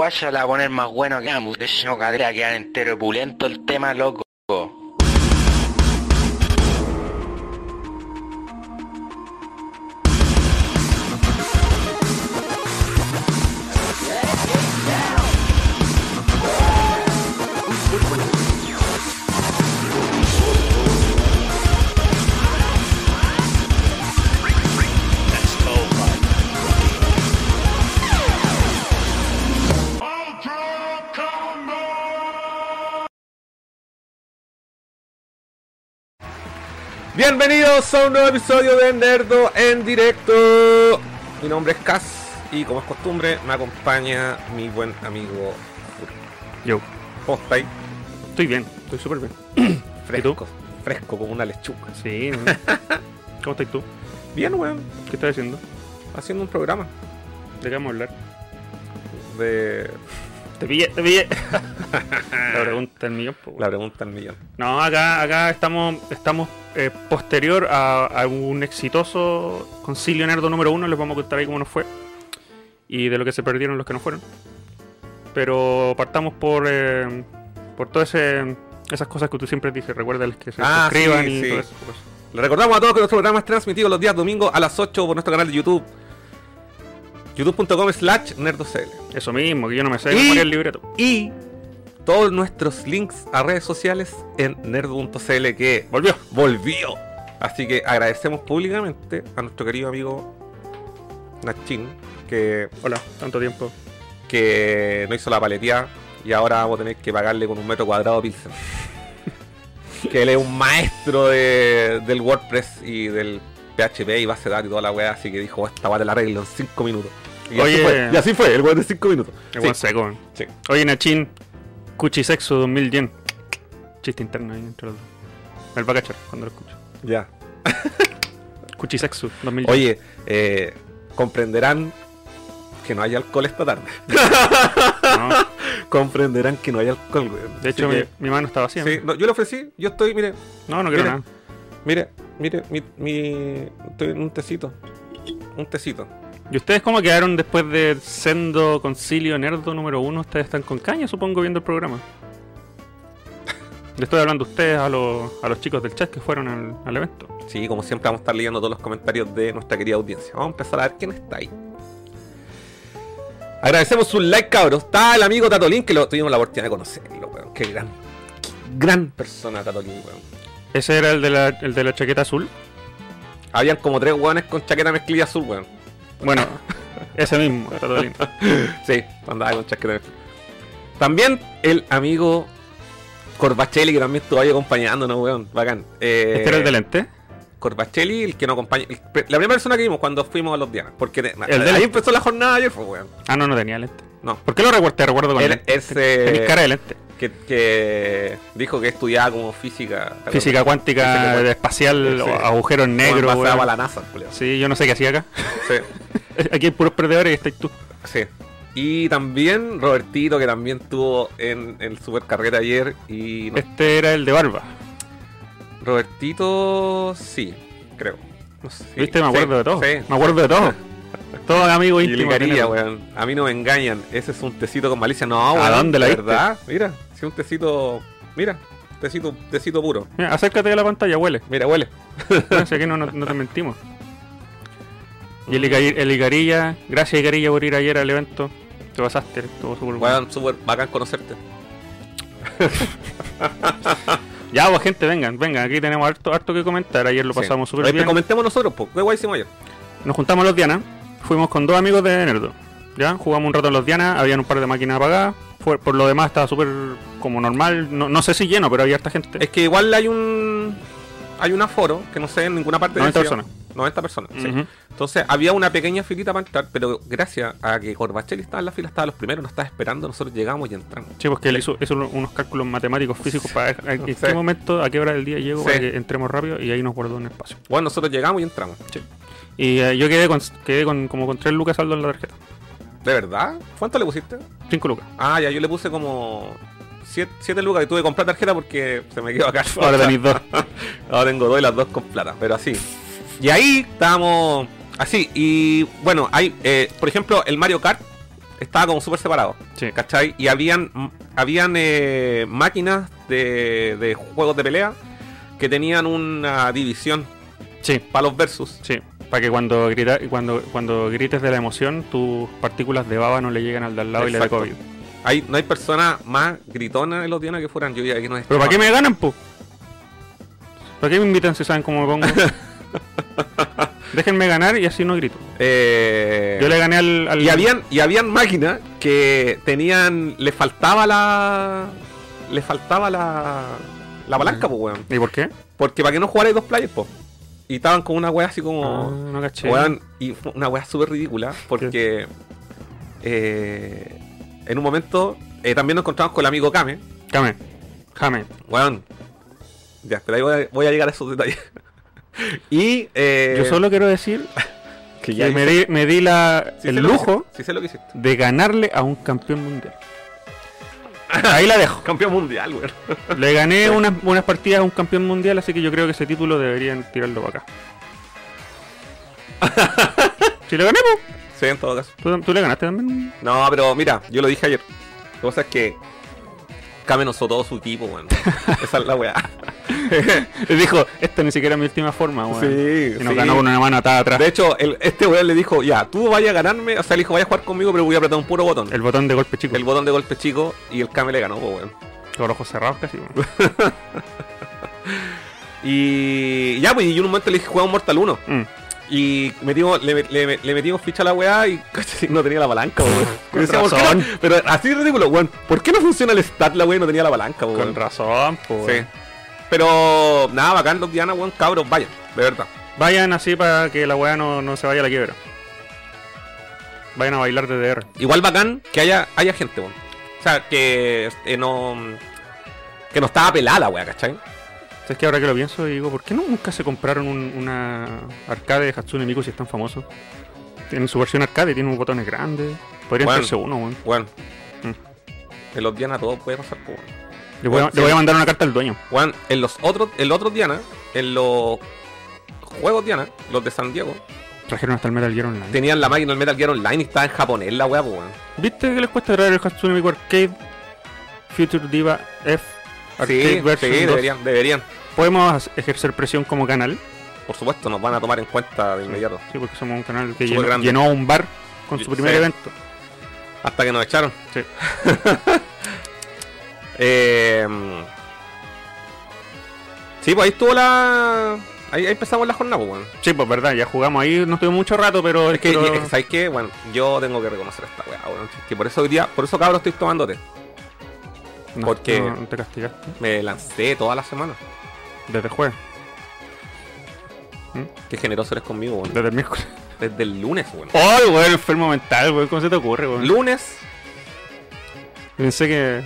guaya la va a poner más bueno que ambos. De hecho, cadera quedar entero pulento el tema, loco. Bienvenidos a un nuevo episodio de Nerdo en directo. Mi nombre es Cas y como es costumbre me acompaña mi buen amigo Yo, ¿Cómo estáis? estoy bien, estoy súper bien. Fresco, fresco como una lechuga. Sí. ¿cómo estás tú? Bien, weón, ¿Qué estás haciendo? haciendo un programa ¿De qué vamos a hablar? de Te pillé, te pillé. La pregunta del millón, po, la pregunta al millón. No, acá, acá estamos, estamos eh, posterior a, a un exitoso concilio nerdo número uno. Les vamos a contar ahí cómo nos fue. Y de lo que se perdieron los que no fueron. Pero partamos por, eh, por todas esas cosas que tú siempre dices. Recuerda que se Ah, suscriban sí, y sí. todo eso. pues. Le recordamos a todos que nuestro programa es transmitido los días domingos a las 8 por nuestro canal de YouTube. youtube.com slash nerdocl. Eso mismo, que yo no me sé Y- el libreto. Y todos nuestros links a redes sociales en nerd.cl que Volvió. volvió. Así que agradecemos públicamente a nuestro querido amigo Nachin que, Hola, tanto tiempo. que no hizo la paleteada y ahora vamos a tener que pagarle con un metro cuadrado Pilsen. que él es un maestro de- del WordPress y del PHP y base de datos y toda la weá, así que dijo, esta va te la arreglo en 5 minutos. Y así, fue, y así fue, el weón de 5 minutos. El Sí, seco. sí. Oye, Nachin, Cuchisexo 2000 yen. Chiste interno ahí entre los dos. Él va a cachar cuando lo escucho. Ya. Cuchisexo 2000 yen. Oye, eh, comprenderán que no hay alcohol esta tarde. No, comprenderán que no hay alcohol, weón. de hecho, mi, que- mi mano está vacía. sí, no, yo le ofrecí, yo estoy, mire, No, no quiero nada. mire, mire, mi, mi- estoy en un tecito. Un tecito. ¿Y ustedes cómo quedaron después de Sendo Concilio Nerdo número uno? Ustedes están con caña, supongo, viendo el programa. Le estoy hablando a ustedes, a los, a los chicos del chat que fueron al, al evento. Sí, como siempre vamos a estar leyendo todos los comentarios de nuestra querida audiencia. Vamos a empezar a ver quién está ahí. Agradecemos su like, cabros. Está el amigo Tatolín, que lo tuvimos la oportunidad de conocerlo, weón. Qué gran, qué gran persona Tatolín, weón. Ese era el de la, el de la chaqueta azul. Habían como tres weones con chaqueta mezclilla azul, weón. Bueno, ese mismo, lindo. Sí, andaba con chaqueta. También el amigo Corbachelli, que también estuvo ahí acompañándonos, weón. Bacán. Eh, ¿Este era el de lente? Corbachelli, el que nos acompaña. el- la primera persona que vimos cuando fuimos a los Dianas. Porque de- El de ahí empezó la jornada ayer, fue weón. Ah, no, no tenía lente. No. ¿Por qué lo recuerdo? Te recuerdo con lente. es, Tenés cara de lente. Que, que dijo que estudiaba como física. ¿te Física cuántica, Física espacial, Sí. agujeros negros. weón. la NASA. Sí, yo no sé qué hacía acá. Sí, Aquí hay puros perdedores y estás tú. sí. Y también Robertito, que también estuvo en el supercarrera ayer. Y no- Este era el de barba. Robertito, sí, creo. No sé, sí, ¿Viste? Me acuerdo sí, de todo. Sí. Me acuerdo de todo. Y íntimos. ligarilla, tienen. weón. A mí no me engañan. Ese es un tecito con malicia. No, ¿A weón. dónde la verdad? Mira, si un tecito. Mira, tecito, tecito puro. Mira, acércate de la pantalla, huele. Mira, huele. No sé que no, no, no te mentimos. Y el, Igari- el Igarilla, gracias Igarilla por ir ayer al evento. Te pasaste, estuvo súper bueno. Súper bacán conocerte. Ya, pues gente, vengan, vengan. Aquí tenemos harto, harto que comentar. Ayer lo Sí. pasamos súper bien. Te comentemos nosotros, pues. ¿Qué guay hicimos ayer? Nos juntamos los Diana. Fuimos con dos amigos de Nerdo. Ya, jugamos un rato en los Diana. Habían un par de máquinas apagadas. Fue- por lo demás estaba súper como normal. No, no sé si lleno, pero había harta gente. Es que igual hay un. Hay un aforo que no sé en ninguna parte 90 decía- personas. 90 personas, sí. Ujú. Entonces había una pequeña filita para entrar, pero gracias a que Corbachelli estaba en la fila, estaba los primeros, nos estaba esperando, nosotros llegamos y entramos. Sí, porque él hizo, hizo unos cálculos matemáticos físicos para en Sí. qué momento, a qué hora del día llego Sí. para que entremos rápido y ahí nos guardó un espacio. Bueno, nosotros llegamos y entramos. Y eh, yo quedé con, quedé con como con 3 lucas saldo en la tarjeta. ¿De verdad? ¿Cuánto le pusiste? 5 lucas. Ah, ya, yo le puse como 7 lucas y tuve que comprar tarjeta porque se me quedó acá. Ahora tenéis dos. Ahora tengo dos y las dos con plata, pero así. Y ahí estábamos así. Y bueno, hay, eh, por ejemplo, el Mario Kart estaba como súper separado. Sí. ¿Cachai? Y habían, habían eh, máquinas de, de juegos de pelea que tenían una división Sí, para los versus. sí. Para que cuando, grita, cuando, cuando grites de la emoción, tus partículas de baba no le lleguen al de al lado y le dé. COVID. Hay, no hay persona más gritona en los días que fueran yo y aquí no ¿Pero para qué me ganan, po? ¿Para qué me invitan si saben cómo me pongo? Déjenme ganar y así no grito. Eh, Yo le gané al. al- y habían y habían máquinas que tenían le faltaba la le faltaba la la palanca pues weón ¿Y por qué? porque para que no jugarais dos players pues y estaban con una wea así Ah, como no caché. weón, y una wea súper ridícula porque eh, en un momento eh, también nos encontramos con el amigo Kame Jame. Jame. weón ya espera ahí voy a, voy a llegar a esos detalles y eh, Yo solo quiero decir que que me di, me di la, sí el lujo sí sé lo que hiciste de ganarle a un campeón mundial. Ahí la dejo. campeón mundial weón Le gané unas, unas partidas a un campeón mundial, así que yo creo que ese título deberían tirarlo para acá. Si le gané, po. sí en todo caso ¿Tú, tú le ganaste también? No, pero mira, yo lo dije ayer. La cosa es que Kame nos todo su equipo, weón. Esa es la weá. Dijo, esta ni siquiera es mi última forma, weón. Sí, Y nos sí. ganó con una mano atada atrás. De hecho, el- este weón le dijo, ya, tú vayas a ganarme, o sea, le dijo, vaya a jugar conmigo, pero voy a apretar un puro botón. El, El botón de golpe chico. botón de golpe chico y el Kame le ganó, weón. Con los ojos cerrados casi, weón. Y ya, pues, y yo en un momento le dije, juega un Mortal 1. Mm. Y metimos, le, le- le metimos ficha a la weá y casi no tenía la palanca, weón. Con razón. Pero así ridículo, weón. ¿Por qué no funciona el stat la weá y no tenía la palanca, weón? Con razón, po, Sí. Pero nada, bacán los Diana, weón, cabros, vayan, de verdad. Vayan así para que la weá no, no se vaya a la quiebra. Vayan a bailar DDR. Igual bacán que haya, haya gente, weón. O sea, que eh, no. Que no estaba pelada la weá, ¿cachai? Es que ahora que lo pienso digo, ¿por qué no nunca se compraron un- una arcade de Hatsune Miku si es tan famoso? Tienen su versión arcade, tiene unos botones grandes. Podrían Bueno. hacerse uno, weón. Bueno. Mm. En los Diana todo puede pasar, pues, weón. Le voy, a, le voy a mandar una carta al dueño. Weón, en los otros, en los otros Diana, en los juegos Diana, los de San Diego, Trajeron hasta el Metal Gear Online. tenían la máquina del Metal Gear Online y estaba en japonés la weá, weón. ¿Viste que les cuesta traer el Hatsune Miku Arcade Future Diva F Arcade Sí, version sí, 2? deberían, deberían. ¿Podemos ejercer presión como canal? Por supuesto, nos van a tomar en cuenta de inmediato. Sí, porque somos un canal que llenó, llenó un bar con su Sí. primer evento. Hasta que nos echaron. Sí. Eh, sí, pues ahí estuvo la. Ahí, ahí empezamos la jornada, pues, weón. Sí, pues verdad, ya jugamos ahí, no estuve mucho rato, pero Es que, pero- ¿sabes qué? Bueno, yo tengo que reconocer esta weá, weón. Que por eso hoy día, por eso cabrón estoy tomándote. no, porque- no, no te castigaste Me lancé toda la semana. Desde jueves, Qué generoso eres conmigo, weón. desde el miércoles. Desde el lunes, weón. ¡Ay, weón, enfermo mental, weón! ¿Cómo se te ocurre, weón? Lunes. Pensé que.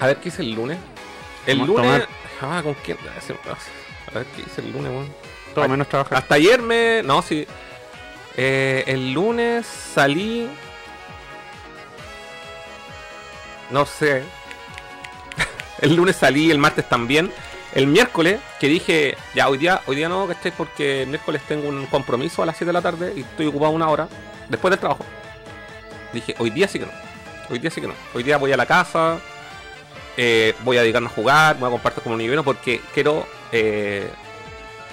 A ver qué hice el lunes. El Vamos lunes. Ah, ¿con quién? A ver qué hice el lunes, weón. Todo menos trabajar. Hasta ayer me. No, sí. Eh, el lunes salí. No sé. el lunes salí, el martes también. El miércoles, que dije, ya hoy día, hoy día no, ¿cachai? Porque el miércoles tengo un compromiso a las 7 de la tarde y estoy ocupado una hora después del trabajo. Dije, hoy día sí que no. Hoy día sí que no. Hoy día voy a la casa, eh, voy a dedicarme a jugar, voy a compartir con un nivel porque quiero eh,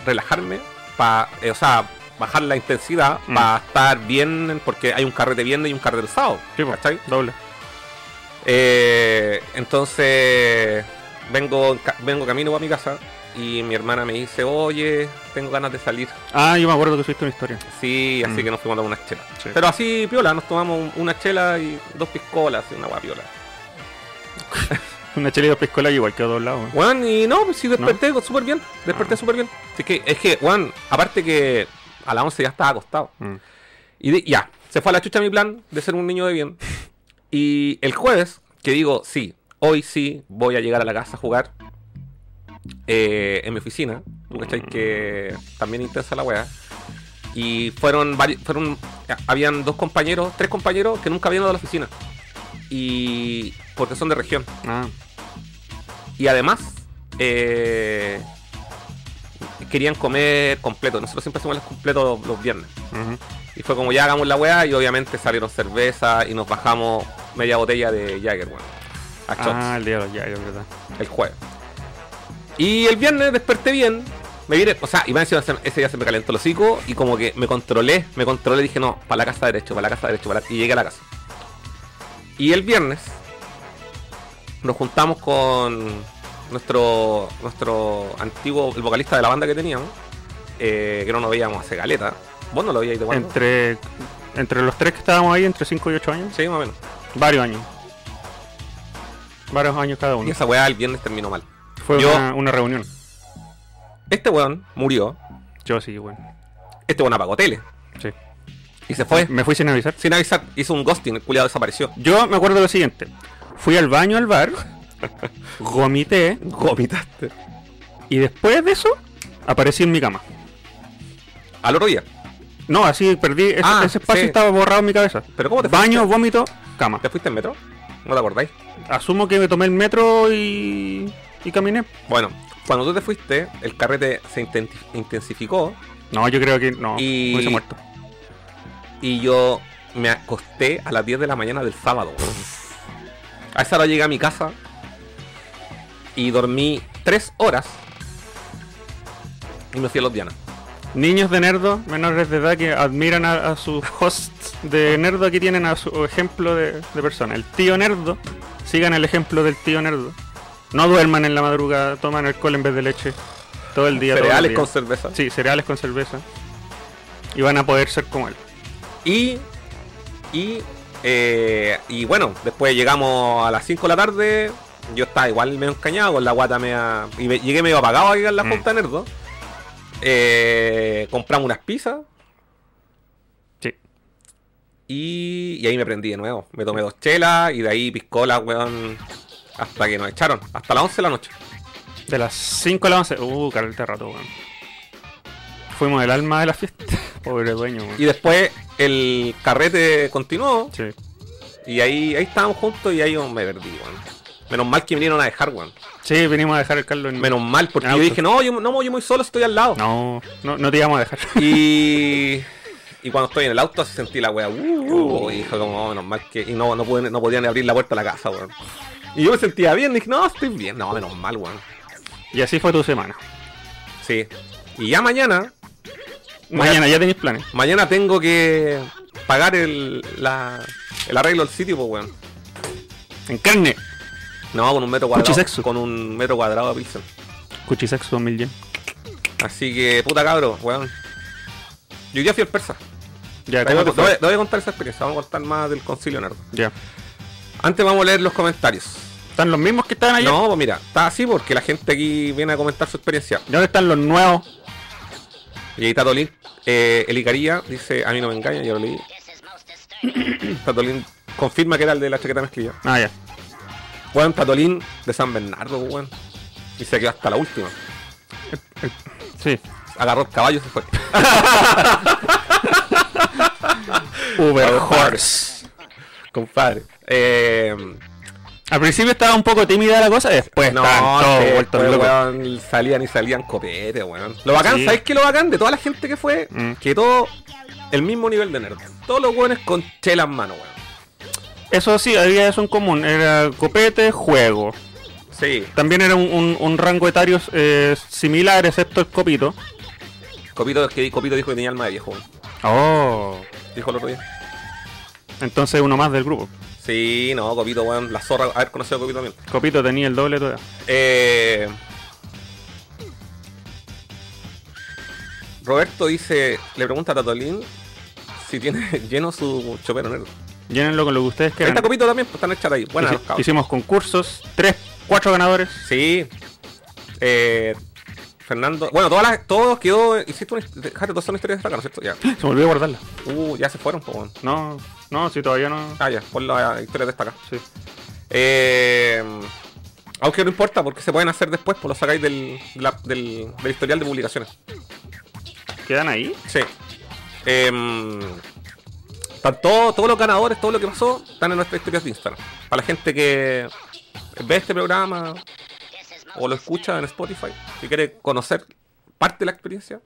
relajarme, para, o sea, bajar la intensidad Mm. para estar bien, porque hay un carrete viernes y un carrete sábado. Sí, ¿cachai? doble. Eh, entonces vengo, vengo camino a mi casa y mi hermana me dice, oye, tengo ganas de salir. Ah, yo me acuerdo que subiste una historia. Sí, así Mm. que nos fuimos a tomar una chela. Sí. Pero así, piola, nos tomamos un- una chela y dos piscolas y una guapiola. Una chelita piscola igual quedó doblado. weón. Juan, y no, pues sí desperté súper bien. Desperté Ah. súper bien. Así que, es que, Juan, aparte que a las 11 ya estaba acostado. Mm. Y de- ya, se fue a la chucha mi plan de ser un niño de bien. Y el jueves, que digo, sí, hoy sí voy a llegar a la casa a jugar eh, en mi oficina. ¿Tú cachai? Que también intensa la wea. Y fueron varios, fueron, habían dos compañeros, tres compañeros que nunca habían ido a la oficina. Y porque son de región. Ah, Y además, eh, querían comer completo. Nosotros siempre hacemos los completos los, los viernes. Y fue como ya hagamos la weá y obviamente salieron cerveza y nos bajamos media botella de Jagger, weón. A shots, Ah, el día de los ¿verdad? el jueves. Y el viernes desperté bien. Me vine, o sea, y encima se- ese día se me calentó el hocico y como que me controlé, me controlé, dije no, para la casa derecho, para la casa derecho, para la- y llegué a la casa. Y el viernes nos juntamos con nuestro nuestro antiguo, el vocalista de la banda que teníamos, eh, que no nos veíamos hace galeta. ¿Vos no lo veíais de cuándo? Entre, entre los tres que estábamos ahí, entre 5 y 8 años, Sí, más o menos. varios años. Varios años cada Y uno. esa weá el viernes terminó mal. Fue yo- una, una reunión. Este weón murió. Yo sí, bueno. Este weón apagó tele. Sí. Y se fue. Me fui sin avisar. Sin avisar. Hizo un ghosting. El culiado desapareció. Yo me acuerdo lo siguiente. Fui al baño al bar, vomité Vomitaste. y después de eso aparecí en mi cama. Al otro día. No, así perdí. Ese, Ah, ese espacio sí. estaba borrado en mi cabeza. ¿Pero cómo te Baño, fuiste? vómito, cama. ¿Te fuiste en metro? ¿No te acordáis? Asumo que me tomé el metro y, y caminé. Bueno, cuando tú te fuiste, el carrete se inten- intensificó No, yo creo que no. Y- Hubiese muerto. y yo me acosté a las 10 de la mañana del sábado. A esa hora llegué a mi casa y dormí 3 horas y me fui a los Diana. Niños de nerdo, menores de edad que admiran a, a sus hosts de nerdo, aquí tienen a su ejemplo de, de persona. El tío nerdo, sigan el ejemplo del tío nerdo. No duerman en la madrugada, toman alcohol en vez de leche. Todo el día. todo el Cereales día. con cerveza. Sí, cereales con cerveza. Y van a poder ser como él. Y, y, eh, y bueno, después llegamos a las 5 de la tarde. Yo estaba igual medio encañado con la guata media. Y me- llegué medio apagado ahí en la Mm. Junta de Nerdo. Eh, compramos unas pizzas Sí. y, y ahí me prendí de nuevo. Me tomé dos chelas y de ahí piscola, weón. Hasta que nos echaron. Hasta las 11 de la noche. De las 5 a las 11. Uh, carrete rato, weón. Fuimos el alma de la fiesta. Pobre dueño, weón. Y después el carrete continuó. Sí. Y ahí, ahí estábamos juntos y ahí me perdí, weón. Menos mal que vinieron a dejar, weón. Sí, venimos a dejar el Carlos en. Menos mal, porque yo dije, no, yo no, yo muy solo estoy al lado. No, no, no te íbamos a dejar. Y, y cuando estoy en el auto sentí la wea, uh, uh, y como, oh, menos mal que. Y no, no, pude- no podían abrir la puerta de la casa, weón. Y yo me sentía bien, dije, no, estoy bien. No, menos mal, weón. Y así fue tu semana. Sí. Y ya mañana, Mañana ya tenéis planes. mañana tengo que pagar el, la, el arreglo del sitio, pues, weón. En carne. No, con un metro cuadrado. Cuchisexo. Con un metro cuadrado de Pilsen. Cuchisex 2000 yen. Así que, puta cabro, weón. Yo ya fui al persa. Ya, Te ¿cómo voy, a contar esa experiencia, vamos a contar más del concilio nerdo. Ya. Antes vamos a leer los comentarios. ¿Están los mismos que estaban ayer? No, pues mira, está así porque la gente aquí viene a comentar su experiencia. ¿Y dónde están los nuevos? Y ahí Tatolín, eh, el Icaría, dice, a mí no me engaña, yo lo leí. Tatolín confirma que era el de la chaqueta mezclilla. Ah, ya. Weón, Tatolín de San Bernardo, pues, weón. Y se quedó hasta la última. Sí. Agarró el caballo y se fue. Uber Horse. Compadre. Eh, Al principio estaba un poco tímida la cosa, después no, estaban todos sí, weón, salían y salían copete, weón. Lo bacán, Sí. ¿sabéis qué lo bacán de toda la gente que fue? Mm. Que todo el mismo nivel de nerd. Todos los weones con chela en mano, weón. Eso sí, había eso en común. Era copete, juego. Sí, También era un, un- un rango etario eh, similar, excepto el copito. Copito, que Copito dijo que tenía alma de viejo. Oh. Dijo el otro día. Entonces uno más del grupo. Sí, no, Copito, weón, la zorra, haber conocido a Copito también. Copito tenía el doble todavía. Eh, Roberto dice, le pregunta a Tatolín si tiene lleno su chopero negro. Llénenlo con lo que ustedes Ahí quieran. está Copito también, pues está en el chat ahí. Buenas, Hici- los hicimos concursos, tres, cuatro ganadores. Sí. Eh, Fernando. Bueno, todas las, todo quedó. Hiciste una. Dejaste todas son historias destacadas, ¿no es cierto? Ya. Se me olvidó guardarla. Uh, ya se fueron, pues. No, no, si todavía no. Ah, ya, pon las historias destacadas. Sí. Eh, aunque no importa, porque se pueden hacer después, pues lo sacáis del, la- del, del historial de publicaciones. ¿Quedan ahí? Sí. Em, están todos, todos los ganadores, todo lo que pasó, están en nuestras historias de Instagram. Para la gente que ve este programa o lo escucha en Spotify, si quiere conocer parte de la experiencia,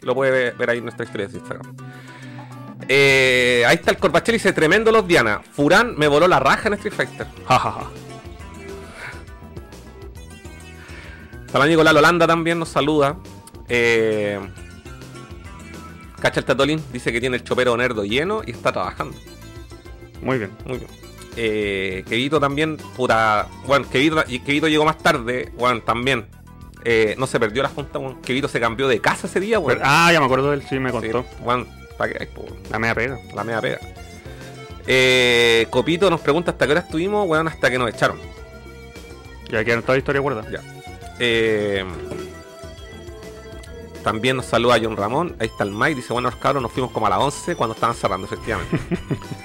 lo puede ver, ahí en nuestra historia de Instagram. Eh, ahí está el Corpachel y dice: Tremendo los Diana. Furán me voló la raja en Street Fighter. Ja, ja, ja. Salami Nicolás Holanda también nos saluda. Eh, Cacha el Tatolín dice que tiene el chopero nerdo lleno y está trabajando. Muy bien. Muy bien. Eh, Kevito también, puta. Bueno, Kevito, Kevito llegó más tarde. Bueno, también. Eh, no se perdió la junta, bueno. Kevito se cambió de casa ese día, bueno. Ah, ya me acuerdo de él, sí me Sí, contó. bueno, pa' que- La media pega. la media pega. Eh, Copito nos pregunta hasta qué hora estuvimos, bueno, hasta que nos echaron. Ya quedaron toda la historia guardada. Ya. Eh, también nos saluda John Ramón. Ahí está el Mike. Dice: Bueno, cabros, nos fuimos como a las 11 cuando estaban cerrando, efectivamente.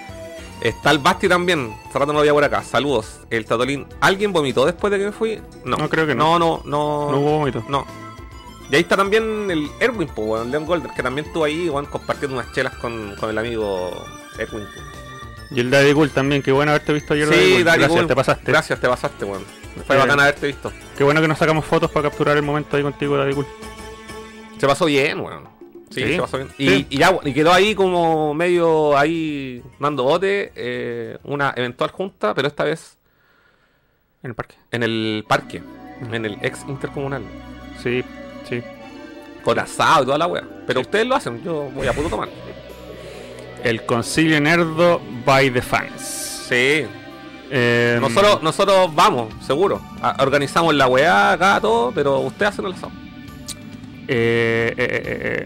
está el Basti también. Rato no lo había por acá. Saludos. El Tatolín. ¿Alguien vomitó después de que me fui? No. No, creo que no. No, no, no. No hubo vómito. No. Y ahí está también el Erwin, pues, weón, Leon Golden, que también estuvo ahí, weón, compartiendo unas chelas con, con el amigo Erwin. Y el Daddy Cool también, qué bueno haberte visto ayer. Sí. Daddy Gracias, Cool. te pasaste. Gracias, te pasaste, weón. Fue Eh, bacán haberte visto. Qué bueno que nos sacamos fotos para capturar el momento ahí contigo, Daddy Cool. Se pasó bien, weón. Sí, Sí. se pasó bien. Y, Sí. y ya, y quedó ahí como medio ahí dando bote eh, una eventual junta, pero esta vez En el parque. en el parque, en el ex intercomunal. Sí, sí. Con asado y toda la wea. Pero ustedes lo hacen, yo voy a puto tomar. El concilio nerdo by the fans. Sí. Eh, Nosotros, nosotros vamos, seguro. A- organizamos la weá acá, todo, pero ustedes hacen el asado. Eh, eh, eh, eh,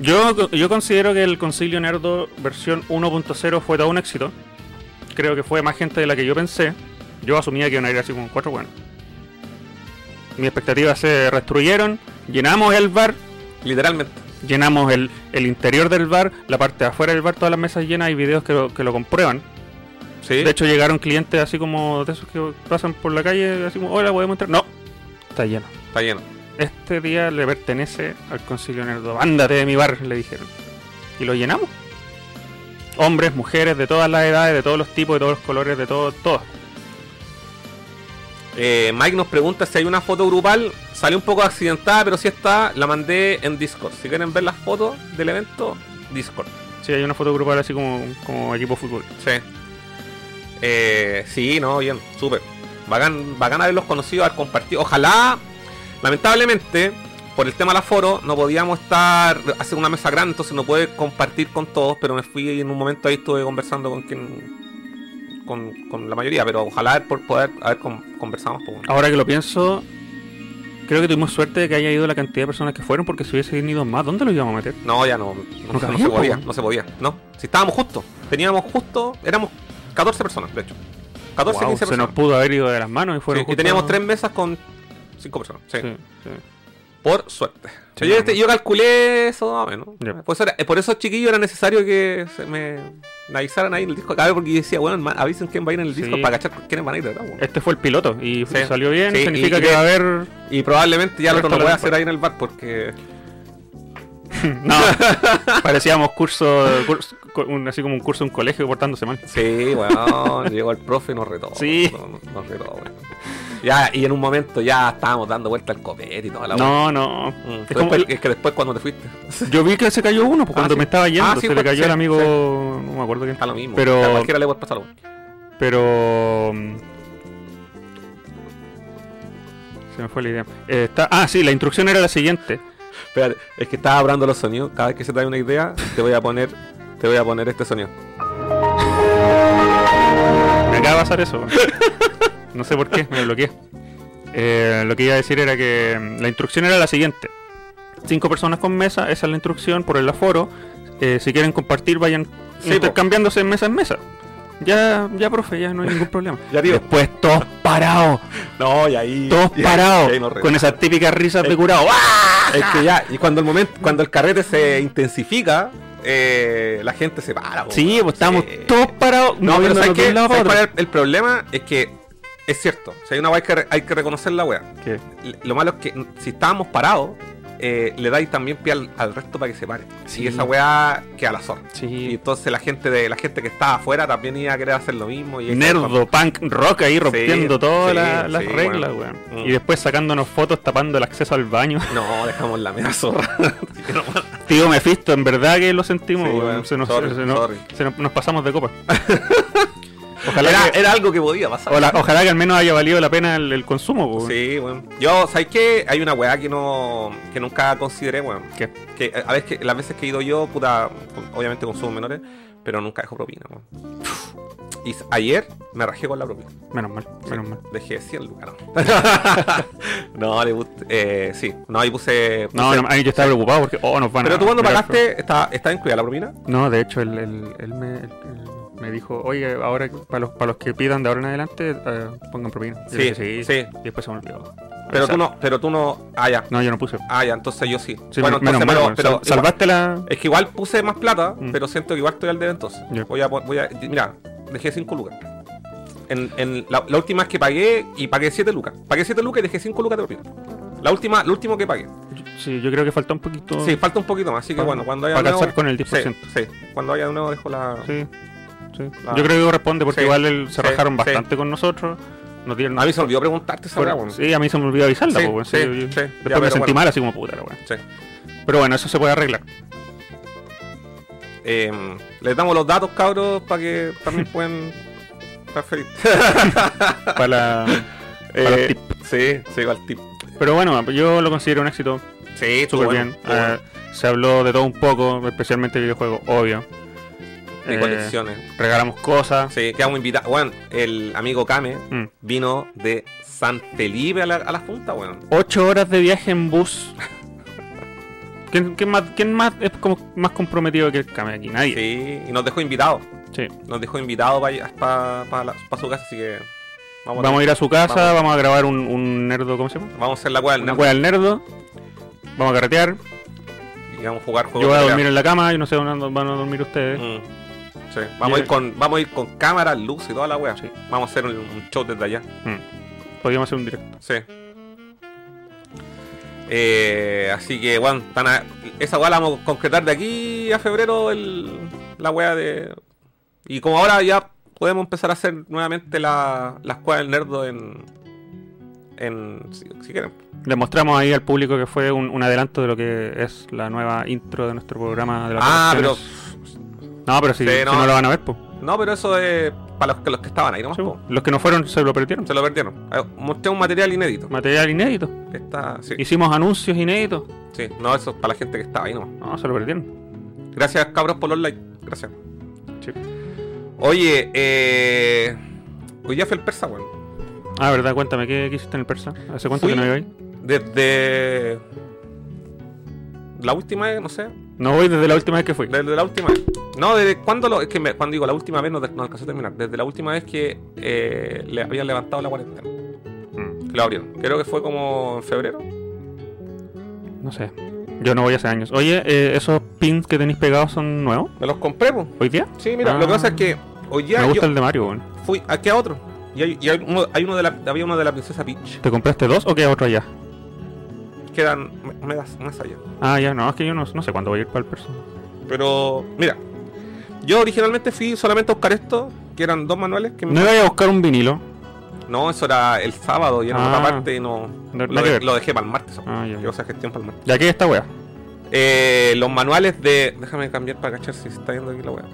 yo, yo considero que el concilio nerdo versión 1.0 fue todo un éxito. Creo que fue más gente de la que yo pensé. Yo asumía que iban a ir así como cuatro buenos. Mis expectativas se destruyeron. Llenamos el bar, Literalmente. llenamos el, el interior del bar, la parte de afuera del bar, todas las mesas llenas. Hay videos que lo, que lo comprueban. Sí. De hecho, llegaron clientes así como de esos que pasan por la calle, así como, hola, podemos entrar. No, está lleno. está lleno. Este día le pertenece al concilio nerdo. Ándate de mi bar, le dijeron. Y lo llenamos. Hombres, mujeres, de todas las edades, de todos los tipos, de todos los colores, de todos, todos. Eh, Mike nos pregunta si hay una foto grupal. Salió un poco accidentada, pero sí está. La mandé en Discord. Si quieren ver las fotos del evento, Discord. Sí, hay una foto grupal así como, como equipo de fútbol. Sí. Eh, sí, no, bien, súper. Bacán, bacán haberlos conocido, haber compartido. Ojalá, lamentablemente, por el tema del aforo, no podíamos estar, hacer una mesa grande, entonces no pude compartir con todos, pero me fui y en un momento ahí estuve conversando con quien. Con, con la mayoría, pero ojalá por poder haber con- conversado más. pues, bueno. Ahora que lo pienso, creo que tuvimos suerte de que haya ido la cantidad de personas que fueron, porque si hubiesen ido más, ¿dónde lo íbamos a meter? No, ya no, no, No no se podía, po. no se podía, no. Si estábamos justo, teníamos justo, éramos 14 personas, de hecho. 14, Wow, 15 se personas. nos pudo haber ido de las manos y fueron Sí, y teníamos tres mesas con 5 personas. Sí. Sí, sí. Por suerte. Sí, yo, calculé eso más o menos. Por, eso era- por eso, chiquillos, era necesario que se me, avisaran ahí en el disco acá, porque yo decía, bueno, avisen quién va a ir en el Sí. disco para cachar quiénes van a ir, ¿verdad? weón? Este fue el piloto y Sí. salió bien, Sí, significa y- que va a haber... Y probablemente ya lo no voy a hacer ahí en el bar porque. No, parecíamos curso, curso- cu- un- así como un curso en un colegio portándose mal. Sí, weón, llegó el profe y nos retó. Sí. Nos, nos retó, weón. Ya, y en un momento ya estábamos dando vuelta al copete y toda la. No, no. Mm, Es pero como- después- es que después cuando te fuiste, yo vi que se cayó uno pues, cuando sí. me estaba yendo. Ah, sí, se le pues, cayó sí, el amigo. No me acuerdo quién. está lo mismo. Pero- A cualquiera le puede pasar. Pero. mm, Se me fue la idea. Eh, está... Ah, sí, la instrucción era la siguiente. Espérate, es que estaba hablando los sonidos. Cada vez que se te da una idea, te voy a poner, te voy a poner este sonido. Me acaba de pasar eso. No sé por qué, me bloqueé. Eh, lo que iba a decir era que mm, la instrucción era la siguiente. Cinco personas con mesa, esa es la instrucción por el aforo. Eh, si quieren compartir, vayan Sí, intercambiándose en mesa en mesa. Ya, ya, profe, ya no hay ningún problema. Ya, tío. Después todos parados, No, y ahí. todos y ahí- parados, y ahí nos con esas típicas risas de curado. ¡Ah! Es que ya, y cuando el momento, cuando el carrete se intensifica, eh, la gente se para. po, Sí, pues estábamos Sí. todos parados. No, pero ¿sabes de qué? un lado para ¿Sabes cuál otro. es el, el problema? Es que es cierto. Si hay una weá que re- hay que reconocer la weá. Lo malo es que si estábamos parados, eh, le dais también pie al, al resto para que se pare. Sí. Y esa weá queda a la zorra. Y Sí. entonces la gente de la gente que estaba afuera también iba a querer hacer lo mismo. Y Nerdo, punk, rock ahí rompiendo todas la- las reglas, weón. weón. Mm. Y después sacándonos fotos tapando el acceso al baño. No, dejamos la mera zorra. Tío Mephisto, en verdad que lo sentimos, weón. Se nos, Sorry, se nos- sorry. se nos- nos pasamos de copa. ojalá, era, que, era algo que podía pasar. ola- ojalá que al menos haya valido la pena el, el consumo, weón. Sí, bueno. Yo, ¿sabes qué? Hay una weá que no que nunca consideré, weón. ¿Qué? Que a veces que, las veces que he ido yo, puta, obviamente consumo menores, pero nunca dejo propina, weón. Y ayer me rajé con la propina. Menos mal, menos mal. Dejé 100 lucas, no. no, le puse, eh, sí, no, ahí puse... No, puse- no, ahí yo estaba preocupado porque, oh, nos van pero a tú cuando pagaste, ¿está, ¿está incluida la propina? No, de hecho, él, él- él me, él me dijo, oye, ahora para los, para los que pidan de ahora en adelante, eh, pongan propina. Yo Sí, dije, sí. Y después se me olvidó. Pero O sea, tú no, pero tú no... Ah, ya. No, yo no puse. Ah, ya, entonces yo sí. Sí, bueno, menos entonces, mal, pero, pero Sal- igual- salvaste la... Es que igual puse más plata, Mm. pero siento que igual estoy al debe entonces. Voy a, voy a. Mira, dejé 5 lucas. En, en la, la última vez que pagué y pagué 7 lucas. Pagué 7 lucas y dejé 5 lucas de propina. La última, lo último que pagué. Sí, yo creo que falta un poquito... Sí, falta un poquito más. Así que bueno, cuando haya pa de nuevo- con el Sí, 10%. Sí, cuando haya de nuevo dejo la. Sí, sí. Yo creo que corresponde porque Sí, igual él- se sí, rajaron sí. bastante con nosotros. Nos dieron... A mí se me olvidó preguntarte esa Bueno, sí, a mí se me olvidó avisarla, Sí, po, weón. sí, Sí, yo- yo- sí. Después Ya, me sentí bueno. mal así como puta. Pero bueno, eso se puede arreglar. Eh, les damos los datos, cabros, para que también puedan transferir. Para la- para los Eh, sí, sí, igual tip. Pero bueno, yo lo considero un éxito Sí, súper bueno, bien. Eh, se habló de todo un poco, especialmente videojuegos, obvio. De Eh, colecciones. regalamos cosas. Sí, quedamos invitados. Bueno, el amigo Kame Mm. vino de San Felipe a la, a la junta, weón. Ocho horas de viaje en bus. ¿Quién, quién más, quién más es como más comprometido que el Kame aquí? Nadie. Sí, y nos dejó invitados. Sí. Nos dejó invitados para su casa, así que vamos, Vamos a ir a su casa, Vamos. vamos, a grabar un, un nerdo, ¿cómo se llama? vamos a hacer la cueva del Una nerd cueva del nerdo. Vamos a carretear. y vamos a jugar juegos Yo voy a dormir en la cama y no sé dónde van a dormir ustedes. Mm. Sí, vamos a, ir con, vamos a ir con cámaras, luz y toda la wea. Sí. Vamos a hacer un, un show desde allá. Mm. Podríamos hacer un directo. Sí. Eh, así que, bueno, tan a- esa weá la vamos a concretar de aquí a febrero el, la wea de... Y como ahora ya podemos empezar a hacer nuevamente la, las cuevas del nerdo en... en si, si quieren. Le mostramos ahí al público que fue un, un adelanto de lo que es la nueva intro de nuestro programa de las Ah, pero... No, pero si, Sí, si no. lo van a ver, pues. No, pero eso es para los que, los que estaban ahí, ¿no? Po. Los que no fueron se lo perdieron. Se lo perdieron. Eh, Mostré un material inédito. Material inédito. Que está... Sí, Hicimos anuncios inéditos. sí. No, eso es para la gente que estaba ahí, ¿no? No, se lo perdieron. Gracias, cabros, por los likes. Gracias. Sí. Oye, eh... Hoy ya fue el persa, weón. Ah, verdad, cuéntame, ¿qué, qué hiciste en el persa? ¿Hace cuánto Fui- que no iba ahí? Desde... La última vez, no sé. No voy desde la última vez que fui. Desde la última vez. No, desde cuando lo... Es que me- cuando digo la última vez no, no alcanzó a terminar. Desde la última vez que eh, le habían levantado la cuarentena. Mm, Que lo abrieron. Creo que fue como en febrero. No sé. Yo no voy hace años. Oye, eh, ¿esos pins que tenéis pegados son nuevos? Me los compré, pues. ¿Hoy día? Sí, mira, Ah. lo que pasa es que hoy día Me gusta yo el de Mario, weón. fui aquí a otro. Y hay, y hay uno, hay uno de la, había uno de la princesa Peach. ¿Te compraste dos o queda otro allá? Quedan me- me das- más allá. Ah, ya, no, es que yo no, no sé cuándo voy a ir para el persa. Pero, mira, yo originalmente fui solamente a buscar esto, que eran dos manuales. Que me- No iba a buscar un vinilo. No, eso era el sábado y era Ah. otra parte y no. No- Lo, de- dejé para el martes. Ah, ya. Yo esa gestión para el martes. Ya que esta wea. Eh, los manuales de. Déjame cambiar para cachar si se está viendo aquí la web.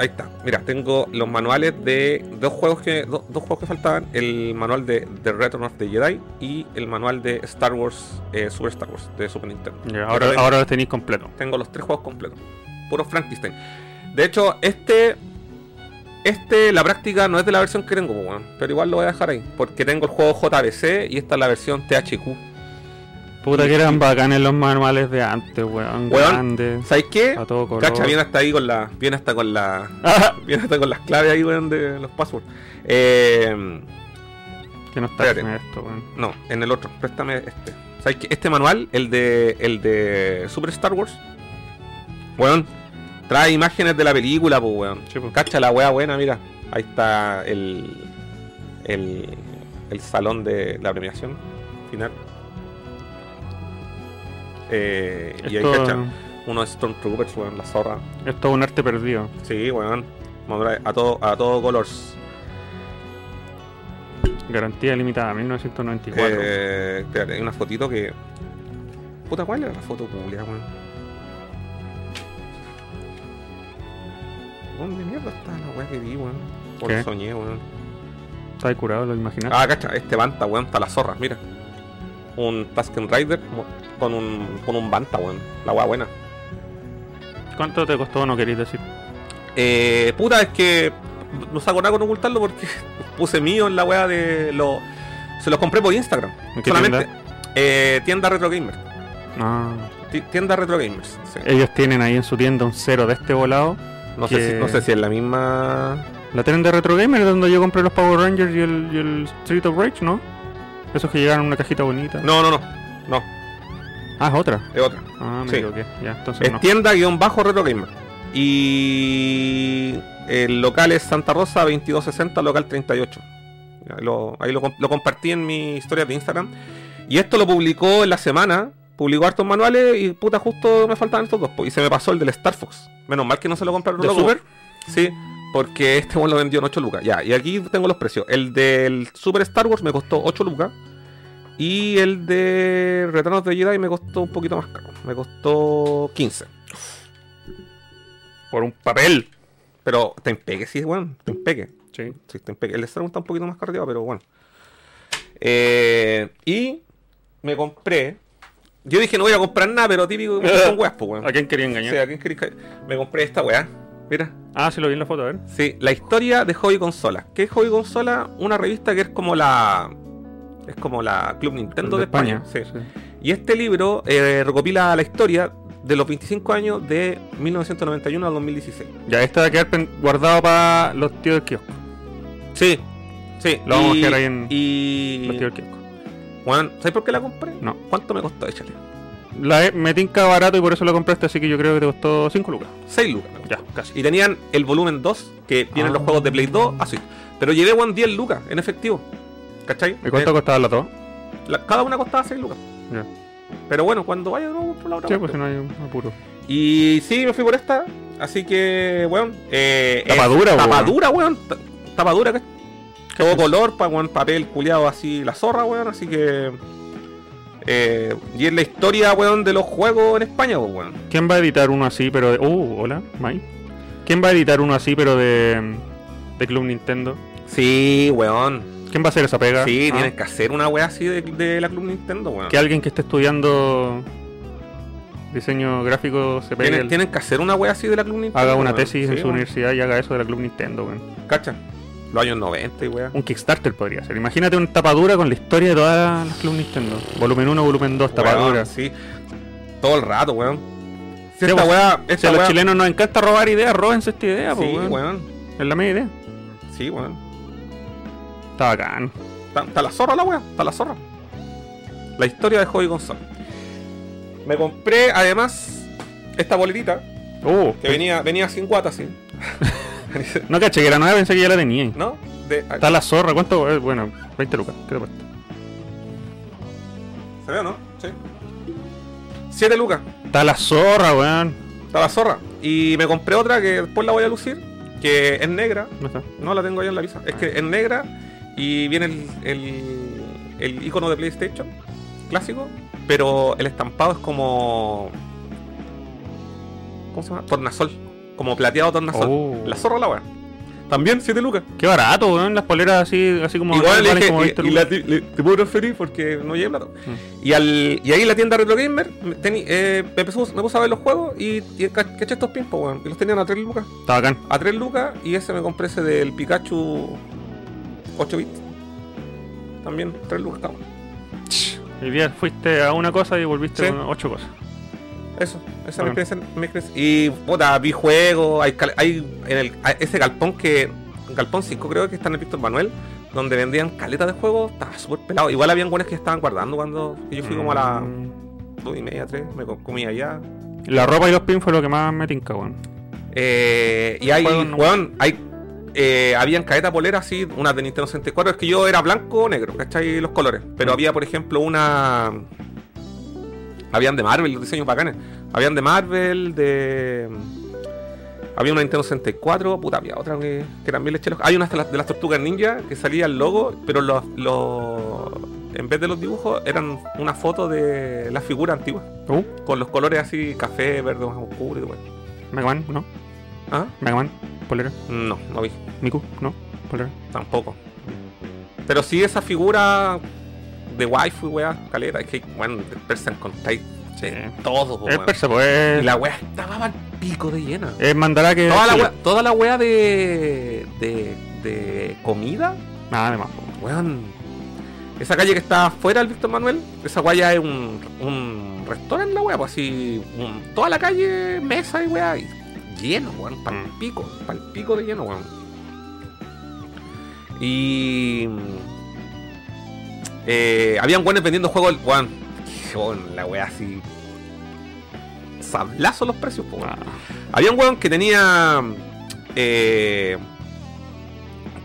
Ahí está. Mira, tengo los manuales de dos juegos que do- dos juegos que faltaban. El manual de The Return of the Jedi y el manual de Star Wars, eh, Super Star Wars, de Super Nintendo. Ahora, tengo- ahora los tenéis completo. Tengo los tres juegos completos. Puro Frankenstein. De hecho, este. Este, la práctica no es de la versión que tengo, pero igual lo voy a dejar ahí. Porque tengo el juego JBC y esta es la versión THQ. Puta que eran bacanes los manuales de antes, weón. Weón, Grandes. ¿Sabes qué? A todo color. Cacha, viene hasta ahí con la. Viene hasta con la. Viene hasta con las claves ahí, weón, de los passwords. Eh, que no está Espérate. esto, weón. no, en el otro. Préstame este. ¿Sabes qué? Este manual, el de. El de Super Star Wars. Weón. Trae imágenes de la película, pues, weón. Sí, pues. Cacha la wea buena, mira. Ahí está el. El. El salón de la premiación final. Eh, y ahí cachan unos Stormtroopers, weón, la zorra. es todo un arte perdido. Sí, weón. A todo, a todo colors. Garantía limitada, 1994. Eh, espérate, hay una fotito que. Puta, ¿cuál era la foto pública, weón? ¿Dónde mierda está la weá que vi, weón? O lo soñé, weón. Está curado, lo imaginaste. Ah, cacha, este Banta, weón, está la zorra, mira. Un Tusken Rider con un, con un Banta, weón. La weá buena. ¿Cuánto te costó? No queréis decir. Eh, puta, es que no saco nada con ocultarlo porque puse mío en la weá de lo. Se los compré por Instagram. ¿En qué Solamente. Eh, tienda Retro Gamer. Ah, Ti- Tienda Retro Gamers. sí. ellos tienen ahí en su tienda un cero de este volado. No, sé si, no sé si es la misma. La tienen de Retro Gamer, donde yo compré los Power Rangers y el, y el Street of Rage, ¿no? Esos que llegaron en una cajita bonita. No, no, no. No, Ah, es otra. es otra. Ah, me Sí. equivoqué. Ya, entonces Es no. tienda-retro gamer. Y el local es Santa Rosa 2260, local 38. Ya, lo- ahí lo, com- lo compartí en mi historia de Instagram. Y esto lo publicó en la semana. Publicó hartos manuales y puta, justo me faltaban estos dos. Y se me pasó el del Star Fox. Menos mal que no se lo compraron ¿De los Super? Sí, porque este one lo vendió en 8 lucas. Ya, y aquí tengo los precios. El del Super Star Wars me costó 8 lucas. Y el de Retornos de Jedi me costó un poquito más caro. Me costó 15. Por un papel. Pero te impeque, sí, bueno, te impeque. Sí. Sí, te impeque. El de Star Wars está un poquito más carreteado, pero bueno. Eh, y me compré. Yo dije no voy a comprar nada, pero típico que con weas, pues, weón. ¿A quién quería Sí, engañar? ¿a quién querés que- Me compré esta weá. Mira. Ah, sí lo vi en la foto, a ver. Sí, la historia de Hobby Consola. ¿Qué es Hobby Consola? Una revista que es como la. Es como la Club Nintendo de, España. sí. Y este libro eh, recopila la historia de los 25 años de 1991 al 2016. Ya, este va a quedar guardado para los tíos del kiosco. Sí, sí. Lo vamos a dejar ahí en Y. Los tíos del kiosco. Bueno, ¿sabes por qué la compré? No. ¿Cuánto me costó? Échale. La he- me tinca barato y por eso la compraste, así que yo creo que te costó 5 lucas. 6 lucas. Ya, casi. Y tenían el volumen 2, que vienen Ah. los juegos de Play 2, así. Pero llevé one 10 lucas en efectivo. ¿Cachai? ¿Y cuánto Eh, costaban las dos? la- cada una costaba 6 lucas. Ya. Pero bueno, cuando vaya nuevo por la otra Sí, parte. pues si no hay un apuro. Y sí, me fui por esta. Así que, weón. Eh, Tapa es- dura, weón. Tapa dura, weón. Ta- Tapa dura, que todo color, pa, weón, papel culiado así, la zorra, weón. Así que. Eh, y es la historia, weón, de los juegos en España, pues, weón. ¿Quién va a editar uno así, pero de... Uh, hola, Mai. ¿Quién va a editar uno así, pero de... De Club Nintendo? Sí, weón. ¿Quién va a hacer esa pega? Sí, Ah, tienen que hacer una wea así de, de la Club Nintendo, weón. Que alguien que esté estudiando diseño gráfico se pegue Tienen, el- tienen que hacer una wea así de la Club Nintendo. haga una weón. tesis en Sí, su weón. universidad y haga eso de la Club Nintendo, weón. Cacha. Los años 90 y wea. Un Kickstarter podría ser. Imagínate una tapadura con la historia de todas las Club Nintendo. Volumen 1, volumen 2, tapadura. Weón, sí. Todo el rato, weón. Si Sí, esta pues, wea. Si Esta a los wea- chilenos nos encanta robar ideas, róbense esta idea, Sí, pues, weón. weón. Es la media idea. Sí, weón. Está bacán. Está, está la zorra la wea, está la zorra. La historia de Hobby Console. Me compré además esta boletita Uh, que venía, venía sin guata, sí. no caché que era nueva, pensé que ya la tenía. ¿No? De, Está la zorra, ¿cuánto? Eh, Bueno, 20 lucas. ¿Qué te cuesta? ¿Se ve o no? Sí. 7 lucas. Está la zorra, weón. Está la zorra. Y me compré otra que después la voy a lucir. Que es negra. ¿Dónde está? No la tengo ahí en la visa. Es que es negra y viene el, el, el icono de PlayStation clásico. Pero el estampado es como. ¿Cómo se llama? Tornasol. Como plateado tornasol. Oh. La zorra la weá. También 7 lucas. Qué barato, weón. Las poleras así, así como. Igual le dije, como y- 20 y lucas. la le- te puedo transferir porque no llegué plata. Mm. Y, al, y ahí en la tienda Retro Gamer me, teni- eh, me, puse a ver los juegos y, y ca- caché estos pimpos, weón. Y los tenían a 3 lucas. Está bacán. A 3 lucas y ese me compré ese del Pikachu 8 bits. También 3 lucas cada uno. El día fuiste a una cosa y volviste Sí. con ocho cosas. Eso, esa es mi experiencia. Y puta, vi juegos, hay, hay en el, a- ese galpón que. Galpón 5 creo que está en el Víctor Manuel, donde vendían caletas de juegos, estaba súper pelado. Igual habían buenas que estaban guardando cuando yo fui como a las Mm. 2 y media, 3, me co- comí allá. La ropa y los pins fue lo que más me tinca, weón. Eh, y hay, no- weón, hay, eh, habían cadetas poleras así, unas de Nintendo 64, es que yo era blanco o negro, ¿cachai? Los colores. Pero había, por ejemplo, una Habían de Marvel, los diseños bacanes. Habían de Marvel, de. Había una Nintendo 64, puta, había otra que, que también le eché los- Hay unas de las, de las tortugas ninja que salía el logo, pero los, los- en vez de los dibujos eran una foto de la figura antigua. Uh, Con los colores así, café, verde más oscuro y todo. bueno. Mega Man, ¿no? ¿Ah? Mega Man, polera. No, no vi. Miku, ¿no? Polera. Tampoco. Pero sí esa figura de waifu, weá, caleta, es que, bueno, te persan con tai Sí. todo, po, Es weón. persa, pues. Y la weá estaba al pico de llena. Es mandará que. Toda la weá, toda la weá de, de, de comida, Nada, además. po. weón. Esa calle que está afuera del Víctor Manuel, esa weá ya es un, un restaurante, la weá, pues así, un- toda la calle, mesa y weá, y lleno, weón, pal Mm. pico, pal pico de lleno, weón. Y. Eh, habían weones vendiendo juegos, weón. weón, la weá así. Sablazo los precios, weón. Ah, Había un weón que tenía. Eh,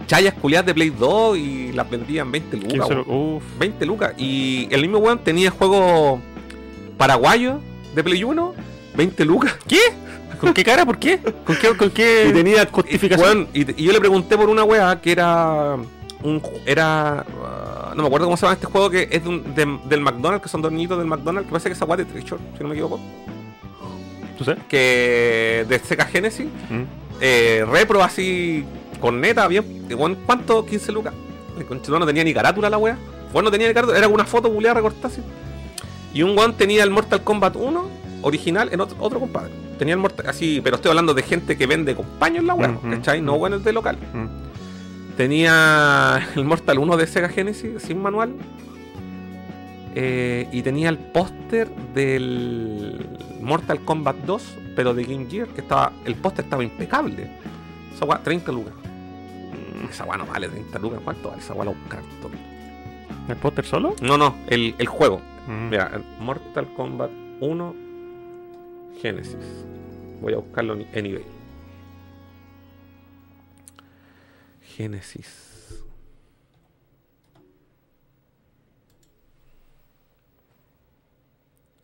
chayas culiadas de Play 2 y las vendían 20 lucas. 15 weón. Uf. 20 lucas. Y el mismo weón tenía juegos paraguayos de Play 1, 20 lucas. ¿Qué? ¿Con qué cara? ¿Por qué? ¿Con qué, con qué Y tenía justificación? y, y yo le pregunté por una weá que era. Un, era. ah, no me acuerdo cómo se llama este juego que es de un- de- del McDonald's, que son dos niñitos del McDonald's, que parece que es weá de Treasure, si no me equivoco. ¿Tú sabes? Que de Sega Genesis. Mm. eh, repro así con neta, bien. ¿Cuánto? 15 lucas. Conchetumare no tenía ni carátula la wea. Bueno, no tenía ni carátula, era una foto culiada recortada así. Y un weón tenía el Mortal Kombat 1 original en otro, otro compadre. Tenía el Mortal, así, pero estoy hablando de gente que vende con paños la wea, Ujú, ¿cachai? No weones de local. Mm. Tenía el Mortal 1 de Sega Genesis sin manual. Eh, y tenía el póster del Mortal Kombat 2, pero de Game Gear, que estaba. El póster estaba impecable. Esa weá, 30 lucas. Esa weá no vale 30 lucas. ¿Cuánto vale esa weá? La buscar todo. ¿El póster solo? No, no, el, el juego. Mm. Mira, el Mortal Kombat 1 Genesis. Voy a buscarlo en eBay. Genesis.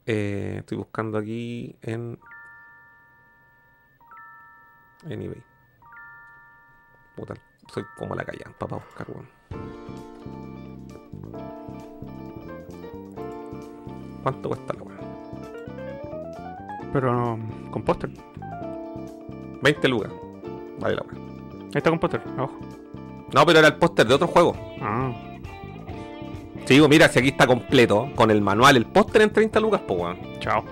Eh, estoy buscando aquí en en eBay. Puta, soy como la callampa para buscar, weón. ¿Cuánto cuesta la weá? Pero no, con póster. 20 lucas. Vale la weá. Ahí está con póster, abajo. No, pero era el póster de otro juego. Ah, Si digo, mira, si aquí está completo, con el manual, el póster en 30 lucas, pues weón. chao.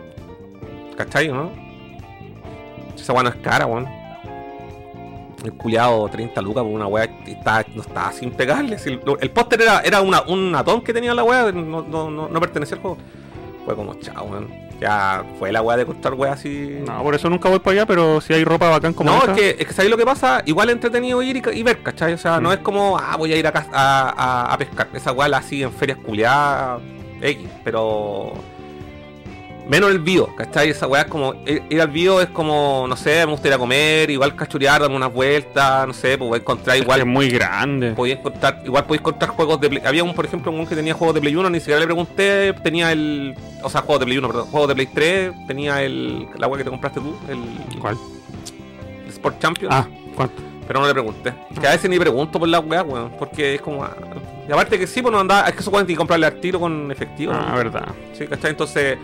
¿Cachai, no? Esa weá no es cara, weón. El culiado 30 lucas por una weá está, no está así impecable. Si el, el póster era, era una, un atón que tenía la weá, no, no, no, no pertenecía al juego. Fue como, chao, weón. Ya fue la weá de costar weá así. No, por eso nunca voy para allá, pero si hay ropa bacán como no, esa, es que, es que ¿sabéis lo que pasa? Igual es entretenido ir y, y ver, ¿cachai? O sea, no Mm. es como, ah, voy a ir a, a- a pescar. Esa weá la así en ferias culiadas, X, pero. Menos el bio, ¿cachai? Esa weá es como. Ir ir al bio es como, no sé, me gustaría comer, igual cachurear, darme unas vueltas, no sé, pues voy a encontrar igual. es muy grande. Podía encontrar, igual podéis encontrar juegos de Play. Había un, por ejemplo, un que tenía juegos de Play 1, ni siquiera le pregunté, tenía el. O sea, juegos de Play 1, perdón, juegos de Play 3, tenía el. La weá que te compraste tú, el. ¿Cuál? el Sport Champion. Ah, ¿cuánto? Pero no le pregunté. Que a veces ni pregunto por la weá, weón. Porque es como. ah, Y aparte que sí, pues no andaba. Es que eso pueden comprarle al tiro con efectivo. Ah, ¿no? verdad. Sí, ¿cachai? Entonces.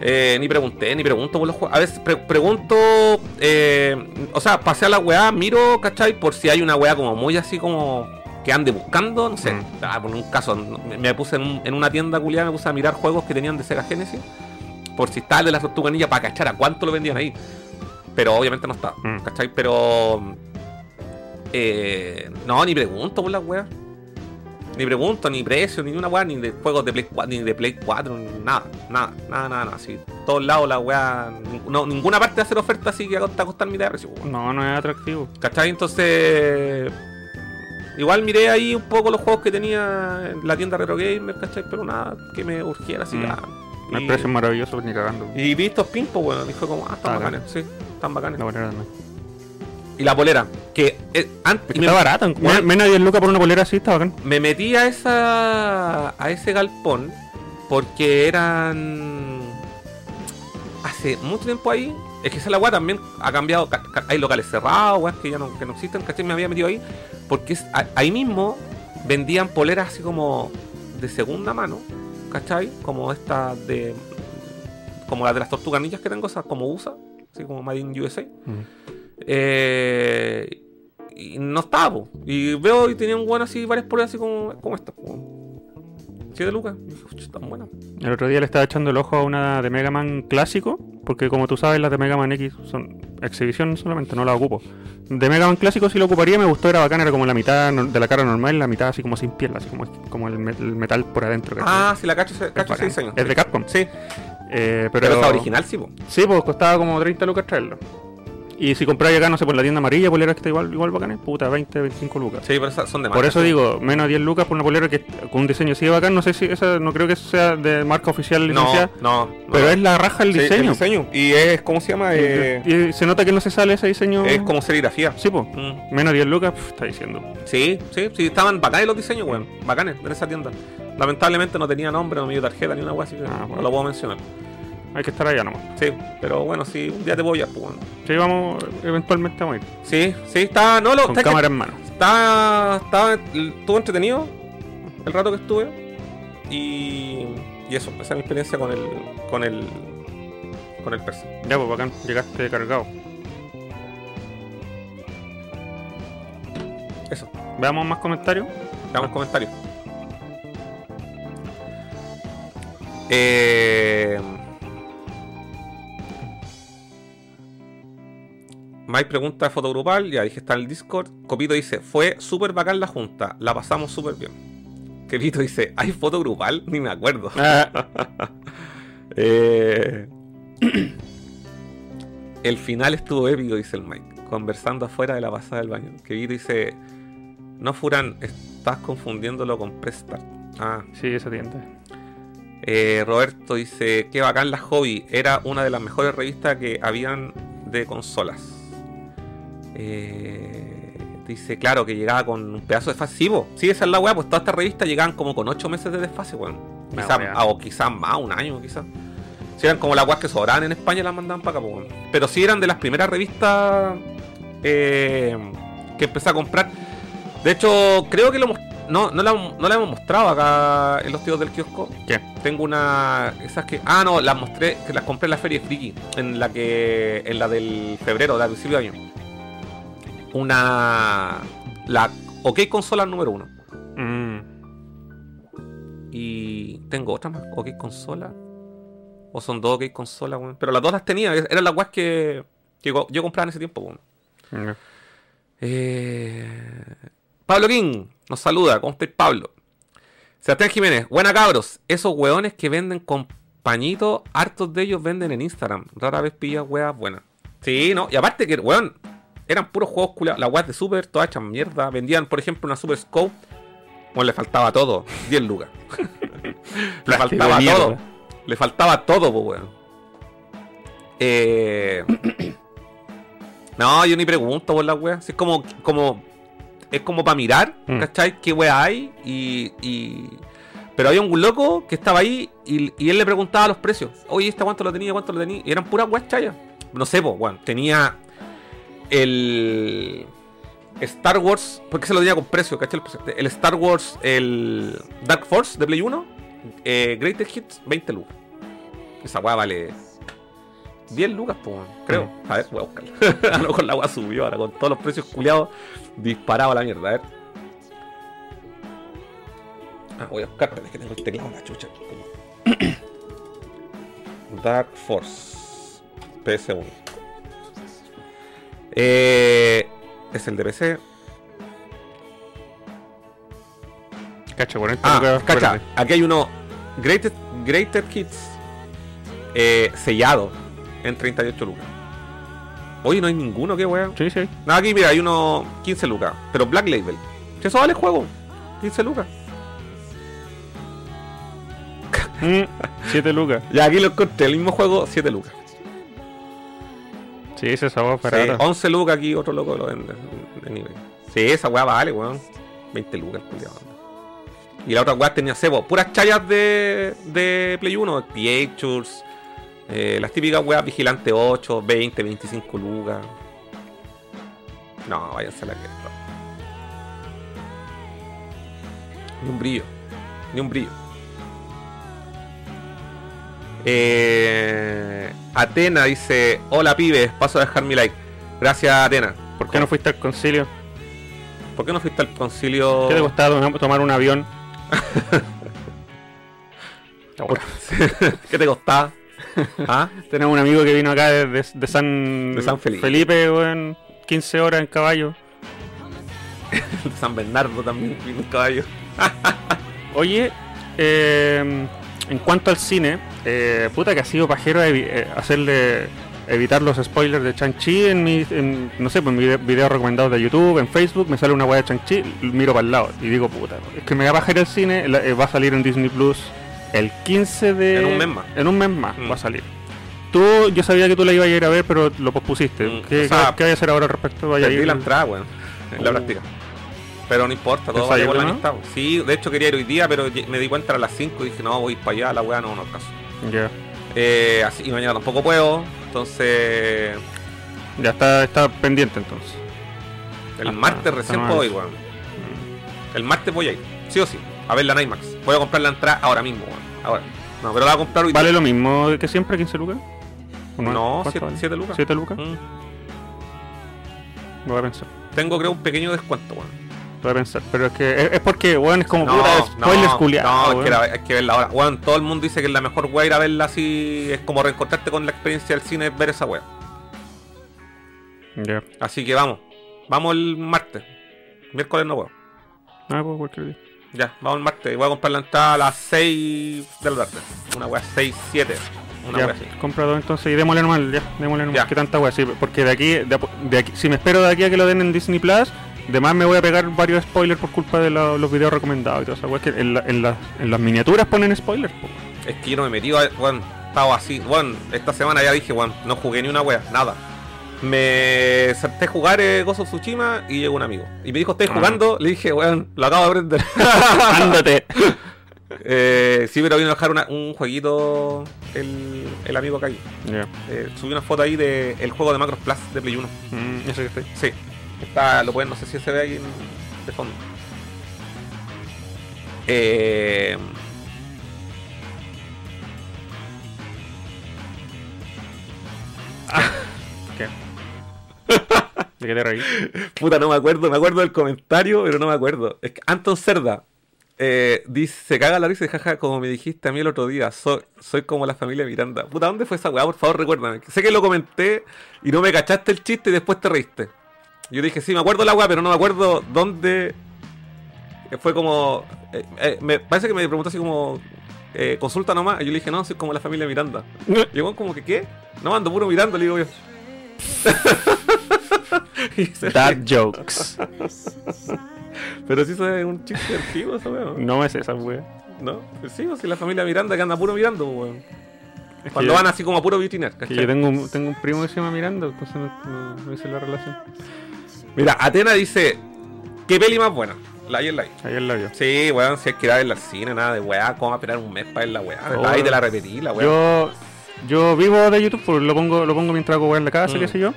Eh, ni pregunté, ni pregunto por los juegos. A veces pre- pregunto. eh, o sea, pasé a la weá, miro, ¿cachai? Por si hay una weá como muy así como. Que ande buscando, no sé. Mm. Ah, por un caso, me, me puse en, un- en una tienda culiada, me puse a mirar juegos que tenían de Sega Genesis. Por si está el de las tortuganillas para cachar a cuánto lo vendían ahí. Pero obviamente no está, Mm. ¿cachai? Pero. Eh, no, ni pregunto por las weas. Ni pregunto, ni precio, ni una weá, ni de juegos de Play 4, ni de Play 4, ni nada, nada, nada, nada, nada. Así, todos lados la weá. No, ninguna parte de hacer oferta así que a costar mitad de precio. No, no es atractivo. ¿Cachai? Entonces. Igual miré ahí un poco los juegos que tenía en la tienda Retro Gamer, ¿cachai? Pero nada, que me urgiera así. Mm. ya. El Y- precio es maravilloso, ni cagando. y vi estos pimpos, weón, y fue como, ah, están Bacán. bacanes, sí, están bacanes. La. Y la polera, que eh, antes Está barata. Bueno. Me, me 10 lucas por una polera así, está bacán. me metí a esa a ese galpón porque eran hace mucho tiempo ahí. Es que esa la weá también ha cambiado. ca- ca- Hay locales cerrados, weas que ya no, que no existen, ¿cachai? Me había metido ahí. Porque es- a- ahí mismo vendían poleras así como de segunda mano, ¿cachai? Como esta de. Como la de las tortugas ninjas que tengo, esas como USA, así como Made in USA. Eh, y no estaba, po. Y veo y tenía un buen así, varias poleras así como, como estas. 7 lucas. Y dije, "Uch, están buenas. El otro día le estaba echando el ojo a una de Mega Man clásico, porque como tú sabes, las de Mega Man X son exhibición solamente, no las ocupo. De Mega Man clásico sí lo ocuparía, me gustó, era bacán, era como la mitad de la cara normal, la mitad así como sin piel, así como, como el, me- el metal por adentro. Ah, sí, la cacho, Es cacho diseño. Es de Capcom. Sí, Eh, pero, pero, es la original, sí, po. Sí, pues costaba como 30 lucas traerlo. Y si compráis acá, no sé, por la tienda amarilla, polera que está igual, igual bacán, puta, 20, 25 lucas. Sí, pero esas son de Por marca, eso sí. digo, menos de 10 lucas por una polera que con un diseño así de bacán, no sé si esa, no creo que sea de marca oficial No, licenciada, no. no. pero es la raja el Sí, diseño. el diseño. Y es, ¿cómo se llama? Eh, Y se nota que no se sale ese diseño. es como serigrafía. Sí, pues. Mm. Menos de 10 lucas, pf, está diciendo. Sí, sí, sí, estaban bacanes los diseños, weón. Bacanes en esa tienda. Lamentablemente no tenía nombre, no me dio tarjeta ni una weá, así que Ah, no lo puedo mencionar. Hay que estar allá nomás. Sí, pero bueno, sí, un día te voy a, pues, weón. Sí, vamos, eventualmente vamos a ir. Sí, sí, está. No, lo, Con está, que- cámara en mano. está, está, estuvo entretenido el rato que estuve. Y, y eso, esa es mi experiencia con el. con el. con el persa. Ya, pues bacán, llegaste cargado. Eso, Veamos más comentarios. damos comentarios. Eh, Mike pregunta de foto grupal, ya dije está en el Discord. Copito dice, fue súper bacán la junta, la pasamos súper bien. Kevito dice, ¿hay foto grupal? Ni me acuerdo. Ah, Eh, el final estuvo épico, dice el Mike. Conversando afuera de la pasada del baño. Kevito dice, no Furan, estás confundiéndolo con Prestart. Ah, sí, esa tienda. eh, Roberto dice, qué bacán la hobby. Era una de las mejores revistas que habían de consolas. Eh, dice, claro, que llegaba con un pedazo de desfase. Sí, po. sí, esa es la weá, pues todas estas revistas llegaban como con 8 meses de desfase, weón. La Quizás, o quizás más, un año, quizás. Si eran como las weas que sobraban en España, las mandaban para acá, weón. Pero sí eran de las primeras revistas eh, que empecé a comprar. De hecho, creo que lo no, no, la, no la hemos mostrado acá en los tíos del kiosco. ¿Qué? Tengo una. Esas que. Ah, no, las mostré, que las compré en la feria Friki. En la que. En la del febrero, de principio de año. Una. La OK consola número uno. Mm, Y tengo otra más, OK consola. O son dos OK consolas, weón. Pero las dos las tenía, eran las weas que, que yo compraba en ese tiempo, ya. Eh, Pablo King nos saluda. ¿Cómo estáis, Pablo? Sebastián Jiménez, buena cabros. Esos weones que venden con pañitos, hartos de ellos venden en Instagram. Rara vez pillas weas buenas. Sí, no. Y aparte que, weón, eran puros juegos culiados. Las weas de Super, todas hechas mierda. Vendían, por ejemplo, una Super Scope. Bueno, le faltaba todo. 10 lucas. le faltaba todo. Le faltaba todo, pues, weón. Eh. No, yo ni pregunto por las weas. Es como, como. Es como para mirar, Mm. ¿cachai? ¿Qué wea hay? Y, y- Pero había un loco que estaba ahí y, y él le preguntaba los precios. Oye, ¿esta cuánto lo tenía? ¿Cuánto lo tenía? Y eran puras weas chayas. No sé, pues, weón. Tenía el. Star Wars. Porque se lo tenía con precio, ¿cachai? El Star Wars, el Dark Force de Play 1. Eh, Greatest Hits, 20 lucas. Esa weá vale 10 lucas, pues, creo. A ver, voy a buscarla. a lo mejor la weá subió ahora con todos los precios culiados disparados a la mierda. A ver. Ah, voy a buscar, pero es que tengo el teclado la chucha. Dark Force PS1. Eh, es el de PC. Cacha, 40 Ah, lucas, cacha, aquí hay uno Greater, Greater Hits eh, sellado en 38 lucas. Hoy no hay ninguno, qué wea. Sí, sí. Nada, aquí mira, hay uno 15 lucas, pero Black Label. Si eso vale el juego, 15 lucas. 7 Mm, lucas. Ya aquí lo encontré, el mismo juego, 7 lucas. Sí, esa es agua Sí, barata. 11 lucas aquí, otro loco lo vende en eBay. Sí, esa weá vale, weón. 20 lucas, el culiao. Y la otra weá tenía cebo, puras chayas de, de Play 1, Creatures, Eh, las típicas weas vigilante 8, 20, 25 lucas. No, váyanse a la cresta. Ni un brillo. Ni un brillo. Eh, Atena dice: Hola pibes, paso a dejar mi like. Gracias, Atena. ¿Por qué no fuiste al concilio? ¿Por qué no fuiste al concilio? ¿Qué te costaba tom- tomar un avión? ¿Por- ¿Qué te costaba? ¿Ah? Tenemos un amigo que vino acá de, de- de San, De San Felipe. weón, 15 horas en caballo. De San Bernardo también, vino un caballo. Oye, eh, en cuanto al cine, eh, puta que ha sido pajero evi- eh, hacerle evitar los spoilers de Chang-Chi en mi, en, no sé, pues en mi vide- videos recomendados de YouTube, en Facebook, me sale una weá de Chang-Chi, miro para el lado y digo, puta, es que me va a bajar el cine, la- eh, va a salir en Disney Plus el 15 de... En un mes más. En un mes más Mm. va a salir. Tú, yo sabía que tú la ibas a ir a ver, pero lo pospusiste. Mm, ¿Qué, o sea, qué- qué voy a hacer ahora al respecto? Vaya a Perdí ir. la entrada, weón. En la Uh. práctica. Pero no importa, todo ¿Pensáis vale por la irlo, amistad. weón. Sí, de hecho quería ir hoy día, pero me di cuenta a las 5 y dije, no, voy para allá, la weá no, no caso. Ya. Eh, así, y mañana tampoco puedo. Entonces, Ya está, está pendiente entonces. el Ah, martes recién puedo ir, weón. El martes voy a ir, sí o sí, a ver la Nightmax. Voy a comprar la entrada ahora mismo, weón. Ahora. No, pero la voy a comprar hoy ¿Vale lo mismo que siempre, 15 lucas? ¿O No, ¿Cuánto 7 vale? lucas. 7 lucas. Mm. Voy a pensar. Tengo, creo, un pequeño descuento, weón. Lo voy a pensar. Pero es que es, es porque, weón, es como No, puta spoilers no, culiados. no, weón. que, ir a- hay que verla ahora. Weón, todo el mundo dice que es la mejor weá ir a verla así. Es como reencontrarte con la experiencia del cine, es ver esa weá. Ya. Así que vamos. Vamos el martes. Miércoles no weón. Ah, pues cualquier día. Ya, vamos el martes. Voy a comprar la entrada a las 6 de la tarde. Una weá 6, 7. Una Ya, weá así. compra dos entonces y démosle nomás, ya, démosle nomás. Ya. ¿Qué tanta weá? Sí, porque de aquí, de, de aquí, si me espero de aquí a que lo den en Disney Plus, de más me voy a pegar varios spoilers por culpa de la- los videos recomendados y toda esa weá. Que en, la- en, la- en las miniaturas ponen spoilers, po. Es que yo no me metí, weón. Estaba así. Weón, esta semana ya dije, weón, no jugué ni una weá, nada. Me salté a jugar eh, of Tsushima y llegó un amigo. Y me dijo, ¿estáis Ah. jugando? Le dije, weón, lo acabo de aprender. Ándate. Eh, sí, pero vino a dejar una- un jueguito el, el amigo ahí. Ya. Eh, subí una foto ahí del el juego de Macros Plus de Play 1. Mm, ese que ahí. Sí. Está, lo pueden, no sé si se ve ahí en- de fondo. Eh, ¿Qué? ¿De qué te reí? puta, no me acuerdo, me acuerdo del comentario, pero no me acuerdo. Es que Anton Cerda eh, dice, se caga la risa y jaja, como me dijiste a mí el otro día, soy, soy como la familia Miranda. Puta, ¿dónde fue esa weá? Por favor, recuérdame. Sé que lo comenté y no me cachaste el chiste y después te reíste. Yo dije, sí, me acuerdo la weá, pero no me acuerdo dónde. Fue como. eh, eh, me parece que me preguntó así como. eh, consulta nomás. Y yo le dije, no, soy como la familia Miranda. Yo, como que, ¿qué? No, ando puro mirando, le digo yo. Dad jokes. Pero sí eso es un chiste antiguo, esa weá, ¿no? Es esa weá. ¿No? Pues sí, o si la familia Miranda que anda puro mirando, pues, weón. Cuando que- van así como a puro Que ¿cachai? yo tengo un, tengo un primo que se llama Miranda, entonces no, no, no hice la relación. Mira, Atena dice, ¿qué peli más buena? La like. Ahí el labio. Sí, weón, si hay que ir a verla al cine, nada de weá, ¿cómo va a esperar un mes para ver la weá? Oh. Ahí te la repetí, la weá. Yo, yo vivo de YouTube, pues lo pongo, lo pongo mientras hago weá en la casa, Mm. qué sé yo.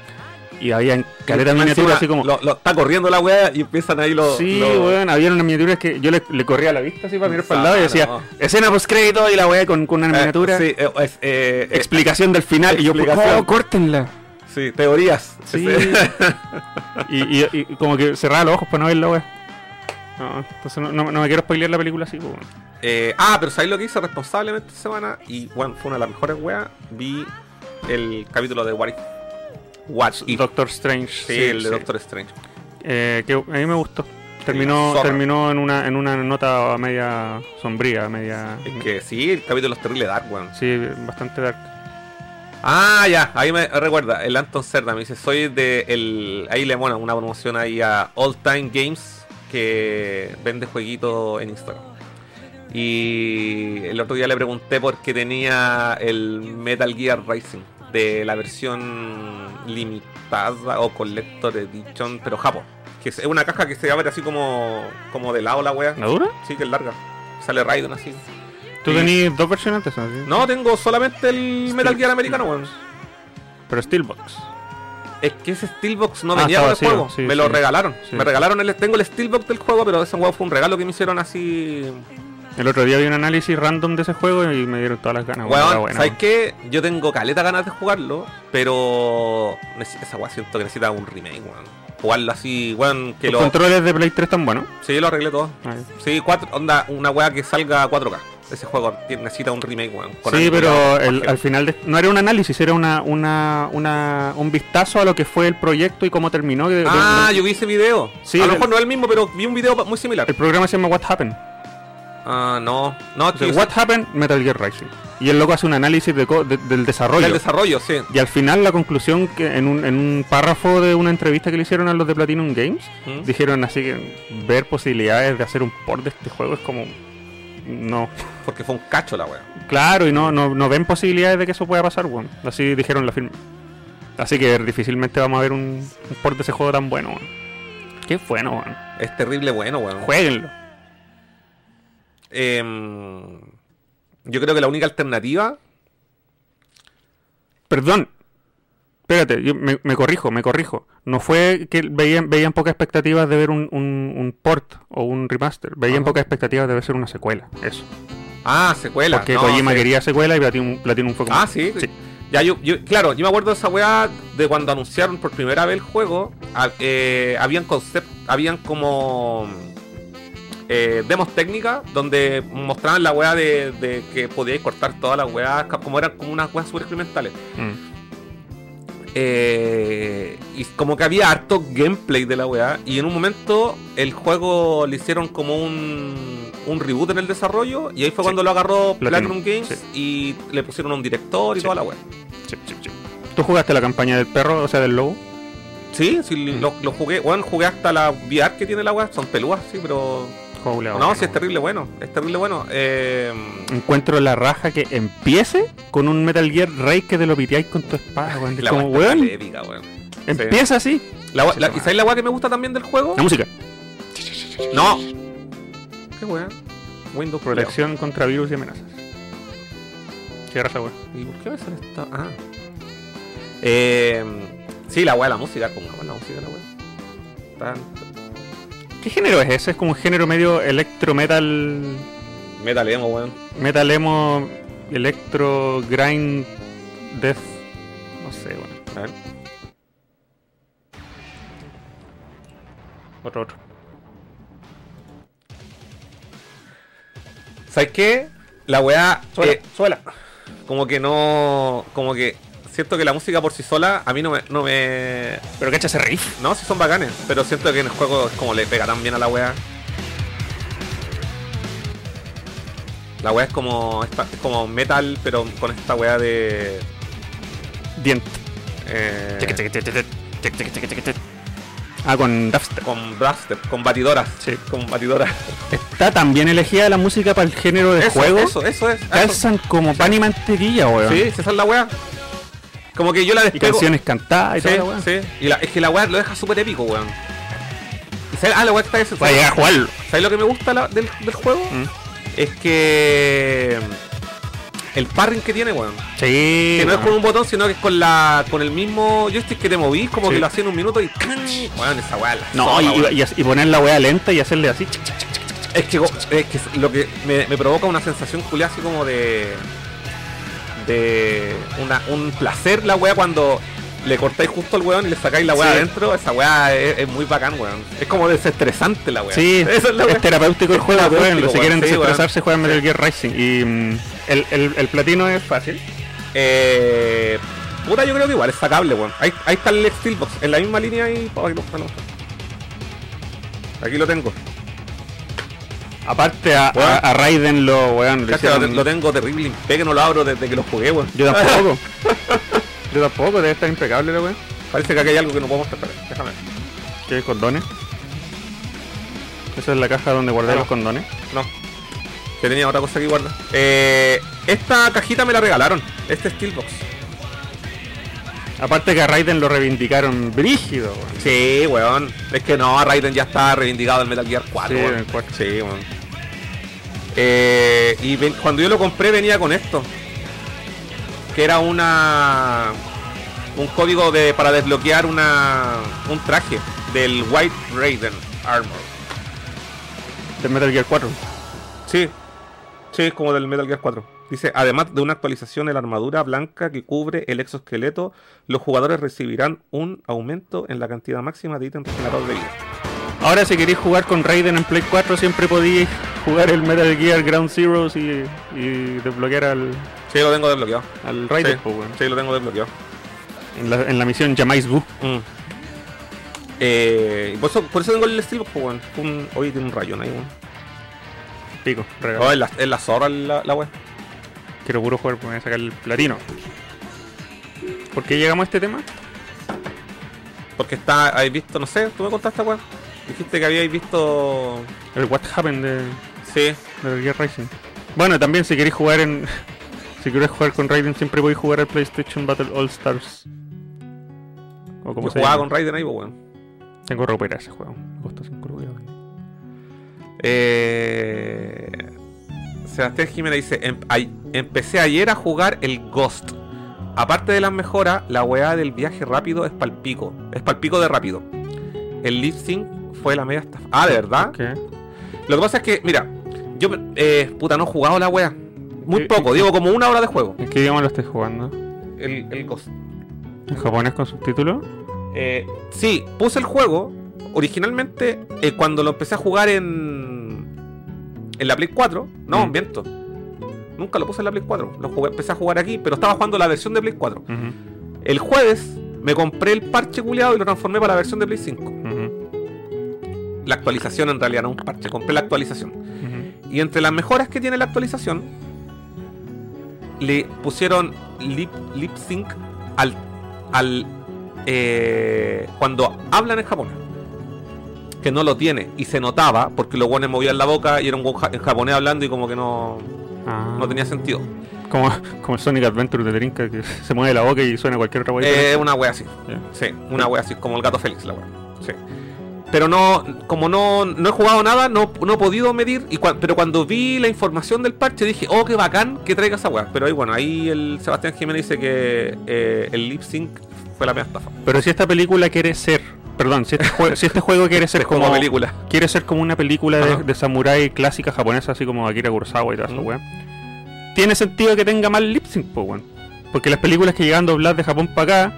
Y había en caleta miniatura así como. Lo, lo- está corriendo la weá y empiezan ahí los... sí, los- weón, había unas miniaturas que yo le, le corría la vista así para mirar para el lado y decía, no. escena post crédito y la weá con, con una Eh, miniatura. eh, es, eh, eh, Explicación del final. Y yo, explicación. oh, córtenla. Sí, teorías. Sí. Y, y, y como que cerraba los ojos para no ver la weá. No, entonces no, no, no me quiero spoilear la película así, pues. Eh, ah, pero ¿sabéis lo que hice responsablemente esta semana? Y bueno, fue una de las mejores weas. Vi el capítulo de What If. What If. Doctor Strange. sí, el de Doctor Strange. Eh, que a mí me gustó. Terminó, terminó en una, en una nota media sombría, media. Es que sí, el capítulo es terrible dark, weón. Sí, bastante dark. Ah, ya, ahí me recuerda, el Anton Cerda me dice, soy de el. Ahí le bueno, una promoción ahí a All Time Games que vende jueguitos en Instagram. Y el otro día le pregunté por qué tenía el Metal Gear Rising de la versión limitada o Collector Edition, pero Japón. Que es una caja que se abre así como, como de lado la wea. ¿La dura? Sí, que es larga. Sale Raiden así. Tú tenías dos versiones eso, ¿sí? No, tengo solamente el Metal Gear americano, weón. Pero Steelbox. Es que ese Steelbox no Ah, venía con el vacío, juego. sí, me sí. lo regalaron. Sí. Me regalaron el. Tengo el Steelbox del juego, pero ese juego fue un regalo que me hicieron así. El otro día vi un análisis random de ese juego y me dieron todas las ganas. Weón, era bueno, ¿sabes qué? Yo tengo caleta ganas de jugarlo, pero. Esa weá siento que necesita un remake, weón. Jugarlo así, weón, que Los lo. controles de Play 3 están buenos. Sí, lo arreglé todo. Ahí. Sí, cuatro, onda, una weá que salga a 4K. Ese juego necesita un remake, weón. Sí, pero el- al final de- no era un análisis, era una, una, una, un vistazo a lo que fue el proyecto y cómo terminó. de- Ah, de- yo vi ese video. Sí, a lo mejor no es el mismo, pero vi un video muy similar. El programa se llama What Happened. Ah, no. No, O sea, que What Happened Metal Gear Rising. Y el loco hace un análisis de co- de- del desarrollo. el desarrollo, sí. Y al final la conclusión que en un, en un párrafo de una entrevista que le hicieron a los de Platinum Games, ¿Mm? dijeron así que ver posibilidades de hacer un port de este juego es como no. Porque fue un cacho la weá. Claro, y no, no, no ven posibilidades de que eso pueda pasar, weón. Así dijeron la firma. Así que difícilmente vamos a ver un, un port de ese juego tan bueno, weón. Qué bueno, weón. Es terrible bueno, weón. Jueguenlo. Em, yo creo que la única alternativa. Perdón. Espérate, yo me, me corrijo, me corrijo. No fue que veían, veían pocas expectativas de ver un, un- un port o un remaster. Veían Ajá. pocas expectativas de ver ser una secuela. Eso. Ah, secuela. Porque no, Kojima sí. quería secuela y Platinum, Platinum fue como... Ah, sí. Ya, yo, yo- claro, yo me acuerdo de esa weá de cuando anunciaron por primera vez el juego. eh, habían concept, habían como eh, demos técnicas donde mostraban la weá de, de que podíais cortar todas las weas, como eran como unas weas super experimentales. Mm. Eh, y como que había harto gameplay de la weá. Y en un momento el juego le hicieron como un, un reboot en el desarrollo. Y ahí fue Sí. cuando lo agarró Platinum, Platinum Games y le pusieron un director y Sí. toda la weá. ¿Tú jugaste la campaña del perro, o sea, del lobo? Sí, sí, Mm. lo, lo jugué. Bueno, jugué hasta la VR que tiene la weá. Son pelúas, sí, pero. No, sí, es terrible bueno. Es terrible bueno. Eh, Encuentro la raja que empiece con un Metal Gear Ray que te lo piteáis con tu espada, weón. Es la como, weón, épica, weón. empieza así. La, la- ¿Y sabes la weá que me gusta también del juego? La música. No. ¿Qué weá? Windows. Protección contra virus y amenazas. Cierra esa weón. ¿Y por qué me sale esta? Ah. Eh, sí, la weá, la música, como la música, la weá. Tan- ¿Qué género es ese? Es como un género medio electro metal. Metal emo, weón. Metal emo. Electro grind. Death. No sé, weón. A ver. Otro, otro. ¿Sabes qué? La weá. Suela, eh, como que no. Como que. Siento que la música por sí sola a mí no me. No, me, Pero cacha ese riff. no sí son bacanes, pero siento que en el juego es como le pega tan bien a la weá. La weá es como. esta- es como metal, pero con esta weá de. Dient. eh, Ah, con dubstep. con blaster, con batidoras. Sí. Con batidoras. Está tan bien elegida la música para el género de Eso, juego. eso, eso es. eso. Calzan como pan y mantequilla, weón. Sí, esa es la weá. Como que yo la Y despego. canciones cantadas y Sí, weón. sí. Y la- es que la weá lo deja súper épico, weón. ¿Y sabes- Ah, la weá está eso. Para llegar a jugarlo. ¿Sabes lo que me gusta la- del, del juego? Mm. Es que. El parring que tiene, weón. Sí. Que no es con un botón, sino que es con la con el mismo joystick que te movís, como Sí. que lo hacía en un minuto y. Weón, esa weá. No, y, weón. y- y poner la weá lenta y hacerle así. Es que, es que lo que me, me provoca una sensación culiada así como de. Una, un placer la weá cuando le cortáis justo al weón y le sacáis la weá Sí. adentro. Esa weá es, es muy bacán, weón. Es como desestresante la weá. Sí, es la weá. es terapéutico el juego, jueguenlo. Si weón, quieren sí, weón. desestresarse, juegan Metal Gear Rising. Y mm, el, el, el platino es fácil. Eh, puta, yo creo que igual es sacable, weón. Ahí, ahí está el Steelbox, en la misma línea y. aquí lo tengo. Aparte a, a, a Raiden lo, weón, lo hicieron- tengo terrible impecable, que no lo abro desde que lo jugué, weón. Yo tampoco. Yo tampoco, debe estar impecable weón. Parece que aquí hay algo que no puedo mostrar. Déjame. ¿Qué condones? Esa es la caja donde guardé Ah, no. los condones. No. Que tenía otra cosa aquí guarda. Eh, esta cajita me la regalaron. Este Steelbox. Aparte que a Raiden lo reivindicaron brígido, weón. Sí, weón. Es que no, Raiden ya está reivindicado en Metal Gear 4. Sí, weón. en el cuatro. Sí, weón. Eh, y ven- cuando yo lo compré venía con esto. Que era una. Un código de, para desbloquear una, un traje del White Raiden Armor. De Metal Gear 4. Sí, sí, es como del Metal Gear 4. Dice, además de una actualización en la armadura blanca que cubre el exoesqueleto, los jugadores recibirán un aumento en la cantidad máxima de ítems regenerador de vida. Ahora si queréis jugar con Raiden en Play 4 siempre podéis jugar el Metal Gear Ground Zeroes y, y desbloquear al, Sí, lo tengo desbloqueado. al Raiden sí, pues, sí, lo tengo desbloqueado. en, la, en la misión Yamais Bu. Mm. Eh, por, eso, por eso tengo el Steelbook, pues. Un- Oye, tiene un rayón ahí, weón. Pico, regalo. Oh, es la, es la zorra la, la weá. Quiero puro jugar, voy a sacar el platino. ¿Por qué llegamos a este tema? Porque está, habéis visto, no sé, tú me contaste, weón. Dijiste que habíais visto. El What Happened de Sí, Metal Gear Rising. Bueno, también si queréis jugar en... si queréis jugar con Raiden siempre podéis jugar al PlayStation Battle All Stars. O como yo se jugaba llama. con Raiden ahí, pues, weón. Tengo que recuperar ese juego. Me costó 5 lucas. Eh, Sebastián Jiménez dice: "Em- Empecé ayer a jugar el Ghost. Aparte de las mejoras, la weá del viaje rápido es palpico. Es palpico de rápido. El lip sync fue la media estafa. Ah, ¿de verdad? ¿Qué? Lo que pasa es que, mira, yo, eh, puta, no he jugado la weá. Muy Eh, poco, eh, digo como una hora de juego. ¿En qué idioma lo estáis jugando? El, el Ghost. ¿En japonés con subtítulos? Eh, sí, puse el juego. Originalmente, eh, cuando lo empecé a jugar en. En la Play 4. No, Mm. viento. Nunca lo puse en la Play 4. Lo jugué, empecé a jugar aquí, pero estaba jugando la versión de Play 4. Ujú, El jueves me compré el parche culiado y lo transformé para la versión de Play 5. ujú, La actualización en realidad, no un parche, compré la actualización. Y entre las mejoras que tiene la actualización, le pusieron lip, lip sync al. al eh, cuando hablan en japonés. Que no lo tiene. Y se notaba, porque los guanes movían la boca y era un guan en japonés hablando y como que no, Ah. no tenía sentido. Como, como el Sonic Adventure de Trinca que se mueve la boca y suena cualquier otra hueá. Eh, una wea así. Sí, una wea así, como el gato Félix, la wea. Sí. Pero no, como no, no he jugado nada, no, no he podido medir. Y cua- pero cuando vi la información del parche dije, oh, qué bacán que traiga esa wea. Pero ahí, bueno, ahí el Sebastián Jiménez dice que eh, el lip sync fue la media estafa. Pero si esta película quiere ser, perdón, si este, jue- si este juego quiere ser como como, película. quiere ser como una película de, de samurái clásica japonesa, así como Akira Kurosawa y toda esa Mm. weá, tiene sentido que tenga más lip sync, po, weón. Porque las películas que llegaban dobladas de Japón para acá,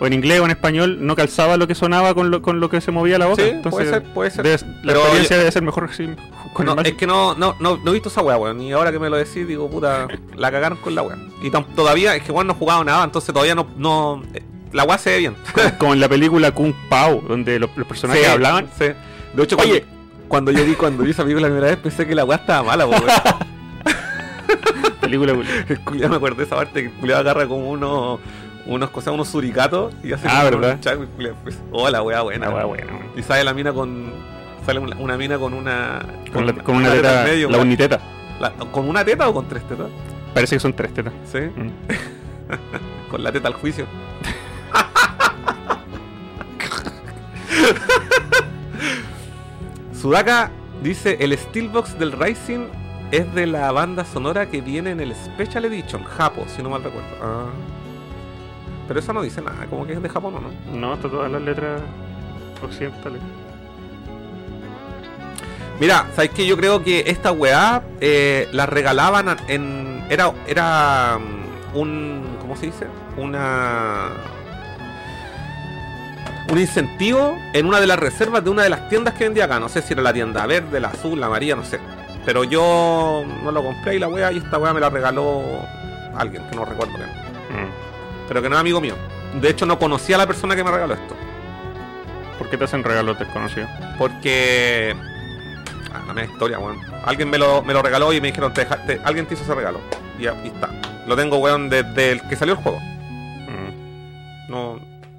o en inglés o en español, no calzaba lo que sonaba con lo, con lo que se movía la boca. Sí, Entonces, puede ser, puede ser. la experiencia debe ser mejor sí, con No, el es que no, no, no, no he visto esa wea, weón. Y ahora que me lo decís, digo, puta, la cagaron con la wea. Y todavía, es que weón no he jugado nada, entonces todavía no. no eh, la wea se ve bien. como en la película Kung Pao, donde los, los personajes Sí, hablaban. Sí. De hecho, Oye. cuando, cuando yo vi cuando vi esa película la primera vez pensé que la weá estaba mala, weón. Película El culiao me acuerdo de esa parte que el culiao agarra como unos unos cosas, unos suricatos y hace Ah, ¿verdad? un chaco y pues, oh la weá buena. Una weá buena. Y sale la mina con. Sale una, una mina con una. Con, la- con una teta, al medio, la uniteta. La- ¿Con una teta o con tres tetas? Parece que son tres tetas. Sí. Mm. Con la teta al juicio. Sudaka dice, el Steelbox del Rising es de la banda sonora que viene en el Special Edition, Japo, si no mal recuerdo. Ah. Pero eso no dice nada, como que es de Japón o no. No, está todas las letras occidentales. Mira, ¿sabes qué? Yo creo que esta weá eh, la regalaban en... Era, era mm, un... ¿Cómo se dice? Una... Un incentivo en una de las reservas de una de las tiendas que vendía acá. No sé si era la tienda verde, la azul, la amarilla, no sé. Pero yo no lo compré y la weá y esta weá me la regaló alguien que no recuerdo bien. Pero que no es amigo mío. De hecho no conocía a la persona que me regaló esto. ¿Por qué te hacen regalos desconocidos? Porque. Ah, la media historia, weón. Alguien me lo, me lo regaló y me dijeron, te te- alguien te hizo ese regalo. Y ahí está. Lo tengo, weón, desde el que salió el juego. Mm. No.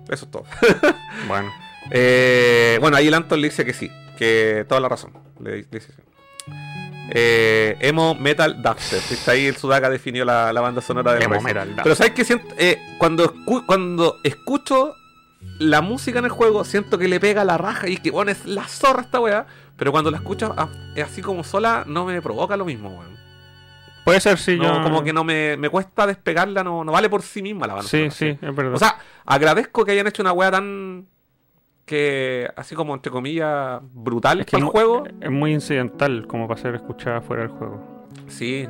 Eso es todo. Bueno, Eh, bueno, ahí el Anton le dice que sí. Que toda la razón. Le, le dice sí. Eh, emo Metal Dubstep. ¿viste? Ahí el Sudaka definió la, la banda sonora de Emo Metal. Pero ¿sabes qué siento? Eh, cuando, escu- cuando escucho la música en el juego siento que le pega la raja y que, bueno, es la zorra esta weá. Pero cuando la escucho a- así como sola, no me provoca lo mismo, weón. Puede ser, sí, No, yo... Como que no me, me cuesta despegarla, no, no vale por sí misma la banda. Sí, sonora, sí, es verdad. O sea, agradezco que hayan hecho una weá tan. Que. así como entre comillas. brutal es que para el juego. es muy incidental como para ser escuchada fuera del juego. Sí.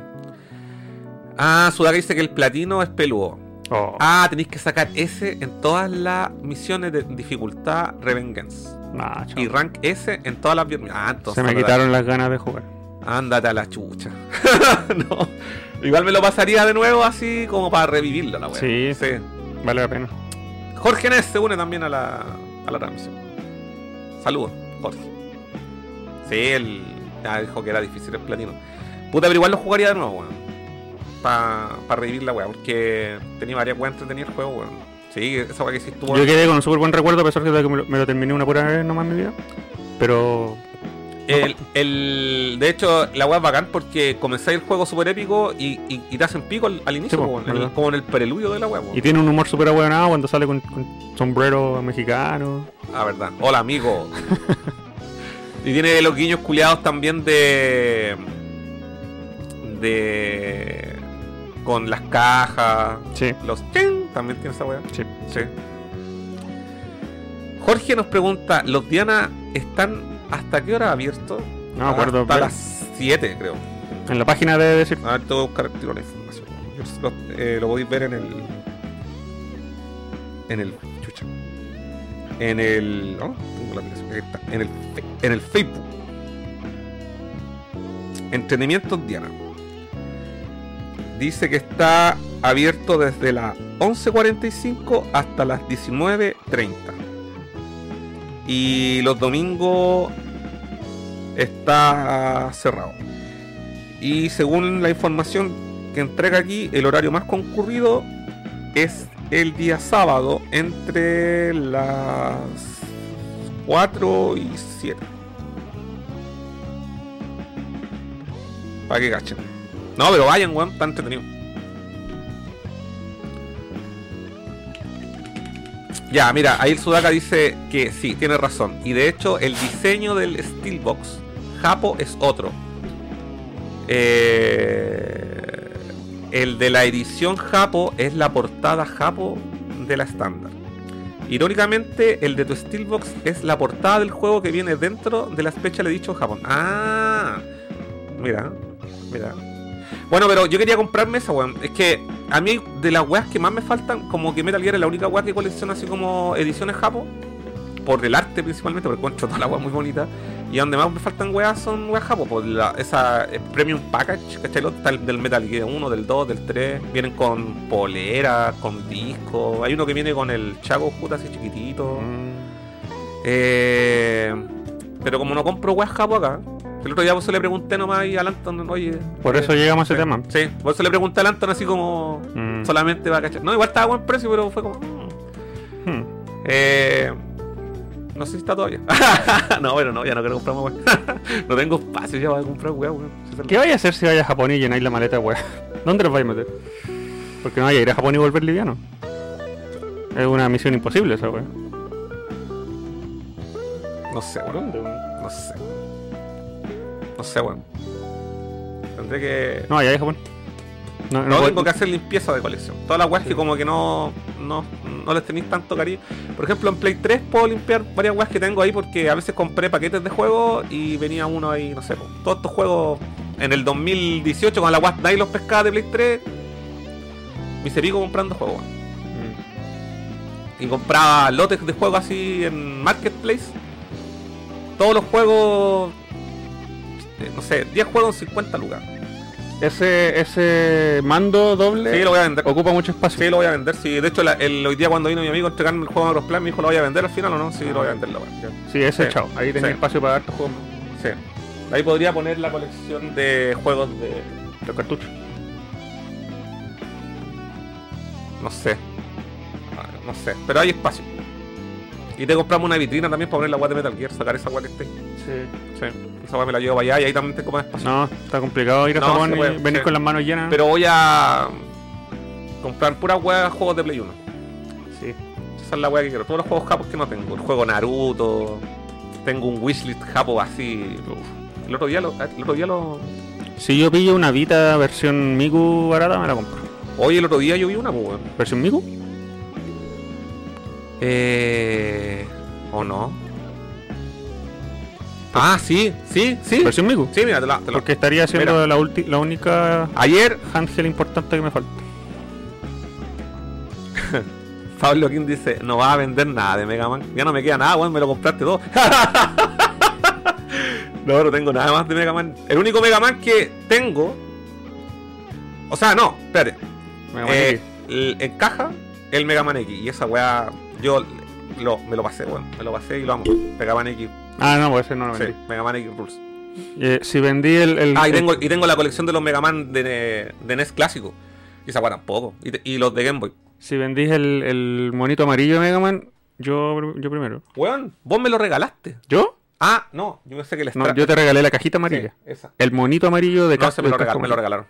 Ah, Sudaka dice que el platino es peludo. Oh, Ah, tenéis que sacar ese en todas las misiones de dificultad Revengeance. chao. Y rank S en todas las. Ah, entonces. Se me quitaron las ganas de jugar. Ándate a la chucha. no. Igual me lo pasaría de nuevo así como para revivirlo la weá. Sí. Vale la pena. Jorge Nes se une también a la, a la transmisión. Saludos, Jorge. Sí, él ya dijo que era difícil el platino. Puta, pero igual lo jugaría de nuevo, weón. Para revivir la weá, porque tenía varias weas entretenidas el juego, weón. Sí, esa weá que hiciste tú, Yo quedé con un súper buen recuerdo, a pesar de que me lo, me lo terminé una pura vez nomás en mi vida. Pero El, el- de hecho, la weá es bacán porque comenzáis el juego súper épico y, y- y te hacen pico al, al inicio, Sí, po, weón, en el- verdad. como en el preludio de la weón. Y tiene un humor súper abuelonado cuando sale con, con sombrero mexicano. Ah, verdad. Hola, amigo. y tiene los guiños culiados también de. de. con las cajas. Sí, Los chin, también tiene esa weá. sí. Sí. Jorge nos pregunta: ¿los Diana están hasta qué hora abiertos? No me acuerdo. Hasta pero las 7, creo. En la página de decir. A ver, tengo que buscar el tiro la información. Yo lo, eh, lo podéis ver en el. En el. Chucha. En el. No, tengo la aplicación. Aquí está. En el, en el Facebook. Entretenimientos Diana. Dice que está abierto desde las 11.45 hasta las 19.30. Y los domingos está cerrado. Y según la información que entrega aquí, el horario más concurrido es el día sábado entre las 4 y 7. Para que cachen. No, pero vayan, weón, está entretenido. Ya, mira, ahí el Sudaka dice que sí, tiene razón. Y de hecho, el diseño del Steelbox Japo es otro. Eh, el de la edición Japo es la portada Japo de la estándar. Irónicamente, el de tu Steelbox es la portada del juego que viene dentro de la Special Edition Japón. Ah, mira, mira. Bueno, pero yo quería comprarme esa, weón. Es que a mí, de las weas que más me faltan, como que Metal Gear es la única wea que colecciona así como ediciones Japo. Por el arte principalmente, porque encuentro toda la wea muy bonita. Y donde más me faltan weas son weas Japo. Por la, esa eh, Premium Package, ¿cachai? Lo- Está el del Metal Gear 1, del 2, del 3. Vienen con polera, con disco. Hay uno que viene con el Chago Juta así chiquitito. Mm, Eh, pero como no compro weas Japo acá. El otro día por eso le pregunté nomás ahí a Lanton, oye. Por eso llegamos a ese tema. Sí, por eso le pregunté a Lanton así como. Mm, Solamente va a cachar. No, igual estaba a buen precio, pero fue como. mm. hmm. Eh, no sé si está todavía. no, bueno, no, ya no quiero comprar más weón. no tengo espacio ya para comprar weón, weón. ¿Qué vais a hacer si vais a Japón y llenáis la maleta, weón? ¿Dónde los vais a meter? Porque no vais a ir a Japón y volver liviano. Es una misión imposible esa, weón. No sé, weón. No sé. No sé, weón. Tendré que. No, allá a Japón. No, No, no, tengo que hacer limpieza de colección. Todas las weas que como que no, no, no les tenéis tanto cariño. Por ejemplo, en Play 3 puedo limpiar varias weas que tengo ahí porque a veces compré paquetes de juegos y venía uno ahí, no sé, todos estos juegos en el 2018 con la weas nadie los pescaba de Play 3. Me hice pico comprando juegos. Mm. Y compraba lotes de juegos así en Marketplace. Todos los juegos, eh, no sé, 10 juegos en 50 lucas. Ese, ese mando doble Sí, lo voy a vender. ocupa mucho espacio. Sí, lo voy a vender. Sí, de hecho, la- el, hoy día cuando vino mi amigo a entregarme el juego de Plan, me dijo, ¿lo voy a vender al final o no? Sí, lo voy a vender, la. Sí, ese Sí. chao. Ahí tenía Sí. espacio para dar tu juego. Sí. Ahí podría poner la colección de juegos de... Los cartuchos. No sé. Ah, No sé. Pero hay espacio. Y te compramos una vitrina también para poner la weá de Metal Gear, sacar esa weá que esté. Sí. Sí. Esa weá me la llevo para allá y ahí también tengo más espacio. No, está complicado ir a No, Japón y venir sí. con las manos llenas. Pero voy a comprar puras weas juegos de Play 1. sí. Esa es la weá que quiero. Todos los juegos japos que no tengo. El juego Naruto. Tengo un wishlist japo así. uf. El otro día lo. El otro día lo. Si yo pillo una Vita versión Miku barata, me la compro. Hoy el otro día yo vi una, pues, weón. ¿Versión Miku? Eh. ¿O no? Ah, sí, sí, sí. ¿Versión Miku? Sí, mira, te la. te la- Porque estaría siendo Mira. la, ulti- la única Ayer, handheld importante que me falta. Pablo King dice: No vas a vender nada de Mega Man. Ya no me queda nada, weón, me lo compraste todo. no, no tengo nada más de Mega Man. El único Mega Man que tengo. O sea, no, espérate. Mega Man Eh, X. el- en caja, el Mega Man X. Y esa weá, yo lo, me lo pasé, weón. Me lo pasé y lo amo. Mega Man X. Ah, no, pues ese no lo Sí, vendí. Mega Man X Rules. Eh, si vendí el. el- Ah, y el- tengo, y tengo la colección de los Mega Man de, de NES clásico. Y esa weá tampoco. Y, te- y los de Game Boy. Si vendís el, el monito amarillo de Mega Man, yo, yo primero. Weón, vos me lo regalaste. ¿Yo? Ah, no, yo pensé que el No, yo te regalé la cajita amarilla. Sí, esa. El monito amarillo de No, se me lo, me lo regalaron.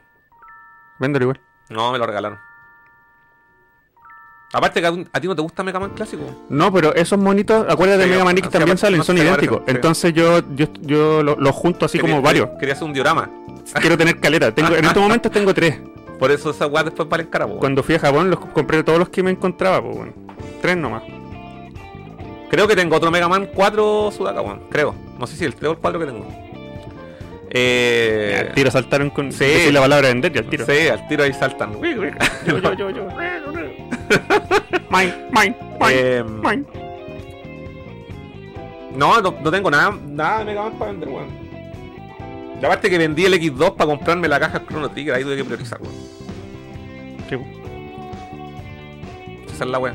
Véndelo igual. No, me lo regalaron. Aparte que a, a ti no te gusta Mega Man clásico. No, pero esos monitos, acuérdate de Mega Man X también salen, son idénticos. Entonces yo, yo, yo los junto así Quería- como varios. Quería hacer un diorama. Quiero tener caleta. Tengo, en estos momentos tengo tres. Por eso esa weá después valen cara, po. Cuando fui a Japón los compré todos los que me encontraba, pues bueno. Tres nomás. Creo que tengo otro Mega Man 4 Sudaka, weón. Creo. No sé si el 3 o el 4 que tengo. Eh. al tiro saltaron con sí. la palabra vender y al tiro. Sí, al tiro ahí saltan. Yo, yo, yo, yo. Mine, mine, mine, Eh, mine. no, no, no tengo nada, nada de Mega Man para vender, weón. Y aparte que vendí el X2 para comprarme la caja Chrono Trigger, ahí tuve que priorizar, weón. Sí. Esa es la weá.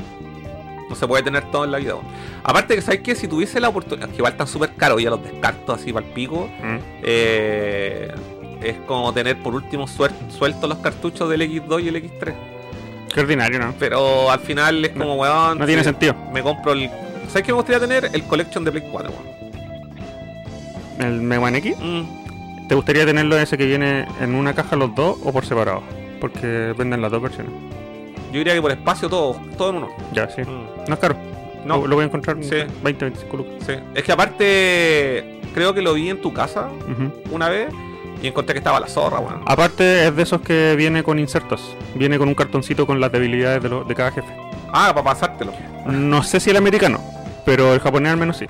No se puede tener todo en la vida, weón. Aparte que, ¿sabes qué? Si tuviese la oportunidad, que igual están súper caros, ya los descarto así para el pico. Mm. eh, es como tener por último sueltos los cartuchos del X2 y el X3. Qué ordinario, ¿no? Pero al final es como, weón. No tiene sentido. Me compro el. ¿Sabes qué me gustaría tener? El Collection de Play 4, weón. El Mega Man X. Mm, ¿Te gustaría tenerlo ese que viene en una caja los dos o por separado? Porque venden las dos versiones. yo diría que por espacio todo, todo en uno. Ya, sí. Mm, No es caro. No. Lo, lo voy a encontrar en Sí. 20, 25 lucas. sí. Es que aparte, creo que lo vi en tu casa una vez y encontré que estaba la zorra, weón. Aparte es de esos que viene con insertos. Viene con un cartoncito con las debilidades de, lo- de cada jefe. Ah, para pasártelo. No sé si el americano, pero el japonés al menos sí.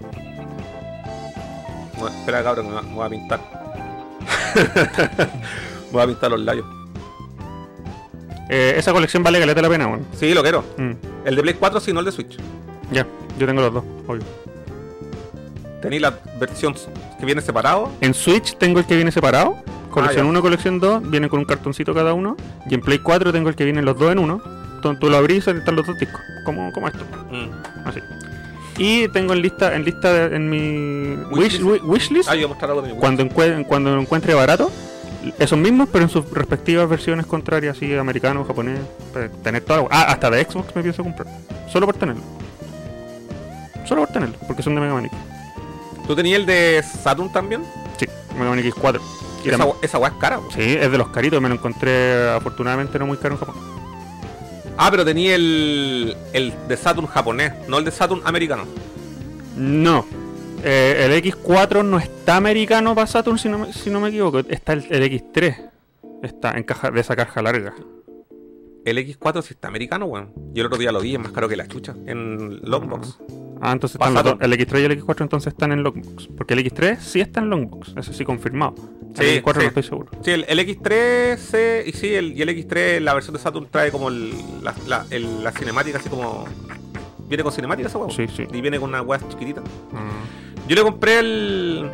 No, espera, cabrón, me, voy a pintar. me voy a pintar los labios. Eh, esa colección vale caleta la pena, bueno. Sí, lo quiero. Mm, El de Play 4, sí, no el de Switch. Ya, yo tengo los dos, obvio. Tenéis la versión que viene separado. En Switch tengo el que viene separado. Colección Ah, ya. 1, colección 2, viene con un cartoncito cada uno. Y en Play 4 tengo el que viene los dos en uno. Entonces tú lo abrís y están los dos discos. Como, como esto, Mm. así. Y tengo en lista, en lista de- en mi wish, Wishlist. wi- wishlist, Ah, yo voy a mostrar algo de mi cuando, encue- cuando lo encuentre barato, esos mismos, pero en sus respectivas versiones contrarias, así americano, japonés, para tener toda la- Ah, hasta de Xbox me pienso comprar. Solo por tenerlo. Solo por tenerlo, porque son de Mega Man X. ¿Tú tenías el de Saturn también? Sí, Mega Man X4. Y Esa, era- we- esa weá es cara. po. Sí, es de los caritos, me lo encontré afortunadamente no muy caro en Japón. Ah, pero tenía el, el de Saturn japonés, no el de Saturn americano. No, eh, el X4 no está americano para Saturn si no me, si no me equivoco, está el, el X3. Está en caja de esa caja larga. El X4 sí está americano, weón. Yo el otro día lo vi, es más caro que la chucha. En Longbox. Ah, entonces están los dos. El X3 y el X4 entonces están en Longbox. Porque el X3 sí está en Longbox, eso sí confirmado. El Sí, X4 sí. no estoy seguro. Sí, el, el X3 sí, y sí, el, y el X3, la versión de Saturn trae como el, la, la, el- la cinemática, así como. Viene con cinemática esa weón. Sí, sí. Y viene con una weá chiquitita. Mm. Yo le compré el.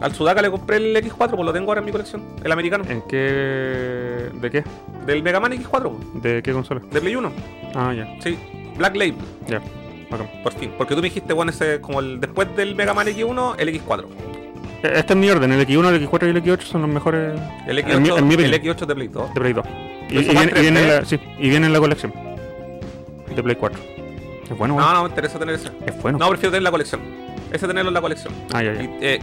Al Sudaka le compré el X4, pues lo tengo ahora en mi colección. El americano. ¿En qué. ¿De qué? Del Mega Man X4, pues, ¿De qué consola? de Play 1. Ah, ya, Sí, Black Label, ya. Bacán. Por fin. Porque tú me dijiste, bueno, ese como el después del Mega Man X1, el X4. Eh, Este es mi orden, el X1, el X4 y el X8 son los mejores El En mi- X8, en mi el opinión. X8 de Play 2. de Play 2. Y, ¿Eso y viene, en y viene en 3D? la, sí, y viene en la colección de Play 4. Es bueno, No, weón. no me interesa tener ese. Es bueno. No, prefiero tener la colección. Ese tenerlo en la colección. Ah, ya, ya. Y, eh,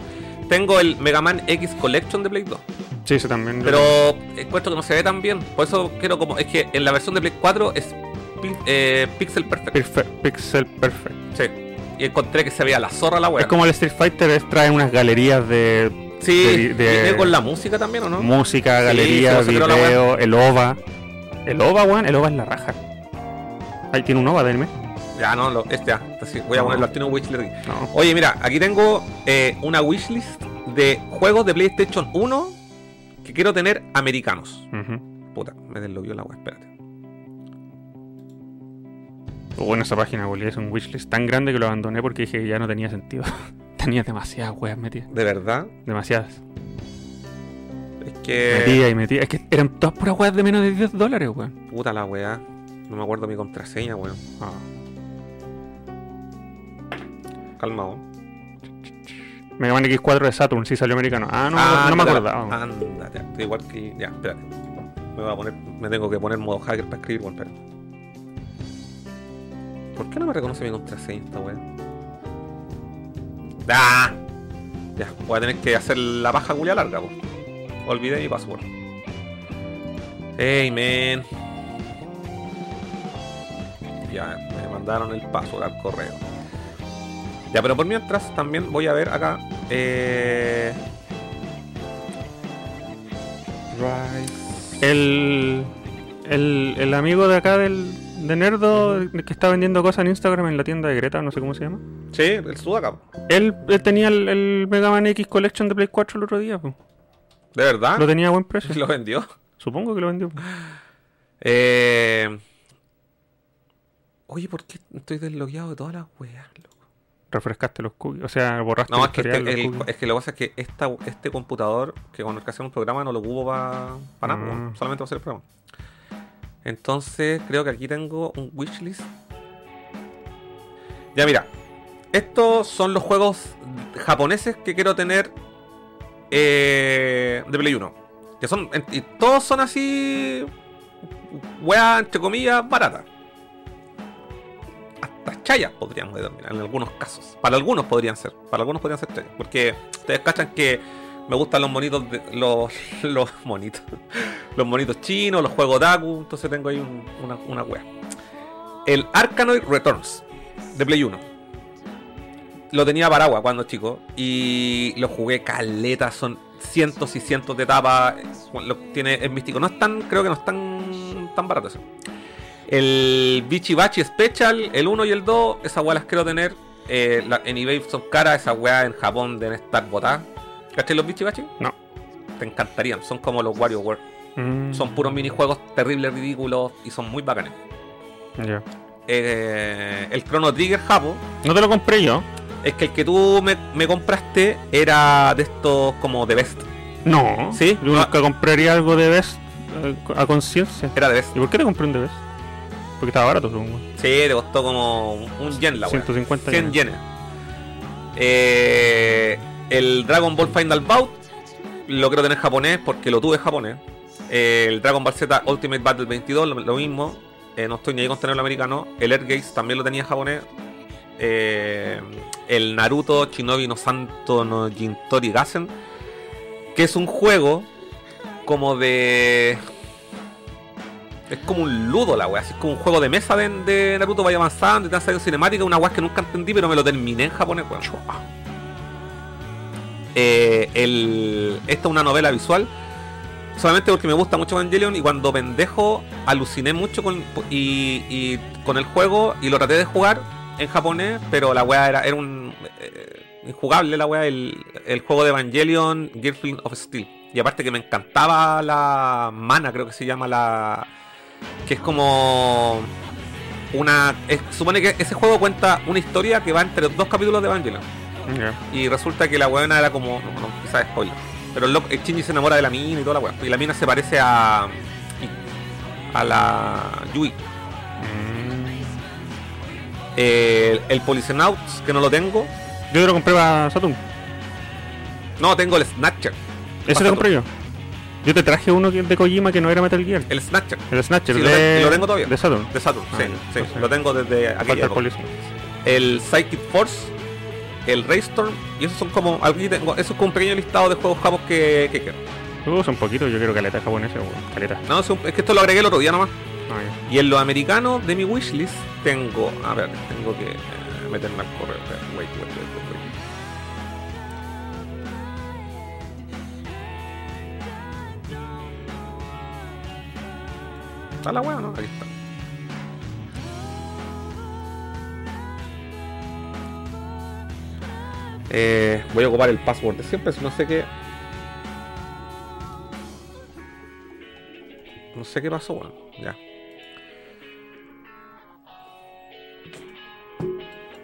tengo el Mega Man X Collection de Play 2. Sí, ese también. Pero encuentro que no se ve tan bien. Por eso quiero como. Es que en la versión de Play 4 es eh, Pixel Perfect. Perfe- Pixel Perfect. Sí. Y encontré que se veía la zorra la wea. Es como el Street Fighter, es, trae unas galerías de, Sí, de- de- viene con la música también, ¿o no? música, Sí, sacó la video, el OVA. El OVA, weón, el OVA es la raja. Ahí tiene un OVA, denme. Ya, no, lo, este ya. Entonces, voy a No. ponerlo tiro en wishlist. No. Oye, mira, aquí tengo eh, una wishlist de juegos de PlayStation 1 que quiero tener americanos. Ujú. Puta, me deslogueó la wea, espérate. Bueno, esa página, boludo, es un wishlist tan grande que lo abandoné porque dije que ya no tenía sentido. tenía demasiadas weas metidas. De verdad, Demasiadas. es que. Metía y metía. Es que eran todas puras weas de menos de 10 dólares, weón. Puta la weá. No me acuerdo mi contraseña, weón. Ah. Calma, weón. Mega Man X4 de Saturn, sí salió americano. Ah, no, no, no me acordaba. Ándate, igual que. Ya, espérate. Me voy a poner. Me tengo que poner modo hacker para escribir, weón, espérate. ¿Por qué no me reconoce mi contraseña esta weá? ¡Ah! Ya, voy a tener que hacer la paja culia larga, weón. Olvidé mi password. Hey, man. Ya, me mandaron el password al correo. Ya, pero por mientras también voy a ver acá. Eh... Rise. El, el, el amigo de acá del, de Nerdo que está vendiendo cosas en Instagram en la tienda de Greta, no sé cómo se llama. Sí, el Sudaca. Él, él tenía el, el Mega Man X Collection de Play 4 el otro día. po. ¿De verdad? Lo tenía a buen precio. ¿Lo vendió? Supongo que lo vendió. po. Eh... Oye, ¿por qué estoy deslogueado de todas las weas, loco? Refrescaste los cookies. O sea, borraste No, es que, este- los el- cookies. es que lo que pasa es que esta, este computador que con el que hacemos un programa no lo ocupo para nada, Mm. solamente para hacer el programa. Entonces, creo que aquí tengo un wishlist. Ya, mira. Estos son los juegos japoneses que quiero tener eh, de Play 1. Que son. Y todos son así. Weas, entre comillas, baratas. Hasta chayas podríamos determinar en algunos casos. Para algunos podrían ser. Para algunos podrían ser chayas. Porque ustedes cachan que me gustan los monitos. de- los, los monitos. Los monitos chinos, los juegos Daku. Entonces tengo ahí un- una, una wea. El Arkanoid Returns de Play 1. Lo tenía Paragua cuando chico. Y lo jugué caleta. Son cientos y cientos de etapas. Lo tiene, es místico. No es tan, creo que no es tan, tan barato eso. El Bichi Bachi Special, el 1 y el 2, esas weas las quiero tener. Eh, la- en eBay son caras, esas weas en Japón deben estar botadas. ¿Cachai los Bichi Bachi? No. Te encantarían, son como los WarioWare. Mm, Son puros minijuegos terribles, ridículos y son muy bacanes. ya. Eh, el Chrono Trigger Japo, No te lo compré yo. es que el que tú me, me compraste era de estos como de Best. No. ¿Sí? Yo nunca compraría algo de Best eh, a conciencia. Era de Best. ¿Y por qué te compré un de Best? Porque estaba barato, supongo. Sí, te costó como un yen la wea. 150 100 yenes. yenes. Eh, el Dragon Ball Final Bout lo quiero tener japonés porque lo tuve japonés. El Dragon Ball Z Ultimate Battle 22, lo, mismo. Eh, no estoy ni ahí con tenerlo americano. El Airgaze también lo tenía japonés. Eh, el Naruto Shinobi no Santo no Jintori Gasen. Que es un juego como de. Es como un ludo la wea, así es como un juego de mesa de, Naruto vaya avanzando y te han salido cinemática, una wea que nunca entendí, pero me lo terminé en japonés, weón. Eh, esta es una novela visual. Solamente porque me gusta mucho Evangelion y cuando pendejo aluciné mucho con, y, con el juego y lo traté de jugar en japonés, pero la wea era, era un eh, injugable la wea, el, juego de Evangelion Girlfriend of Steel. Y aparte que me encantaba la mana, creo que se llama la. que es como. Una. supone que ese juego cuenta una historia que va entre dos capítulos de Evangelion. Y resulta que la weona era como. No, no, quizás spoiler. Pero el, loco- el Shinji se enamora de la mina y toda la weá. Y la mina se parece a. a la Yui. Mm. El, el Policenauts, que no lo tengo. Yo te lo compré para Saturn. No, tengo el Snatcher. Ese te compré yo. Yo te traje uno de Kojima que no era Metal Gear. El Snatcher. El Snatcher Sí, lo de, lo tengo todavía. de Saturn. De Saturn, Ah, sí, sí. Lo tengo desde. Police. El Psychic Force. El Raystorm. Y esos son como. Eso es como un pequeño listado de juegos japos que, que quiero. Uh, son poquitos, yo quiero caleta japonesa. Caleta. No, es, un- es que esto lo agregué el otro día nomás. No, ya. Y en los americanos de mi wishlist tengo. A ver, tengo que eh, meterme al correo. Espera, Wait, wait, wait, wait, wait. ¿Está la wea o no? Aquí está. Eh, voy a ocupar el password de siempre, si no sé qué. No sé qué pasó, bueno, ya.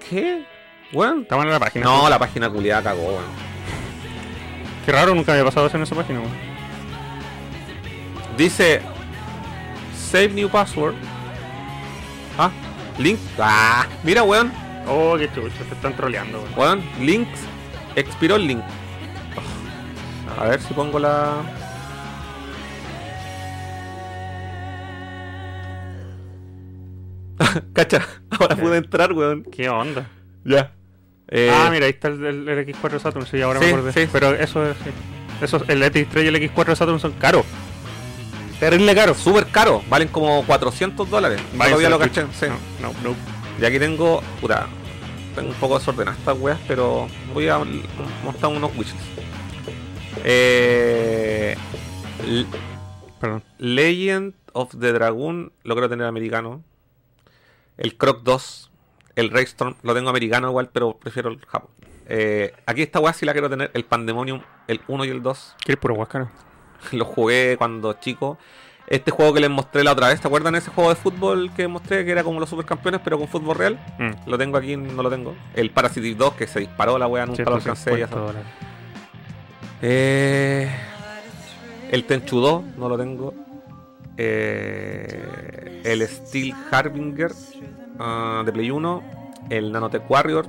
¿Qué? Bueno, Estamos en la página. no, la página culiada cagó, weón. Qué raro, nunca había pasado eso en esa página, weón. Dice Save new password. Ah, link. Ah, mira, weón. Oh, qué chucha, te están troleando, weón. Weón, links. Expiró el link. A ver si pongo la. Cacha, ahora pude entrar, weón. ¿Qué onda? Ya. Eh, ah, mira, ahí está el, el- el X4 Saturn, sí, ahora Sí, me acordé. sí. Pero eso es. sí. Eso, el X3 y el X4 Saturn son caros. Terrible caros. Súper caro, valen como 400 dólares. Todavía lo caché. No, no. Y aquí tengo, puta, tengo un poco desordenadas estas weas, pero voy a mostrar unos widgets. Eh, Perdón. Legend of the Dragon, lo quiero tener americano. El Croc 2, el Raystorm, lo tengo americano igual, pero prefiero el Japón. Eh, aquí esta wea sí la quiero tener, el Pandemonium, el 1 y el 2. ¿Quieres puro guascaro? Lo jugué cuando chico. Este juego que les mostré la otra vez, ¿te acuerdan ese juego de fútbol que mostré que era como los supercampeones pero con fútbol real? Mm. Lo tengo aquí, no lo tengo. El Parasite 2 que se disparó la wea, nunca lo alcancé. ya 150 sabes. dólares. Eh, el Tenchu 2 no lo tengo. Eh, el Steel Harbinger ah, de Play 1. El Nanotech Warrior.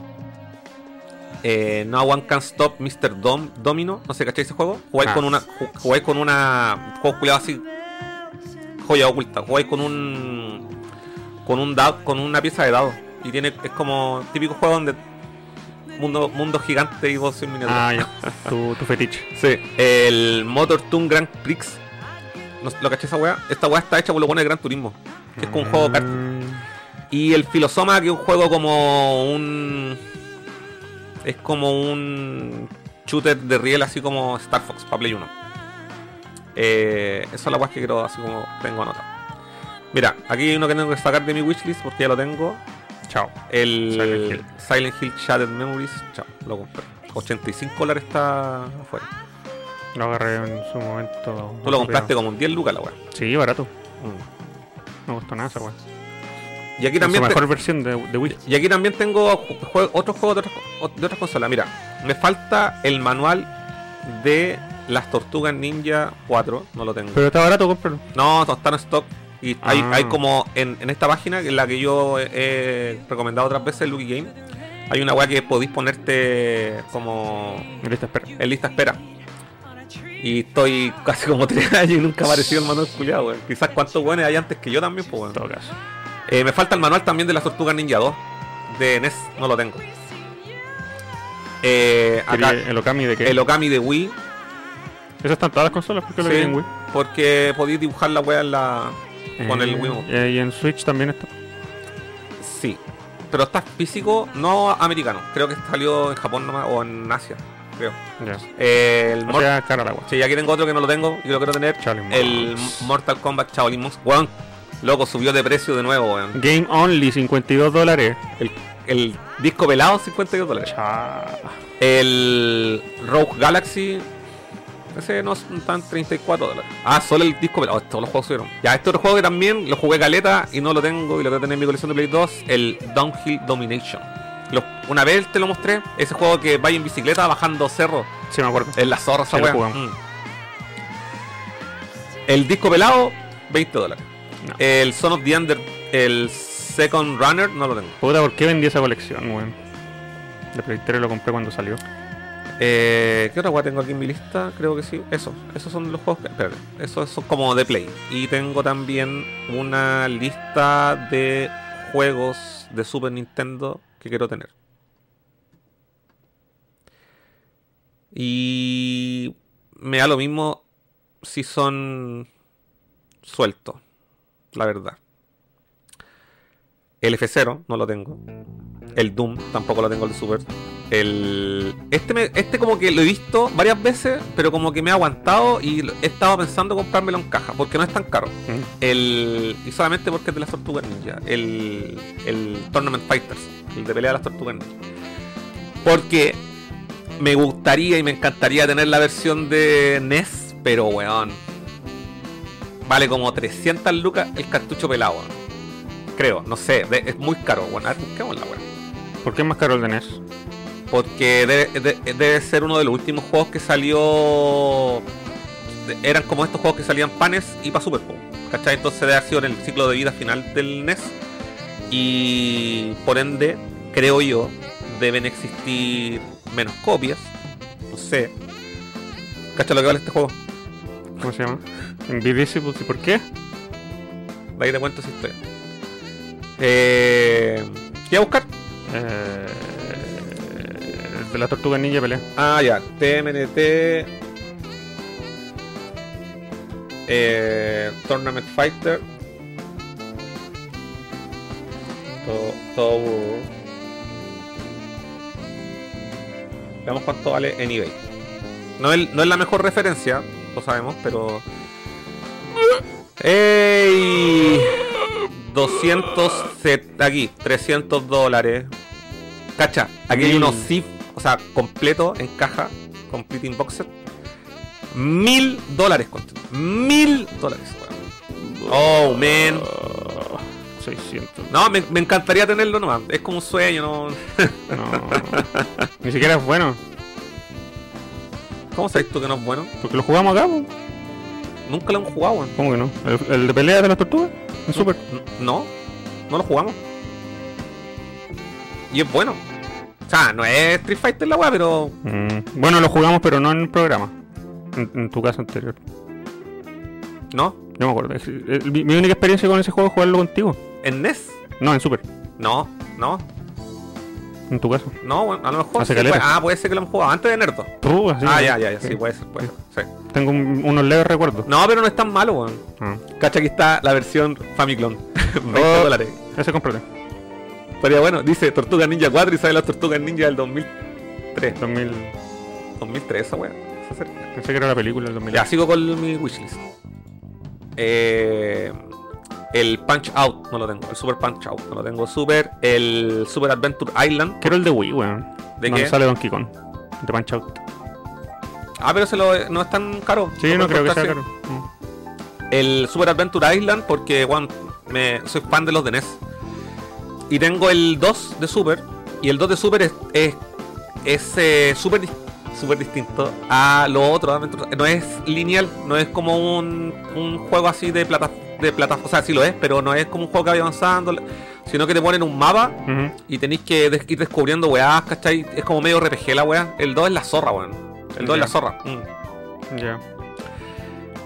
Eh, no One Can Stop Mr. Dom, Domino. No sé, ¿cacháis ese juego? Jugáis Ah. con una. ju- Jugáis con una. Juego culiado así. Joya oculta. Jugáis con un. Con un dado, con una pieza de dado. Y tiene. Es como típico juego donde. Mundo, mundo gigante y vos en miniatura. Ah, ya. tu, tu fetiche. Sí, el Motor Toon Grand Prix. No, ¿Lo caché esa weá? Esta weá está hecha por los buenos de Gran Turismo. Que es como un juego de cartas. Mm, Y el Filosoma, que es un juego como un. Es como un shooter de riel, así como Star Fox para Play 1. Eh, es la weá que quiero, así como tengo anotado. Mira, aquí hay uno que tengo que sacar de mi wishlist porque ya lo tengo. Chao. El Silent Hill. Silent Hill Shattered Memories. Chao, lo compré. 85 dólares está afuera. Lo agarré en su momento. Tú lo compraste como un 10 lucas la weá. Sí, barato. Mm. No costó nada esa weá. Y aquí Es también te- mejor versión de, de Wii. y aquí también tengo ju- jue- otros juegos de otras, co- de otras consolas. Mira, me falta el manual de las Tortugas Ninja 4, no lo tengo. Pero está barato, cómpralo. No, no está en stock. Y hay, Ah. hay como en, en esta página, en la que yo he, recomendado otras veces, Lucky Game, hay una weá que podéis ponerte como En lista espera. en lista espera. Y estoy casi como 3 años y nunca ha aparecido el manual culiado, weón. Quizás cuántos buenos hay antes que yo también, pues, weón. En todo caso. Eh, me falta el manual también de las Tortugas Ninja 2 de NES, no lo tengo. Eh, acá, ¿El Okami de qué? el Okami de Wii, Esas están todas las consolas porque lo Sí. vi en Wii. porque podéis dibujar la wea en la. con el Eh, Wii. eh, Y en Switch también está. Sí, pero está físico, no americano. Creo que salió en Japón nomás o en Asia, creo. Ya. Eh, el O sea, cara. Sí, aquí tengo otro que no lo tengo y lo quiero tener. El. Mortal Kombat Shaolin Monks. Weón, loco, subió de precio de nuevo, weón. Game Only, 52 dólares. El, el disco pelado, 52 dólares. Cha. El Rogue Galaxy. Ese no están 34 dólares. Ah, solo el disco pelado. Todos los juegos subieron. Ya, este otro juego que también lo jugué caleta y no lo tengo y lo voy a tener en mi colección de Play 2. El Downhill Domination. Lo- una vez te lo mostré. Ese juego que vaya en bicicleta bajando cerros. Sí, me acuerdo. En la zorra esa Sí. Mm. El disco pelado, 20 dólares. No. El Son of the Under, el Second Runner, no lo tengo. Puta, ¿por qué vendí esa colección, weón? De Play 3 lo compré cuando salió. Eh, ¿Qué otra weá tengo aquí en mi lista? Creo que sí. Eso, esos son los juegos que. Espérate, esos son como de Play. Y tengo también una lista de juegos de Super Nintendo que quiero tener. Y me da lo mismo si son sueltos, la verdad. El F0 no lo tengo. El Doom tampoco lo tengo el de Super. El, este, me- este como que lo he visto varias veces, pero como que me ha aguantado y he estado pensando comprármelo en caja, porque no es tan caro. Mm. El, y solamente porque es de las tortugas ninja. El, el Tournament Fighters, el de pelea de las tortugas ninja. Porque me gustaría y me encantaría tener la versión de NES, pero weón. Vale como 300 lucas el cartucho pelado. Creo, no sé, de- es muy caro. Bueno, a ver, busquemos la weón. ¿Por qué es más caro el de NES? Porque debe, de- debe ser uno de los últimos juegos que salió. de- eran como estos juegos que salían panes y para Super Bowl. ¿Cachai? Entonces debe haber sido en el ciclo de vida final del NES. Y por ende, creo yo, deben existir menos copias. No sé. ¿Cachai lo que vale este juego? ¿Cómo se llama? Invisible. ¿Y por qué? De ahí te cuento esa historia. Eh, ¿Qué a buscar? Eh, de la tortuga ninja pelea. Ah, ya. TMNT. Eh, Tournament Fighter. Todo. todo- Veamos cuánto vale en eBay. No es, no es la mejor referencia, lo sabemos, pero. ¡Ey! 200 set- aquí, 300 dólares. Cacha, aquí hay unos zip, o sea, completo en caja, complete in box set. Mil dólares, concha. Mil dólares. Oh, man. Oh, 600. No, me, me encantaría tenerlo nomás. Es como un sueño, ¿no? No. Ni siquiera es bueno. ¿Cómo sabes tú que no es bueno? Porque lo jugamos acá. Nunca lo hemos jugado, weón. ¿Cómo que no? ¿El, el de pelea de las tortugas? En Super. No, no lo jugamos. Y es bueno. O sea, no es Street Fighter la weá, pero. Mm, Bueno, lo jugamos, pero no en el programa. En, en tu casa anterior. No. Yo me acuerdo. Eh, Mi, mi única experiencia con ese juego es jugarlo contigo. ¿En NES? No, en Super. No, no, En tu casa. no, bueno, a lo mejor. Sí, puede- ah, puede ser que lo hemos jugado antes de Nerdo. Tú, así, ah, ya, ya, ya, sí, Sí. puede ser, puede ser. sí. Tengo un- unos leves recuerdos. No, pero no es tan malo, weón. Ah. Cacha, aquí está la versión Famiclone. 20 Oh. dólares. Ese cómprate. Estaría bueno, dice Tortuga Ninja 4 y sale las Tortugas Ninja del 2003. 2000. 2003, esa serie. Pensé que era la película del 2000. Ya, sigo con mi wishlist. Eh, el Punch Out no lo tengo. El Super Punch Out no lo tengo. Super. El Super Adventure Island. Quiero el de Wii, weón. ¿De Donde qué? sale Donkey Kong. De Punch Out. Ah, pero se lo, no es tan caro. Sí, no puedes creo que sea caro. Mm. El Super Adventure Island porque, bueno, me, soy fan de los de NES. Y tengo el 2 de Super. Y el 2 de Super es, es, es, eh, súper dis- súper distinto a lo otro. No es lineal, no es como un, un juego así de plata, de plata. O sea, sí lo es, pero no es como un juego que vaya avanzando. Sino que te ponen un mapa y tenéis que des- ir descubriendo weás, ¿cachai? Es como medio RPG la weá. El 2 es la zorra, weón. El 2 es la zorra. Mm. Ya.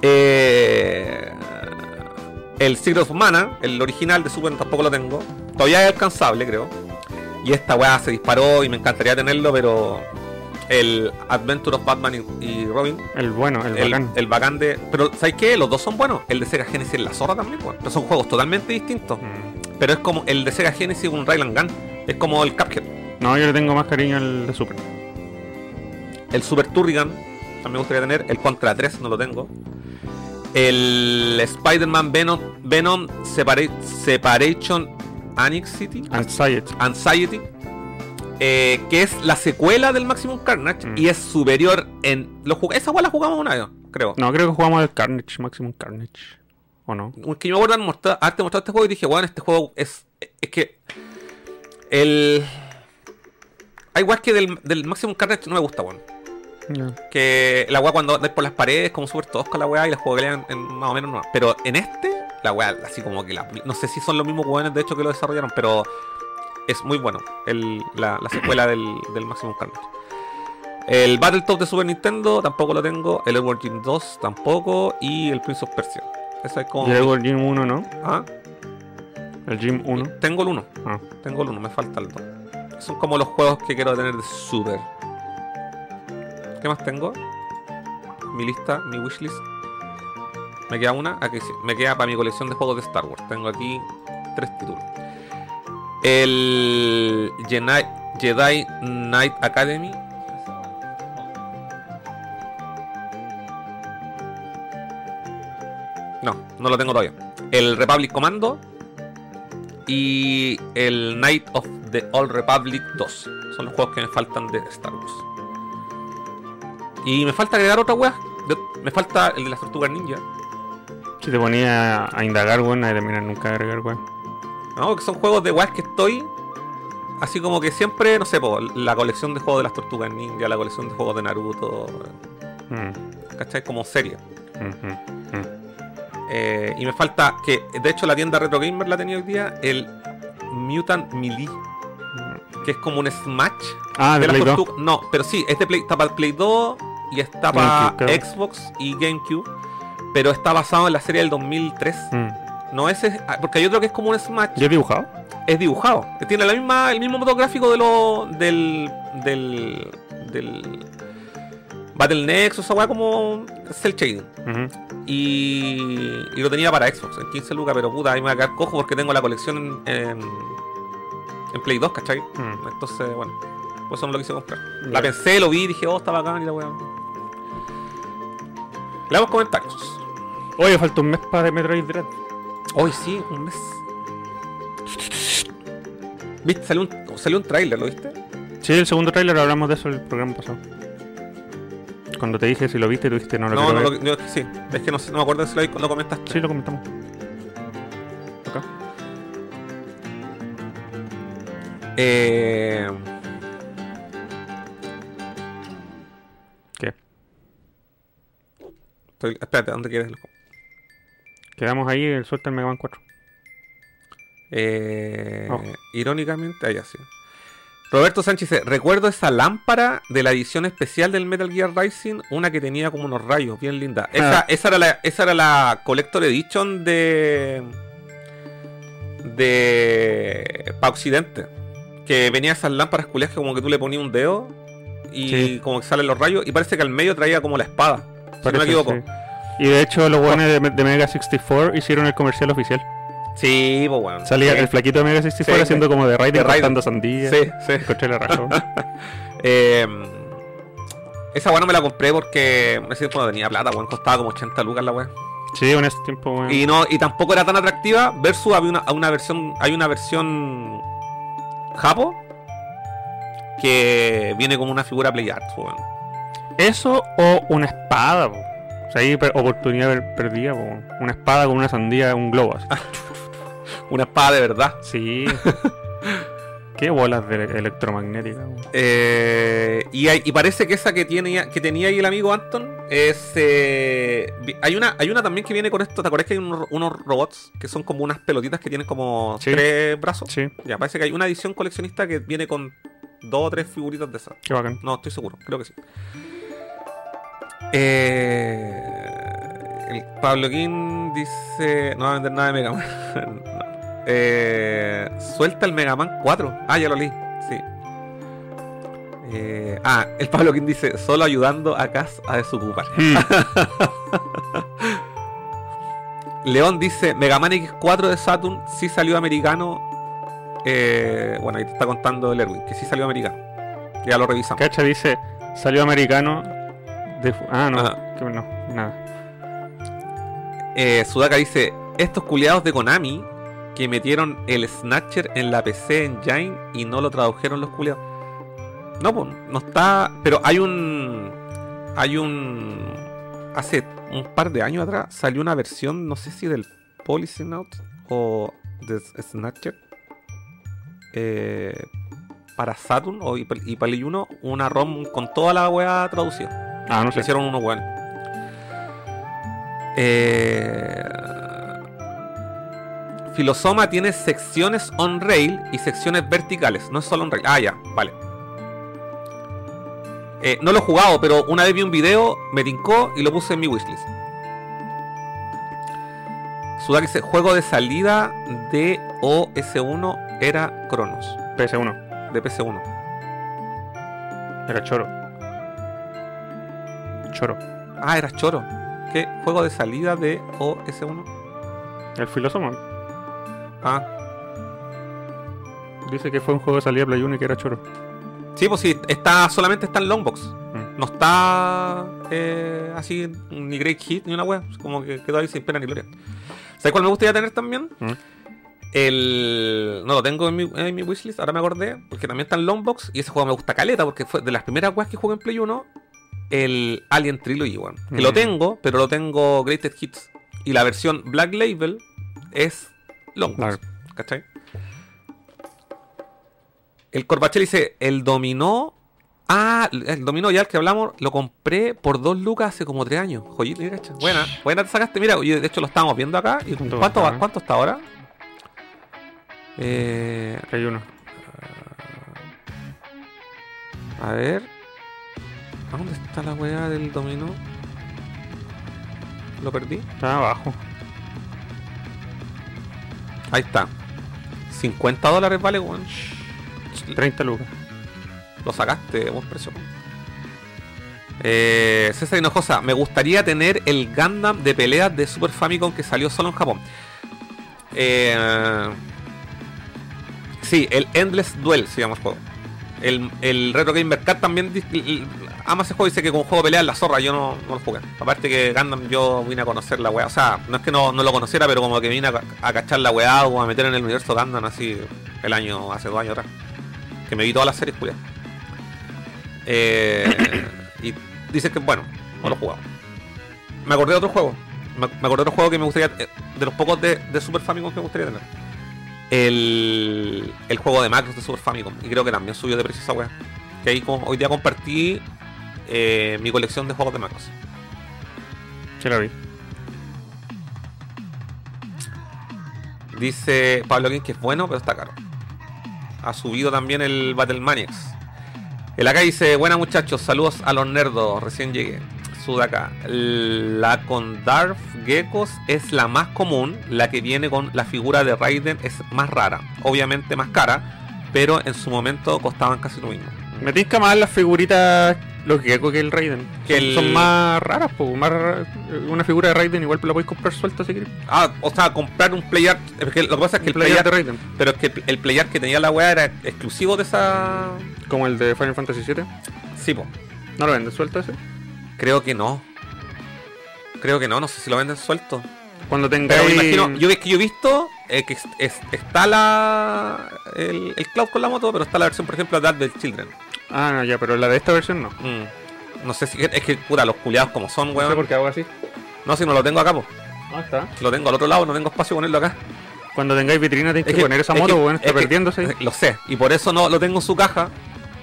Eh, el Secret of Mana, el original de Super tampoco lo tengo. Todavía es alcanzable, creo. Y esta weá se disparó y me encantaría tenerlo, pero el Adventure of Batman y, y Robin, El bueno, el, el, bacán. el bacán de. Pero ¿sabes qué? Los dos son buenos. El de Sega Genesis es la zorra también, weón. Pero son juegos totalmente distintos. Mm. Pero es como el de Sega Genesis un Rail Gun. Es como el Cuphead. No, yo le tengo más cariño al de Super. El Super Turrigan también me gustaría tener. El Contra 3 no lo tengo. El Spider-Man Venom, Venom Separa- Separation Anxiety, Anxiety. Anxiety eh, que es la secuela del Maximum Carnage Mm. y es superior en. Lo esa weá la jugamos una vez, creo. No, creo que jugamos al Carnage, Maximum Carnage. ¿O no? Es que yo me acuerdo de mostrar- haberte mostrado este juego y dije, bueno, este juego es. Es que. El. Hay weas que del, del Maximum Carnage no me gusta, weón. Ya. Que la weá cuando andáis por las paredes, como súper tosca la weá y la en, en más o menos no. Pero en este, la weá, así como que la. No sé si son los mismos weones de hecho que lo desarrollaron, pero es muy bueno el, la, la secuela del, del Maximum Carnage. El Battletoads de Super Nintendo tampoco lo tengo. El Edward Gym 2 tampoco. Y el Prince of Persia. Eso es como. Y el Gym 1, ¿no? Ah, El Gym 1. Tengo el 1. Ah. Tengo el 1, me falta el 2. Son como los juegos que quiero tener de Super. ¿Qué más tengo? Mi lista, mi wishlist. Me queda una. Aquí sí. Me queda para mi colección de juegos de Star Wars. Tengo aquí tres títulos. El Jedi, Knight Academy. No, no lo tengo todavía. El Republic Commando. Y el Knight of the Old Republic 2. Son los juegos que me faltan de Star Wars. Y me falta agregar otra wea. Me falta el de las tortugas ninja. Si te ponía a indagar, weón, no terminar nunca agregar, weón. No, que son juegos de weas que estoy. Así como que siempre, no sé, po, la colección de juegos de las tortugas ninja, la colección de juegos de Naruto. Mm, ¿Cachai? Como serie. mm, mm, mm. Eh, y me falta que, de hecho, la tienda Retro Gamer la tenía hoy día, el Mutant Melee. Que es como un Smash Ah, de las Play 2. tortugas. No, pero sí, es de Play, está para Play 2 y está para. Xbox y GameCube. Pero está basado en la serie del 2003. No ese, ah, porque hay otro que es como un Smash. ¿Ya he dibujado? es dibujado. Que tiene la misma, el mismo motor gráfico de lo, del, del, del Battle Nexus, esa weá como Cell Shading. Ujú. Y, y lo tenía para Xbox en 15 lucas, pero puta, ahí me va a quedar cojo porque tengo la colección en, en, en Play 2, ¿cachai? Mm. Entonces, bueno, pues eso no lo quise comprar. Ya. La pensé, lo vi, dije, oh, está bacán y la weá. Leamos comentarios. Oye, falta un mes para Metroid Dread. Hoy sí, un mes. ¿Viste? Salió un, salió un tráiler, ¿lo viste? Sí, el segundo tráiler hablamos de eso el programa pasado. Cuando te dije si lo viste, tú dijiste no lo No, no, ver. lo, yo- sí. Es que no, no me acuerdo si lo, lo comentaste. Sí, lo comentamos. Acá. Eh, ¿Qué? estoy- espérate, ¿dónde quieres? Quedamos ahí, el suelta el Mega Man 4. Eh, irónicamente, allá sí. Roberto Sánchez dice, recuerdo esa lámpara de la edición especial del Metal Gear Rising, una que tenía como unos rayos, bien linda. Esa, Ah. esa, era, la, esa era la Collector Edition de... De... Pa' Occidente. Que venía esas lámparas culiadas que como que tú le ponías un dedo y Sí. como que salen los rayos y parece que al medio traía como la espada. Si no me equivoco. sí. Y de hecho, los buenos de, de Mega 64 hicieron el comercial oficial. Sí, pues bueno. Salía Sí. el flaquito de Mega 64 Sí, haciendo como de Raiden de Raiden. cortando sandías. Sí, sí. Encontré la raja. Eh, esa weá no me la compré porque me siento no tenía plata, weón. Costaba como 80 lucas la weá. sí, en ese tiempo, weón. Y no, y tampoco era tan atractiva. Versus había una, una versión. Hay una versión Japo que viene como una figura Play Art, weón. Eso o una espada, po. O sea, ahí per- oportunidad per- perdida, po. Una espada con una sandía, un globo. así. Una espada de verdad. Sí. Qué bolas de electromagnética, weón. Eh, y, hay- y parece que esa que tiene que tenía ahí el amigo Anton es eh, hay una hay una también que viene con esto. ¿Te acuerdas que hay unos, unos robots que son como unas pelotitas que tienen como Sí. tres brazos? Sí, Ya, parece que hay una edición coleccionista que viene con dos o tres figuritas de esas. qué bacán. No, estoy seguro, creo que sí. Eh, el Pablo King dice. No va a vender nada de Mega Man. No. Eh, suelta el Mega Man 4. Ah, ya lo leí. Sí. Eh, ah, el Pablo King dice: solo ayudando a Cass a desocupar. Hmm. León dice: Mega Man X4 de Saturn sí salió americano. Eh, bueno, ahí te está contando el Erwin, que sí salió americano. Ya lo revisamos. Cacha dice, salió americano. De... Ah, no, Ajá. que no, nada. Eh, Sudaka dice: Estos culiados de Konami que metieron el Snatcher en la PC Engine y no lo tradujeron los culiados. No, pues, no está. Pero hay un. Hay un. Hace un par de años atrás salió una versión, no sé si del Policynaut o de Snatcher. eh, para Saturn o, y, pa- y Play 1, una ROM con toda la weá traducida. Ah, no sé. hicieron uno bueno. Eh... Filosoma tiene secciones on-rail y secciones verticales. No es solo on-rail. Ah, ya, vale. Eh, no lo he jugado, pero una vez vi un video, me tincó y lo puse en mi wishlist. Suda dice, juego de salida de OS1 era Cronos, PS1. de PC1. Era choro. Choro. Ah, era Choro. ¿Qué? ¿Juego de salida de OS1? El filósofo. Ah. Dice que fue un juego de salida Play 1 y que era choro. Sí, pues sí, está, solamente está en Longbox. Mm. No está eh, así ni Great Hit ni una wea. Como que quedó ahí sin pena ni gloria. ¿Sabes cuál me gustaría tener también? Mm. El. No lo tengo en mi, en mi wishlist, ahora me acordé. Porque también está en Longbox. Y ese juego me gusta caleta. Porque fue de las primeras weas que jugué en Play 1. El Alien Trilogy, weón. Que lo Mm. tengo, pero lo tengo Greatest Hits. Y la versión Black Label es Longbox. ¿Cachai? El Corbachel dice: El dominó. Ah, el dominó ya el que hablamos, lo compré por dos lucas hace como tres años. Joyita, mira. Buena, buena te sacaste. Mira, oye, de hecho lo estábamos viendo acá. ¿Y ¿Cuánto cuánto, está? cuánto está ahora? Eh, Play 1. a ver. ¿A dónde está la weá del dominó? Lo perdí. Está abajo. Ahí está. 50 dólares vale, weón. 30 lucas. Lo sacaste, buen precio. Eh, César Hinojosa, me gustaría tener el Gundam de peleas de Super Famicom que salió solo en Japón. Eh, sí, el Endless Duel se llama el juego. El, el Retro Gamer Cat también ama ese juego, dice que con juego de pelea es la zorra, yo no, no lo jugué. Aparte que Gundam yo vine a conocer la weá, o sea, no es que no, no lo conociera, pero como que vine a, a cachar la weá o a meter en el universo Gundam así el año, hace dos años atrás. Que me vi todas las series, culiadas. Eh, y dicen que bueno, no lo he. Me acordé de otro juego. Me, acordé de otro juego que me gustaría. eh, De los pocos de, de Super Famicom que me gustaría tener. El, el juego de Macros de Super Famicom. Y creo que también subió de precio esa wea. Que ahí con- hoy día compartí eh, mi colección de juegos de Macros. Sí, la vi. Dice Pablo King que es bueno, pero está caro. Ha subido también el Battle Maniacs. El acá dice, buena muchachos, saludos a los nerdos, recién llegué. Sudaka. La con Darth Geckos es la más común, la que viene con la figura de Raiden es más rara, obviamente más cara, pero en su momento costaban casi lo mismo. Me tinca más las figuritas, los Gecko que el Raiden. Que son, el- son más raras, po, más raras. Una figura de Raiden igual la podéis comprar suelta si queréis. Ah, o sea, comprar un player, es que lo que pasa es que el Player player, de Raiden. pero es que el player que tenía la weá era exclusivo de esa... Como el de Final Fantasy VII. Sí, po. ¿No lo venden suelto ese? Creo que no. Creo que no, no sé si lo venden suelto. Cuando Pero tengáis... me imagino, yo es que yo he visto eh, que es- es- está la el, el cloud con la moto, pero está la versión, por ejemplo, de Advent Children. Ah, no, ya, pero la de esta versión no. Mm. No sé si es que puta, los culiados como son, No sé weón. por qué hago así. No, si no lo tengo acá, pues. Ah, está. Lo tengo al otro lado, no tengo espacio para ponerlo acá. Cuando tengáis vitrina tenéis que, poner esa es moto, que- weón, está es perdiéndose. Lo sé, y por eso no lo tengo en su caja.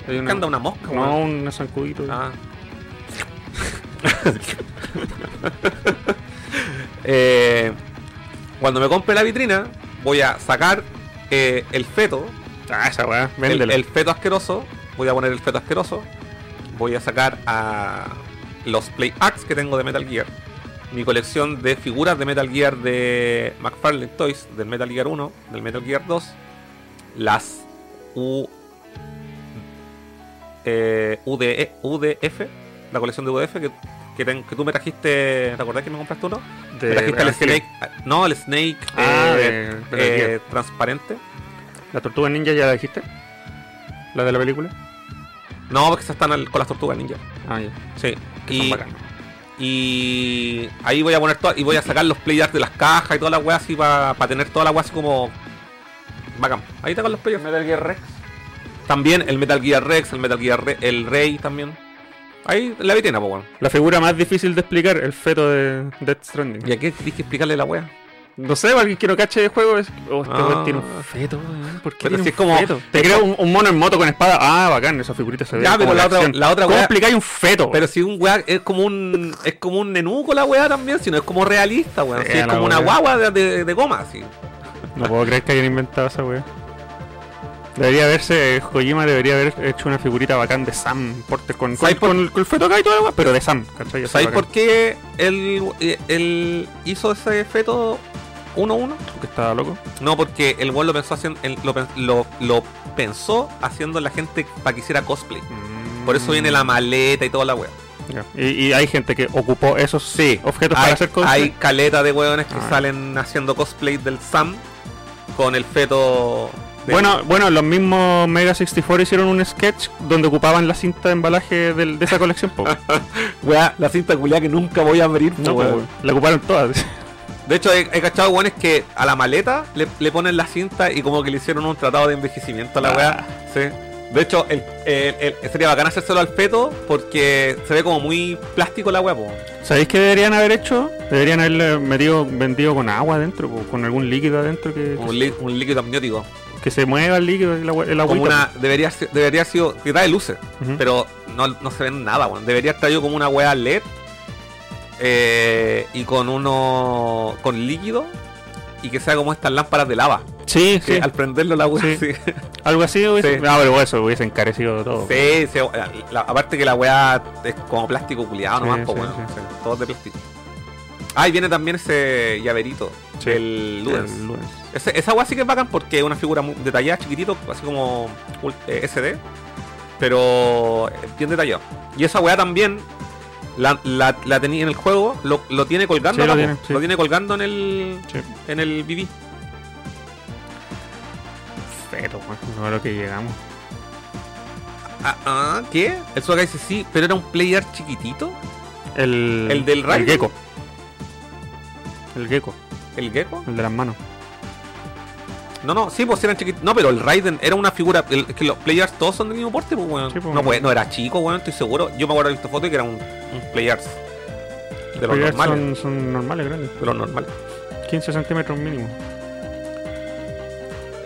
Hay ¿Qué anda una mosca, No, weón? un zancudito. Ah. Eh, cuando me compre la vitrina, voy a sacar eh, el feto, Ah, esa weá, el, feto asqueroso. Voy a poner el feto asqueroso. Voy a sacar a los Play Arts que tengo de Metal Gear. Mi colección de figuras de Metal Gear de McFarlane Toys, del Metal Gear 1, del Metal Gear 2. Las U, eh, UDE UDF, la colección de UDF que, que, ten- que tú me trajiste. ¿Te acordás que me compraste uno? De me trajiste el. Snake. No, el Snake Ah, eh, eh, transparente. ¿La tortuga ninja ya la dijiste? ¿La de la película? No, porque esas están al- con las tortugas ninja. Ah, ya. Sí. Que Y, ahí voy a poner todo, y voy a sacar los players de las cajas y todas las weas así para tener toda la wea así como bacán. Ahí tengo los players. Metal Gear Rex. También el Metal Gear Rex, el Metal Gear Re- el Rey también. Ahí la vitrina, pues weón. La figura más difícil de explicar, el feto de Death Stranding. ¿Y a qué tienes que explicarle la wea? No sé, alguien que no cache de juego es. Oh, este Ah. weón tiene un feto, weón. ¿Por qué Pero tiene si un es como- feto? Te creo un, un mono en moto con espada. Ah, bacán, esa figurita se ve. Ya, pero la otra- la otra ¿Cómo explicáis un feto? Pero si un weá es como un es como un nenuco la weá también, si no es como realista, weón. Si es como una guagua de, de- de goma, así. No puedo creer que hayan inventado esa weá. Debería haberse, Kojima debería haber hecho una figurita bacán de Sam Porter con, con, ¿Sabes por- con el, con y la weá, pero de Sam, ¿cachai? Así ¿Sabéis bacán. por qué él, eh, él hizo ese feto 1-1? Porque estaba loco. No, porque el weón lo pensó haciendo, lo, pen- lo, lo pensó haciendo la gente para que hiciera cosplay. Por eso viene la maleta y toda la weá. Y, y hay gente que ocupó esos Sí, objetos hay, para hacer cosplay. hay caleta de weones que Ah. salen haciendo cosplay del Sam con el feto de- Bueno, bueno, los mismos Mega 64 hicieron un sketch donde ocupaban la cinta de embalaje de esa colección. po. Weá, la cinta culiada que nunca voy a abrir. No, po, weón. la ocuparon todas. De hecho, he, he cachado weones que a la maleta le, le ponen la cinta y como que le hicieron un tratado de envejecimiento a la Ah. weá. Sí. De hecho, el, el- el- sería bacán hacérselo al feto porque se ve como muy plástico la weá, po. ¿Sabéis qué deberían haber hecho? Deberían haberle metido, vendido con agua adentro, po, con algún líquido adentro que, un, lí- un líquido amniótico. Que se mueva el líquido y la, el agüita, Como una. Debería, ser- debería haber sido. Que trae luces. Pero no, no se ven nada, weón. Debería estar yo como una weá LED. eh, y con uno. con líquido. Y que sea como estas lámparas de lava. Sí, Que sí. al prenderlo la weá. Sí. Sí. Algo así hubiese. Sí. Ah, pero eso hubiese encarecido todo. Sí, sí, la- aparte que la weá es como plástico culiado nomás, sí. Sí, todo de plástico. Ah, y viene también ese llaverito del Ludens. El lunes. Ese- esa weá sí que es bacán porque es una figura muy detallada, chiquitito, así como eh, SD, pero es bien detallado. Y esa weá también la, la, la tenía en el juego, lo, lo tiene colgando, Sí, lo tiene, sí. lo tiene colgando en el Sí. en el BB. Pero, no a lo que llegamos. Ah, ah, ¿qué? El Suaga dice sí, pero era un player chiquitito, El, ¿El del El Raiden? gecko. El gecko, el gecko. el de las manos. No, no, sí, pues eran chiquitos. No, pero el Raiden era una figura. el- que los players todos son del mismo porte, pues, weón. Sí, pues, no, pues, no era chico, weón, estoy seguro. Yo me acuerdo de visto fotos y que era un, un players. De los normales. Son, son normales, grandes. De los normales. 15 centímetros mínimo.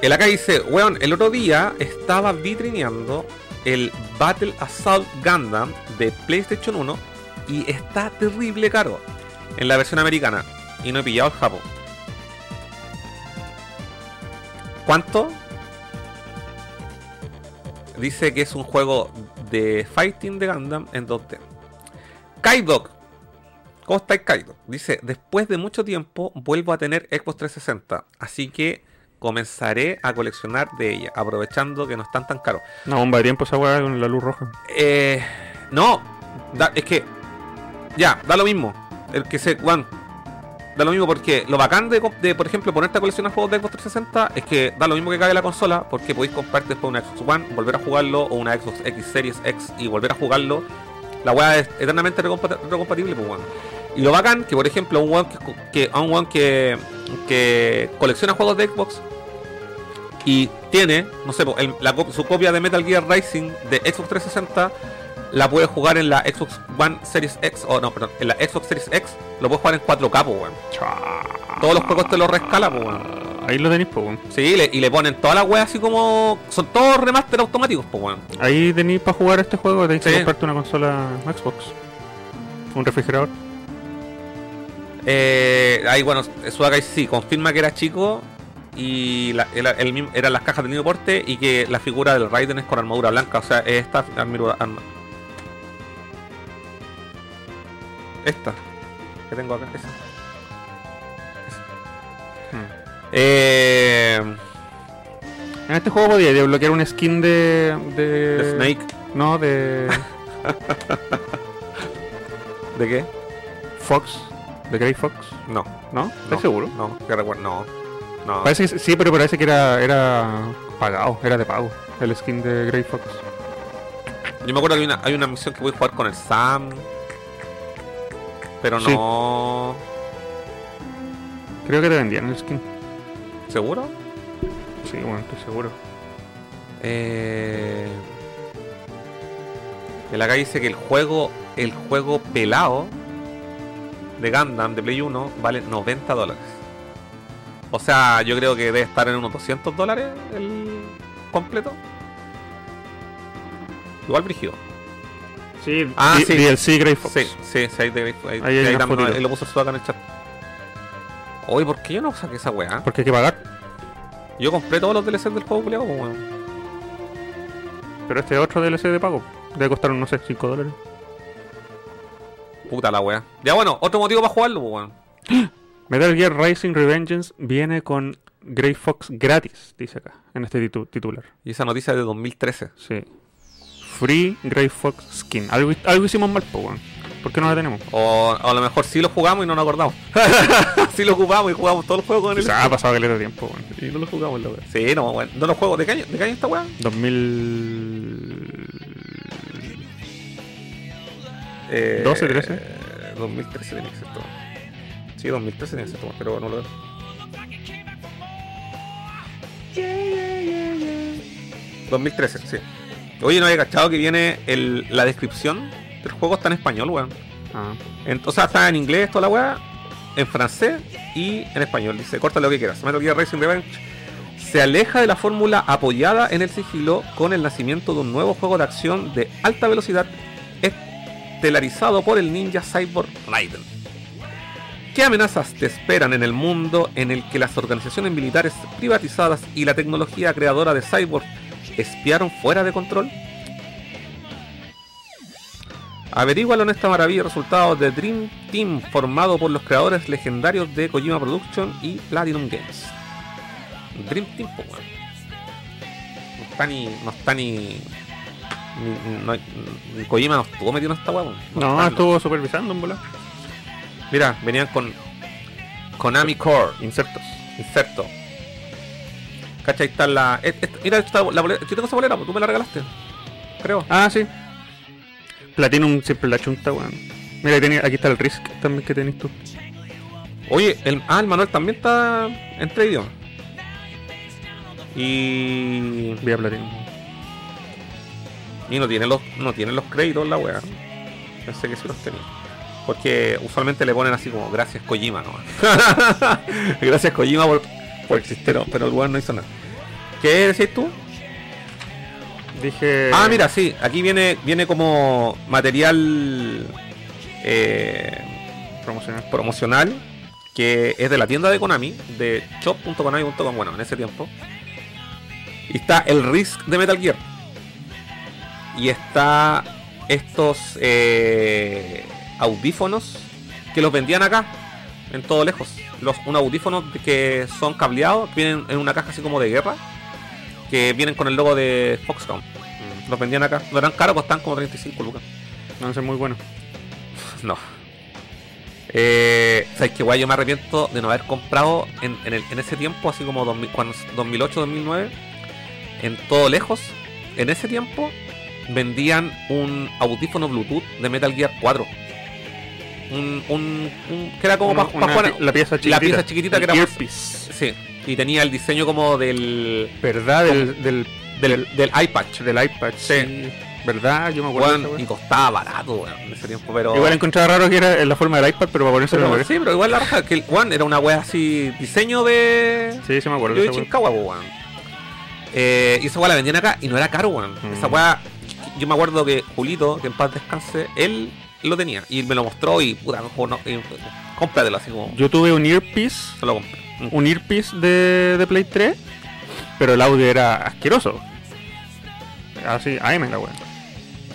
El acá dice, weón, el otro día estaba vitrineando el Battle Assault Gundam de PlayStation 1 y está terrible caro en la versión americana. Y no he pillado el Japón. ¿Cuánto? Dice que es un juego de fighting de Gundam en 2D. Kaidok. ¿Cómo estáis, Kaidok? Dice, después de mucho tiempo vuelvo a tener Xbox 360. Así que comenzaré a coleccionar de ella, aprovechando que no están tan caros. Una bomba de tiempo esa weá con la luz roja. Eh, no, da- es que ya, da lo mismo. El que se, Juan, da lo mismo porque lo bacán de, por ejemplo, ponerte a coleccionar juegos de Xbox 360 es que da lo mismo que cague la consola porque podéis comprarte después una Xbox One, volver a jugarlo o una Xbox X Series X y volver a jugarlo. La weá es eternamente recompa- recompatible, pues weón. Y lo bacán que, por ejemplo, un weón que, un weón que, que colecciona juegos de Xbox y tiene, no sé, su copia de Metal Gear Rising de Xbox 360 la puede jugar en la Xbox One Series X, o no, perdón, en la Xbox Series X lo puedes jugar en 4K, po, weón. Todos los juegos te los rescala, po, weón. Ahí lo tenéis, pues, weón. Sí, y le, y le ponen todas las weas así como. Son todos remaster automáticos, po, weón. Ahí tenéis para jugar este juego, tenéis que Sí. comprarte una consola Xbox. Un refrigerador. Eh, ahí, bueno, Suakai sí, confirma que era chico y la- el- eran las cajas del mismo porte y que la figura del Raiden es con armadura blanca, o sea, es esta armadura. Esta que tengo acá, esa. Esa. Hmm. Eh, En este juego podía desbloquear un skin de. de. de Snake, No, de. ¿de qué? Fox. De Grey Fox. No, ¿No? ¿Estás no, seguro? No, que recuerdo, no. No. Parece que, sí, pero parece que era, era pagado, era de pago. El skin de Grey Fox. Yo me acuerdo que hay una, hay una misión que voy a jugar con el Sam. Pero Sí. no. Creo que te vendían el skin. ¿Seguro? Sí, bueno, estoy seguro. Eh... El acá dice que el juego, el juego pelado de Gundam de Play 1 vale 90 dólares. O sea, yo creo que debe estar en unos 200 dólares el completo. Igual brígido. Sí, Ah, sí. DLC Grey Fox. Sí, sí, sí, ahí, te- ahí- Ahí ahí hay también ahí lo puso el Sudaca en el chat. Oye, ¿por qué yo no saqué esa weá? Porque hay que pagar. Yo compré todos los DLCs del juego, culiao, pues, weón. Pero este otro DLC de pago debe costar, no sé, 5 dólares. Puta la weá. Ya bueno, otro motivo para jugarlo, weón. Metal Gear Rising Revengeance viene con Grey Fox gratis, dice acá, en este titu- titular. Y esa noticia es de 2013. Sí. Free Grey Fox Skin. Algo, algo hicimos mal, po, weón. ¿Por qué no la tenemos? O, o a lo mejor sí lo jugamos y no nos acordamos. sí lo jugamos y jugamos todos los juegos con el ha pasado que le da tiempo, weón. Y no lo jugamos la weá. Sí, no, bueno. No los juegos. ¿De qué año, de qué año esta weá? 2000. Eh, 12, 13. eh, 2013 tiene que ser todo. Sí, 2013 tiene que ser todo, pero no lo veo. 2013, sí. Oye, no había cachado que viene el, la descripción del juego está en español, weón. Ah. En- o sea, está en inglés toda la weá, en francés y en español. Dice, corta lo que quieras. Metal Gear Racing Revenge se aleja de la fórmula apoyada en el sigilo con el nacimiento de un nuevo juego de acción de alta velocidad estelarizado por el ninja Cyborg Raiden. ¿Qué amenazas te esperan en el mundo en el que las organizaciones militares privatizadas y la tecnología creadora de Cyborg espiaron fuera de control? Averígualo en esta maravilla resultados de Dream Team formado por los creadores legendarios de Kojima Production y Platinum Games. Dream Team. No está ni. No está ni. ni- no- Kojima no estuvo metido en esta weón. No, estuvo supervisando en bola. Mira, venían con. Konami Core, Insertos. inserto. ¿Cachai? Está la. et- et- mira, esta, la bolera- yo tengo esa bolera, pues, tú me la regalaste. Creo. Ah, sí. Platinum siempre la chunta, weón. Mira, aquí está el Risk también que tenés tú. Oye, el, ah, el manual también está en tres idiomas. Y. Vía Platinum. Y no tiene los, no tiene los créditos la wea. Pensé que sí los tenía. Porque usualmente le ponen así como gracias Kojima, ¿no? gracias Kojima por, Pero, pero el weón no hizo nada. ¿Qué decís tú? Dije. Ah, mira, sí, aquí viene, viene como material eh, Promocional. promocional que es de la tienda de Konami, de shop.konami.com, bueno, en ese tiempo. Y está el Risk de Metal Gear. Y está estos eh, audífonos que los vendían acá, en todo lejos. Los, un audífonos que son cableados, vienen en una caja así como de guerra, que vienen con el logo de Foxconn. Los vendían acá. No eran caros, costaban como 35 lucas. No sé, muy bueno. No. Eh, ¿Sabes qué guay? Yo me arrepiento de no haber comprado en, en, el- en ese tiempo, así como 2000 cuando, 2008, 2009, en todo lejos. En ese tiempo vendían un audífono Bluetooth de Metal Gear 4. Un, un, un- que era como Una- para una la pieza chiquitita. la pieza chiquitita que era más-. Sí, y tenía el diseño como del, ¿Verdad? Del, del, del, del iPad. del iPad. Sí. ¿Verdad? Yo me acuerdo. esa y weá. costaba barato, weón, en ese tiempo. Pero... Igual encontraba raro que era en la forma del iPad, pero para ponerse la sí, pero igual la raja, que el One era una wea así, diseño de. Sí, sí me acuerdo. Yo de weá. Weón. Eh, y esa wea la vendían acá y no era caro, weón. Mm. Esa wea, yo me acuerdo que Julito, que en paz descanse, él lo tenía y me lo mostró y puta, no, no, y, cómpratelo así como. Yo tuve un earpiece, se lo compré. Mm. un earpiece de, de Play 3, pero el audio era asqueroso. Así, AM la weá.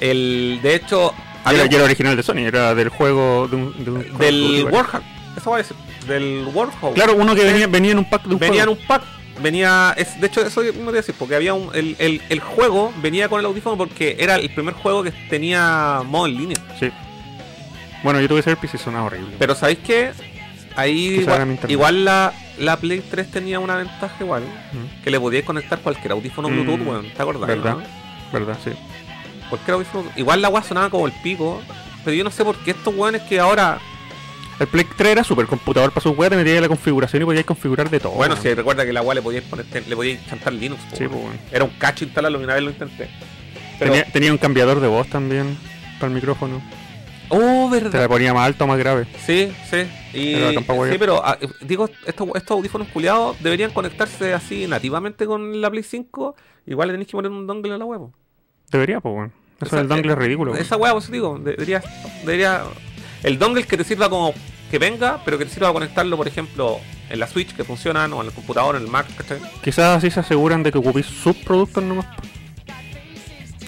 El, de hecho, había Era, original de Sony, era del juego de un, de un- del. Warhawk. Eso va a decir. Del Warhawk. Claro, uno que venía, venía en un pack de un venía en juego. un pack. Venía, es, de hecho, eso mismo te iba a decir, porque había un, el, el, el juego venía con el audífono porque era el primer juego que tenía modo en línea. Sí. Bueno, yo tuve ese earpiece y sonaba horrible. Pero ¿sabéis qué? Ahí igual, la, la Play 3 tenía una ventaja igual, Mm. que le podíais conectar cualquier audífono Mm, Bluetooth, weón, ¿te acordás? ¿Verdad? no? ¿Verdad? Sí. Cualquier audífono, igual la weá sonaba como el pico, pero yo no sé por qué estos weones que ahora, El Play 3 era super computador para sus weas, te metías la configuración y podías configurar de todo. bueno, si recuerda que la weá le podíais poner, le podíais chantar Linux, po, Sí, weón. era un cacho instalarlo y una vez lo intenté. Pero, Tenía, tenía un cambiador de voz también para el micrófono. Oh, Te verdad. la ponía más alto o más grave. Sí, sí. Y, Pero sí, pero ah, eh, digo, estos, estos audífonos culiados deberían conectarse así nativamente con la Play 5. Igual le tenéis que poner un dongle a la huevo. Debería, pues, weón. Eso Esa- del dongle eh, es ridículo. Esa hueá, pues digo, debería, debería. El dongle que te sirva como que venga, pero que te sirva para conectarlo, por ejemplo, en la Switch que funcionan, o en el computador, en el Mac, ¿cachai? Quizás así se aseguran de que ocupéis sus productos nomás.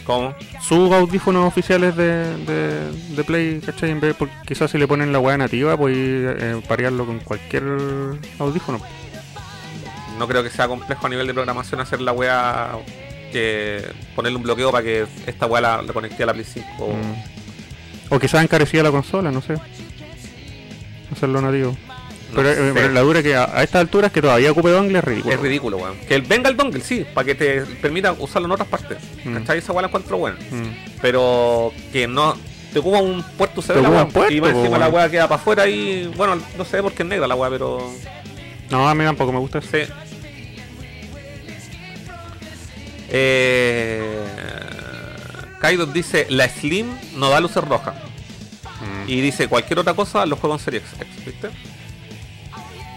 ¿Cómo? Sus audífonos oficiales de, de, de Play, ¿cachai? En vez, porque quizás si le ponen la weá nativa, podéis eh, parearlo con cualquier audífono. No creo que sea complejo a nivel de programación hacer la hueá que ponerle un bloqueo para que esta hueá la, la conecte a la Play 5. Mm. O quizás encarecía la consola, no sé. Hacerlo nativo. Pero, eh, sé. pero la dura que a, a estas alturas que todavía ocupe dongle es ridículo. Es ridículo, weón. Que el, venga el dongle, sí, para que te permita usarlo en otras partes. Mm. ¿Cachai? Esa weá la encuentro buena. Mm. Pero que no. Te ocupa un puerto USB la weá. puerto, Y más encima la weá queda para afuera y. Bueno, no sé por qué es negra la weá, pero. No, a mí tampoco me gusta eso. Sí. Eh, Kaido dice: La Slim no da luces rojas. Mm. Y dice: Cualquier otra cosa los juego en Serie X. ¿Viste?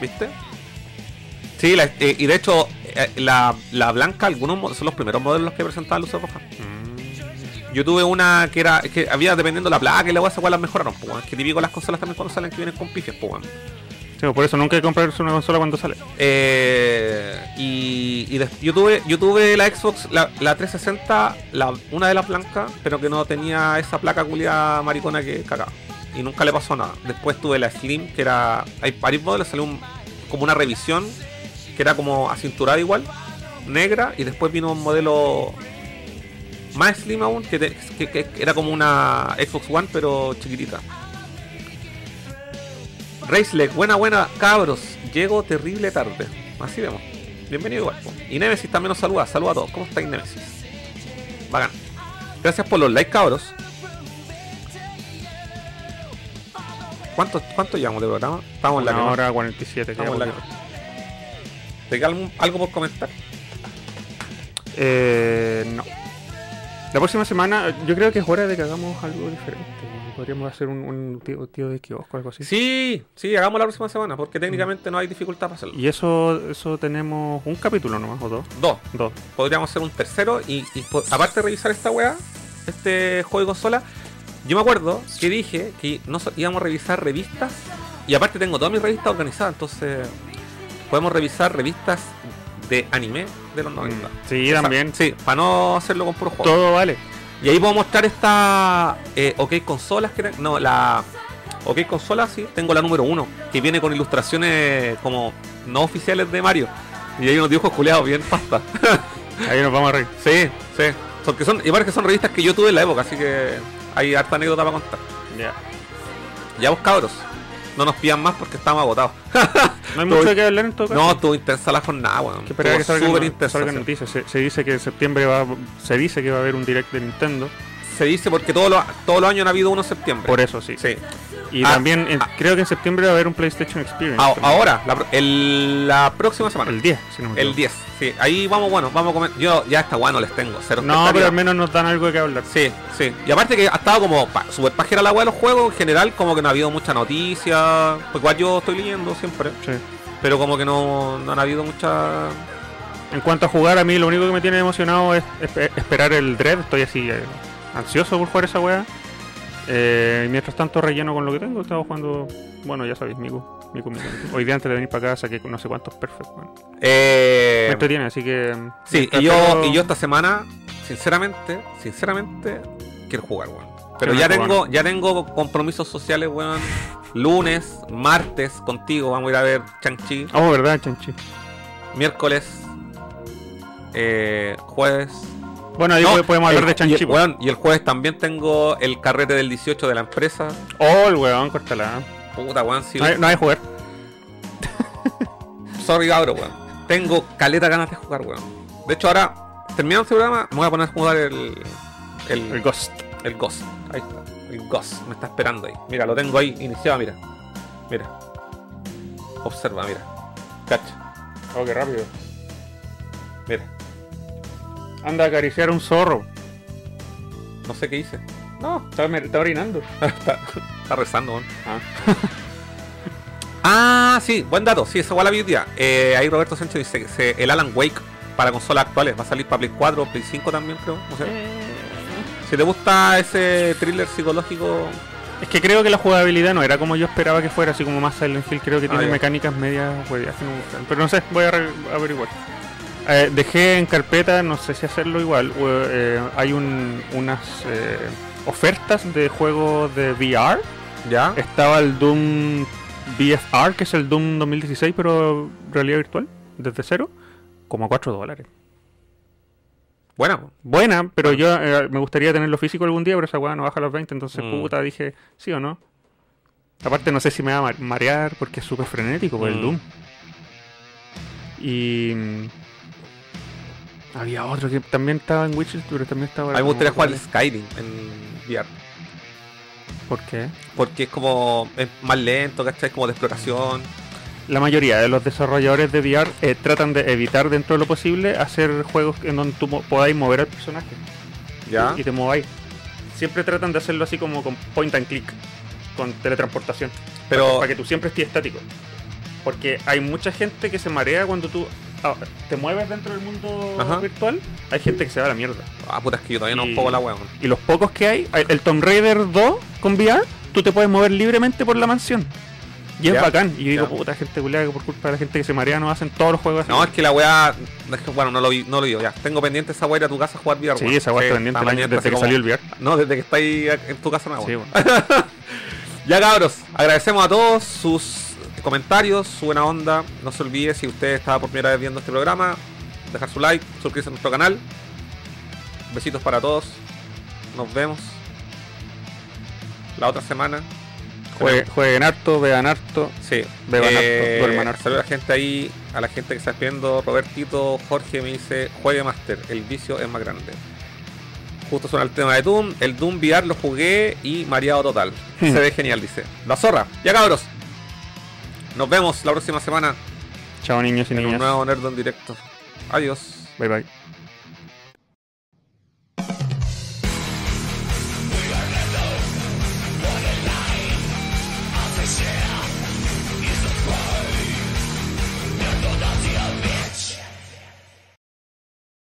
¿Viste? Sí, la- eh, y de hecho, eh, la, la blanca, algunos son los primeros modelos que presentaban luces rojas. Mm. Yo tuve una que era, que había dependiendo la placa y la weá las mejoraron, pues, que típico las consolas también cuando salen que vienen con pifias, pues. Sí, por eso nunca hay que comprarse una consola cuando sale. Eh, y yo tuve yo tuve la Xbox, la, la 360, la, una de las blancas, pero que no tenía esa placa culia maricona que cagaba. Y nunca le pasó nada. Después tuve la Slim, que era. Hay varios modelos, salió un- como una revisión, que era como acinturada igual, negra, y después vino un modelo más slim aún, que, era como una Xbox One, pero chiquitita. Raceleg, buena, buena, cabros. Llego terrible tarde. Así vemos. Bienvenido igual. Y Nemesis también nos saluda. Saluda a todos. ¿Cómo estáis, Nemesis? Bacán. Gracias por los likes, cabros. ¿Cuánto, cuánto llevamos de programa? Estamos en la que- hora 47. Estamos en la poquito. ¿Te queda algún- algo por comentar? Eh, no. La próxima semana, yo creo que es hora de que hagamos algo diferente. Podríamos hacer un, un tío, tío de kiosco o algo así. Sí, sí, hagamos la próxima semana, porque técnicamente no hay dificultad para hacerlo. Y eso, eso tenemos un capítulo nomás, o dos. Dos. Dos. podríamos hacer un tercero y, aparte de revisar esta weá, este juego de consola, yo me acuerdo que dije que no so- íbamos a revisar revistas y aparte tengo todas mis revistas organizadas, entonces podemos revisar revistas de anime de los 90. Sí, O sea, también. Sí, para no hacerlo con puro juego. Todo vale. Y ahí puedo mostrar esta eh, OK consolas que era- no la OK consola sí, tengo la número uno que viene con ilustraciones como no oficiales de Mario. Y hay unos dibujos culeados bien pasta. Ahí nos vamos a reír. Sí, sí. Porque son, igual que son revistas que yo tuve en la época, así que hay harta anécdota para contar. Ya. Ya vos cabros, no nos pidan más porque estamos agotados. No hay mucho que hablar en todo caso. no, estuvo intensa la jornada, weón. que esperar que salgan, intensa. noticias. Se, se dice que en septiembre va, se dice que va a haber un direct de Nintendo. Se dice porque todos los, todos los años han habido uno en septiembre. Por eso sí. Sí. Y Ah, también ah. creo que en septiembre va a haber un PlayStation Experience. A- también. ahora, la, el- la próxima semana. El 10, si no me El equivoco. 10. Sí, ahí vamos, bueno, vamos a comer. Yo ya esta weá no les tengo. Cero No, pero al menos nos dan algo de que hablar. Sí, sí. Y aparte que ha estado como super pajera la de los juegos, en general, como que no ha habido mucha noticia. Pues igual yo estoy leyendo siempre. Sí. Pero como que no, no han habido mucha. En cuanto a jugar, a mí lo único que me tiene emocionado es espe- esperar el Dread. Estoy así eh, ansioso por jugar esa weá. Eh, mientras tanto relleno con lo que tengo. Estaba jugando, bueno, ya sabéis, Miku. Miku, Miku, Miku. Hoy día antes de venir para acá saqué no sé cuántos perfect. weón. Eh, Me entretiene, así que... sí, y yo, y yo esta semana, sinceramente, sinceramente, quiero jugar, weón. Pero Quiero ya tengo, ya tengo compromisos sociales, weón. Lunes, martes contigo, vamos a ir a ver Chang-Chi. Oh, verdad, Chanchi. Miércoles, eh, jueves. Bueno, ahí No, podemos hablar el- de y Chanchi. el, weón, y el jueves también tengo el carrete del 18 de la empresa. Oh, el weón, córtala. Puta, weón, sí. No hay, no hay jugar. Sorry, cabrón, weón. Tengo caleta ganas de jugar, weón. De hecho, ahora, terminando este programa, me voy a poner a jugar el. El, El Ghost. el Ghost. Ahí está. El Ghost. Me está esperando ahí. Mira, lo tengo ahí iniciado, mira. Mira. Observa, mira. Cacha. Oh, qué rápido. Mira. Anda a acariciar un zorro. No sé qué hice. No, está, está orinando. está, está rezando. Ah. Ah, sí, buen dato. Sí, esa igual la vi. Eh, ahí Roberto Sánchez dice que se- el Alan Wake para consolas actuales va a salir para Play 4, Play 5 también, creo. No sé. Si te gusta ese thriller psicológico, Es que creo que la jugabilidad no era como yo esperaba que fuera, así como más Silent Hill. Creo que Ah, tiene ya. mecánicas medias no me gustan. Pero no sé, voy a averiguar. Eh, dejé en carpeta, no sé si hacerlo igual. eh, hay un- unas eh, ofertas de juegos de VR. ¿ya? Estaba el Doom VFR, que es el Doom 2016, pero realidad virtual, desde cero, como a 4 dólares. Buena. Buena, pero yo eh, me gustaría tenerlo físico algún día, pero esa weá no baja a los 20, entonces Mm. puta, dije, ¿sí o no? Aparte no sé si me va a ma- marear porque es súper frenético por el Mm. Doom. Y... Había otro que también estaba en Witcher, pero también estaba... A mí me gustaría jugar recuerdo. Skyrim en VR. ¿Por qué? Porque es como es más lento, ¿cachai? Como de exploración. La mayoría de los desarrolladores de VR eh, tratan de evitar dentro de lo posible hacer juegos en donde tú mo- podáis mover al personaje. ¿Ya? y te mováis. Siempre tratan de hacerlo así como con point and click, con teletransportación. Pero- Para, que tú siempre estés estático. Porque hay mucha gente que se marea cuando tú te mueves dentro del mundo Ajá. virtual. Hay gente que se va a la mierda. Ah, puta, es que yo todavía no Y- juego la weón. Y los pocos que hay, el Tomb Raider 2 con VR, tú te puedes mover libremente por la mansión. Y es bacán. Y digo, puta, gente culiada que por culpa de la gente que se marea no hacen todos los juegos así. No, es que la weá. es que, bueno, no lo vi, no lo vi. Ya, tengo pendiente esa weá ir a tu casa a jugar VR. Sí, esa weá está pendiente desde que salió el VR. No, desde que está ahí en tu casa nueva. Sí, bueno. Ya cabros, agradecemos a todos sus comentarios, su buena onda. No se olvide si usted estaba por primera vez viendo este programa, dejar su like, suscribirse a nuestro canal. Besitos para todos. Nos vemos la otra semana. Jue- jueguen harto, vean harto. Sí. Beban Eh, harto, duerman harto. saludos a la gente ahí, a la gente que está viendo. Robertito, Jorge me dice, juegue Master, el vicio es más grande. Justo suena el tema de Doom. El Doom VR lo jugué y mareado total. Hmm. Se ve genial, dice. La zorra. Ya cabros. Nos vemos la próxima semana Chao niños y en un niñas. nuevo Nerd en directo. Adiós. Bye bye.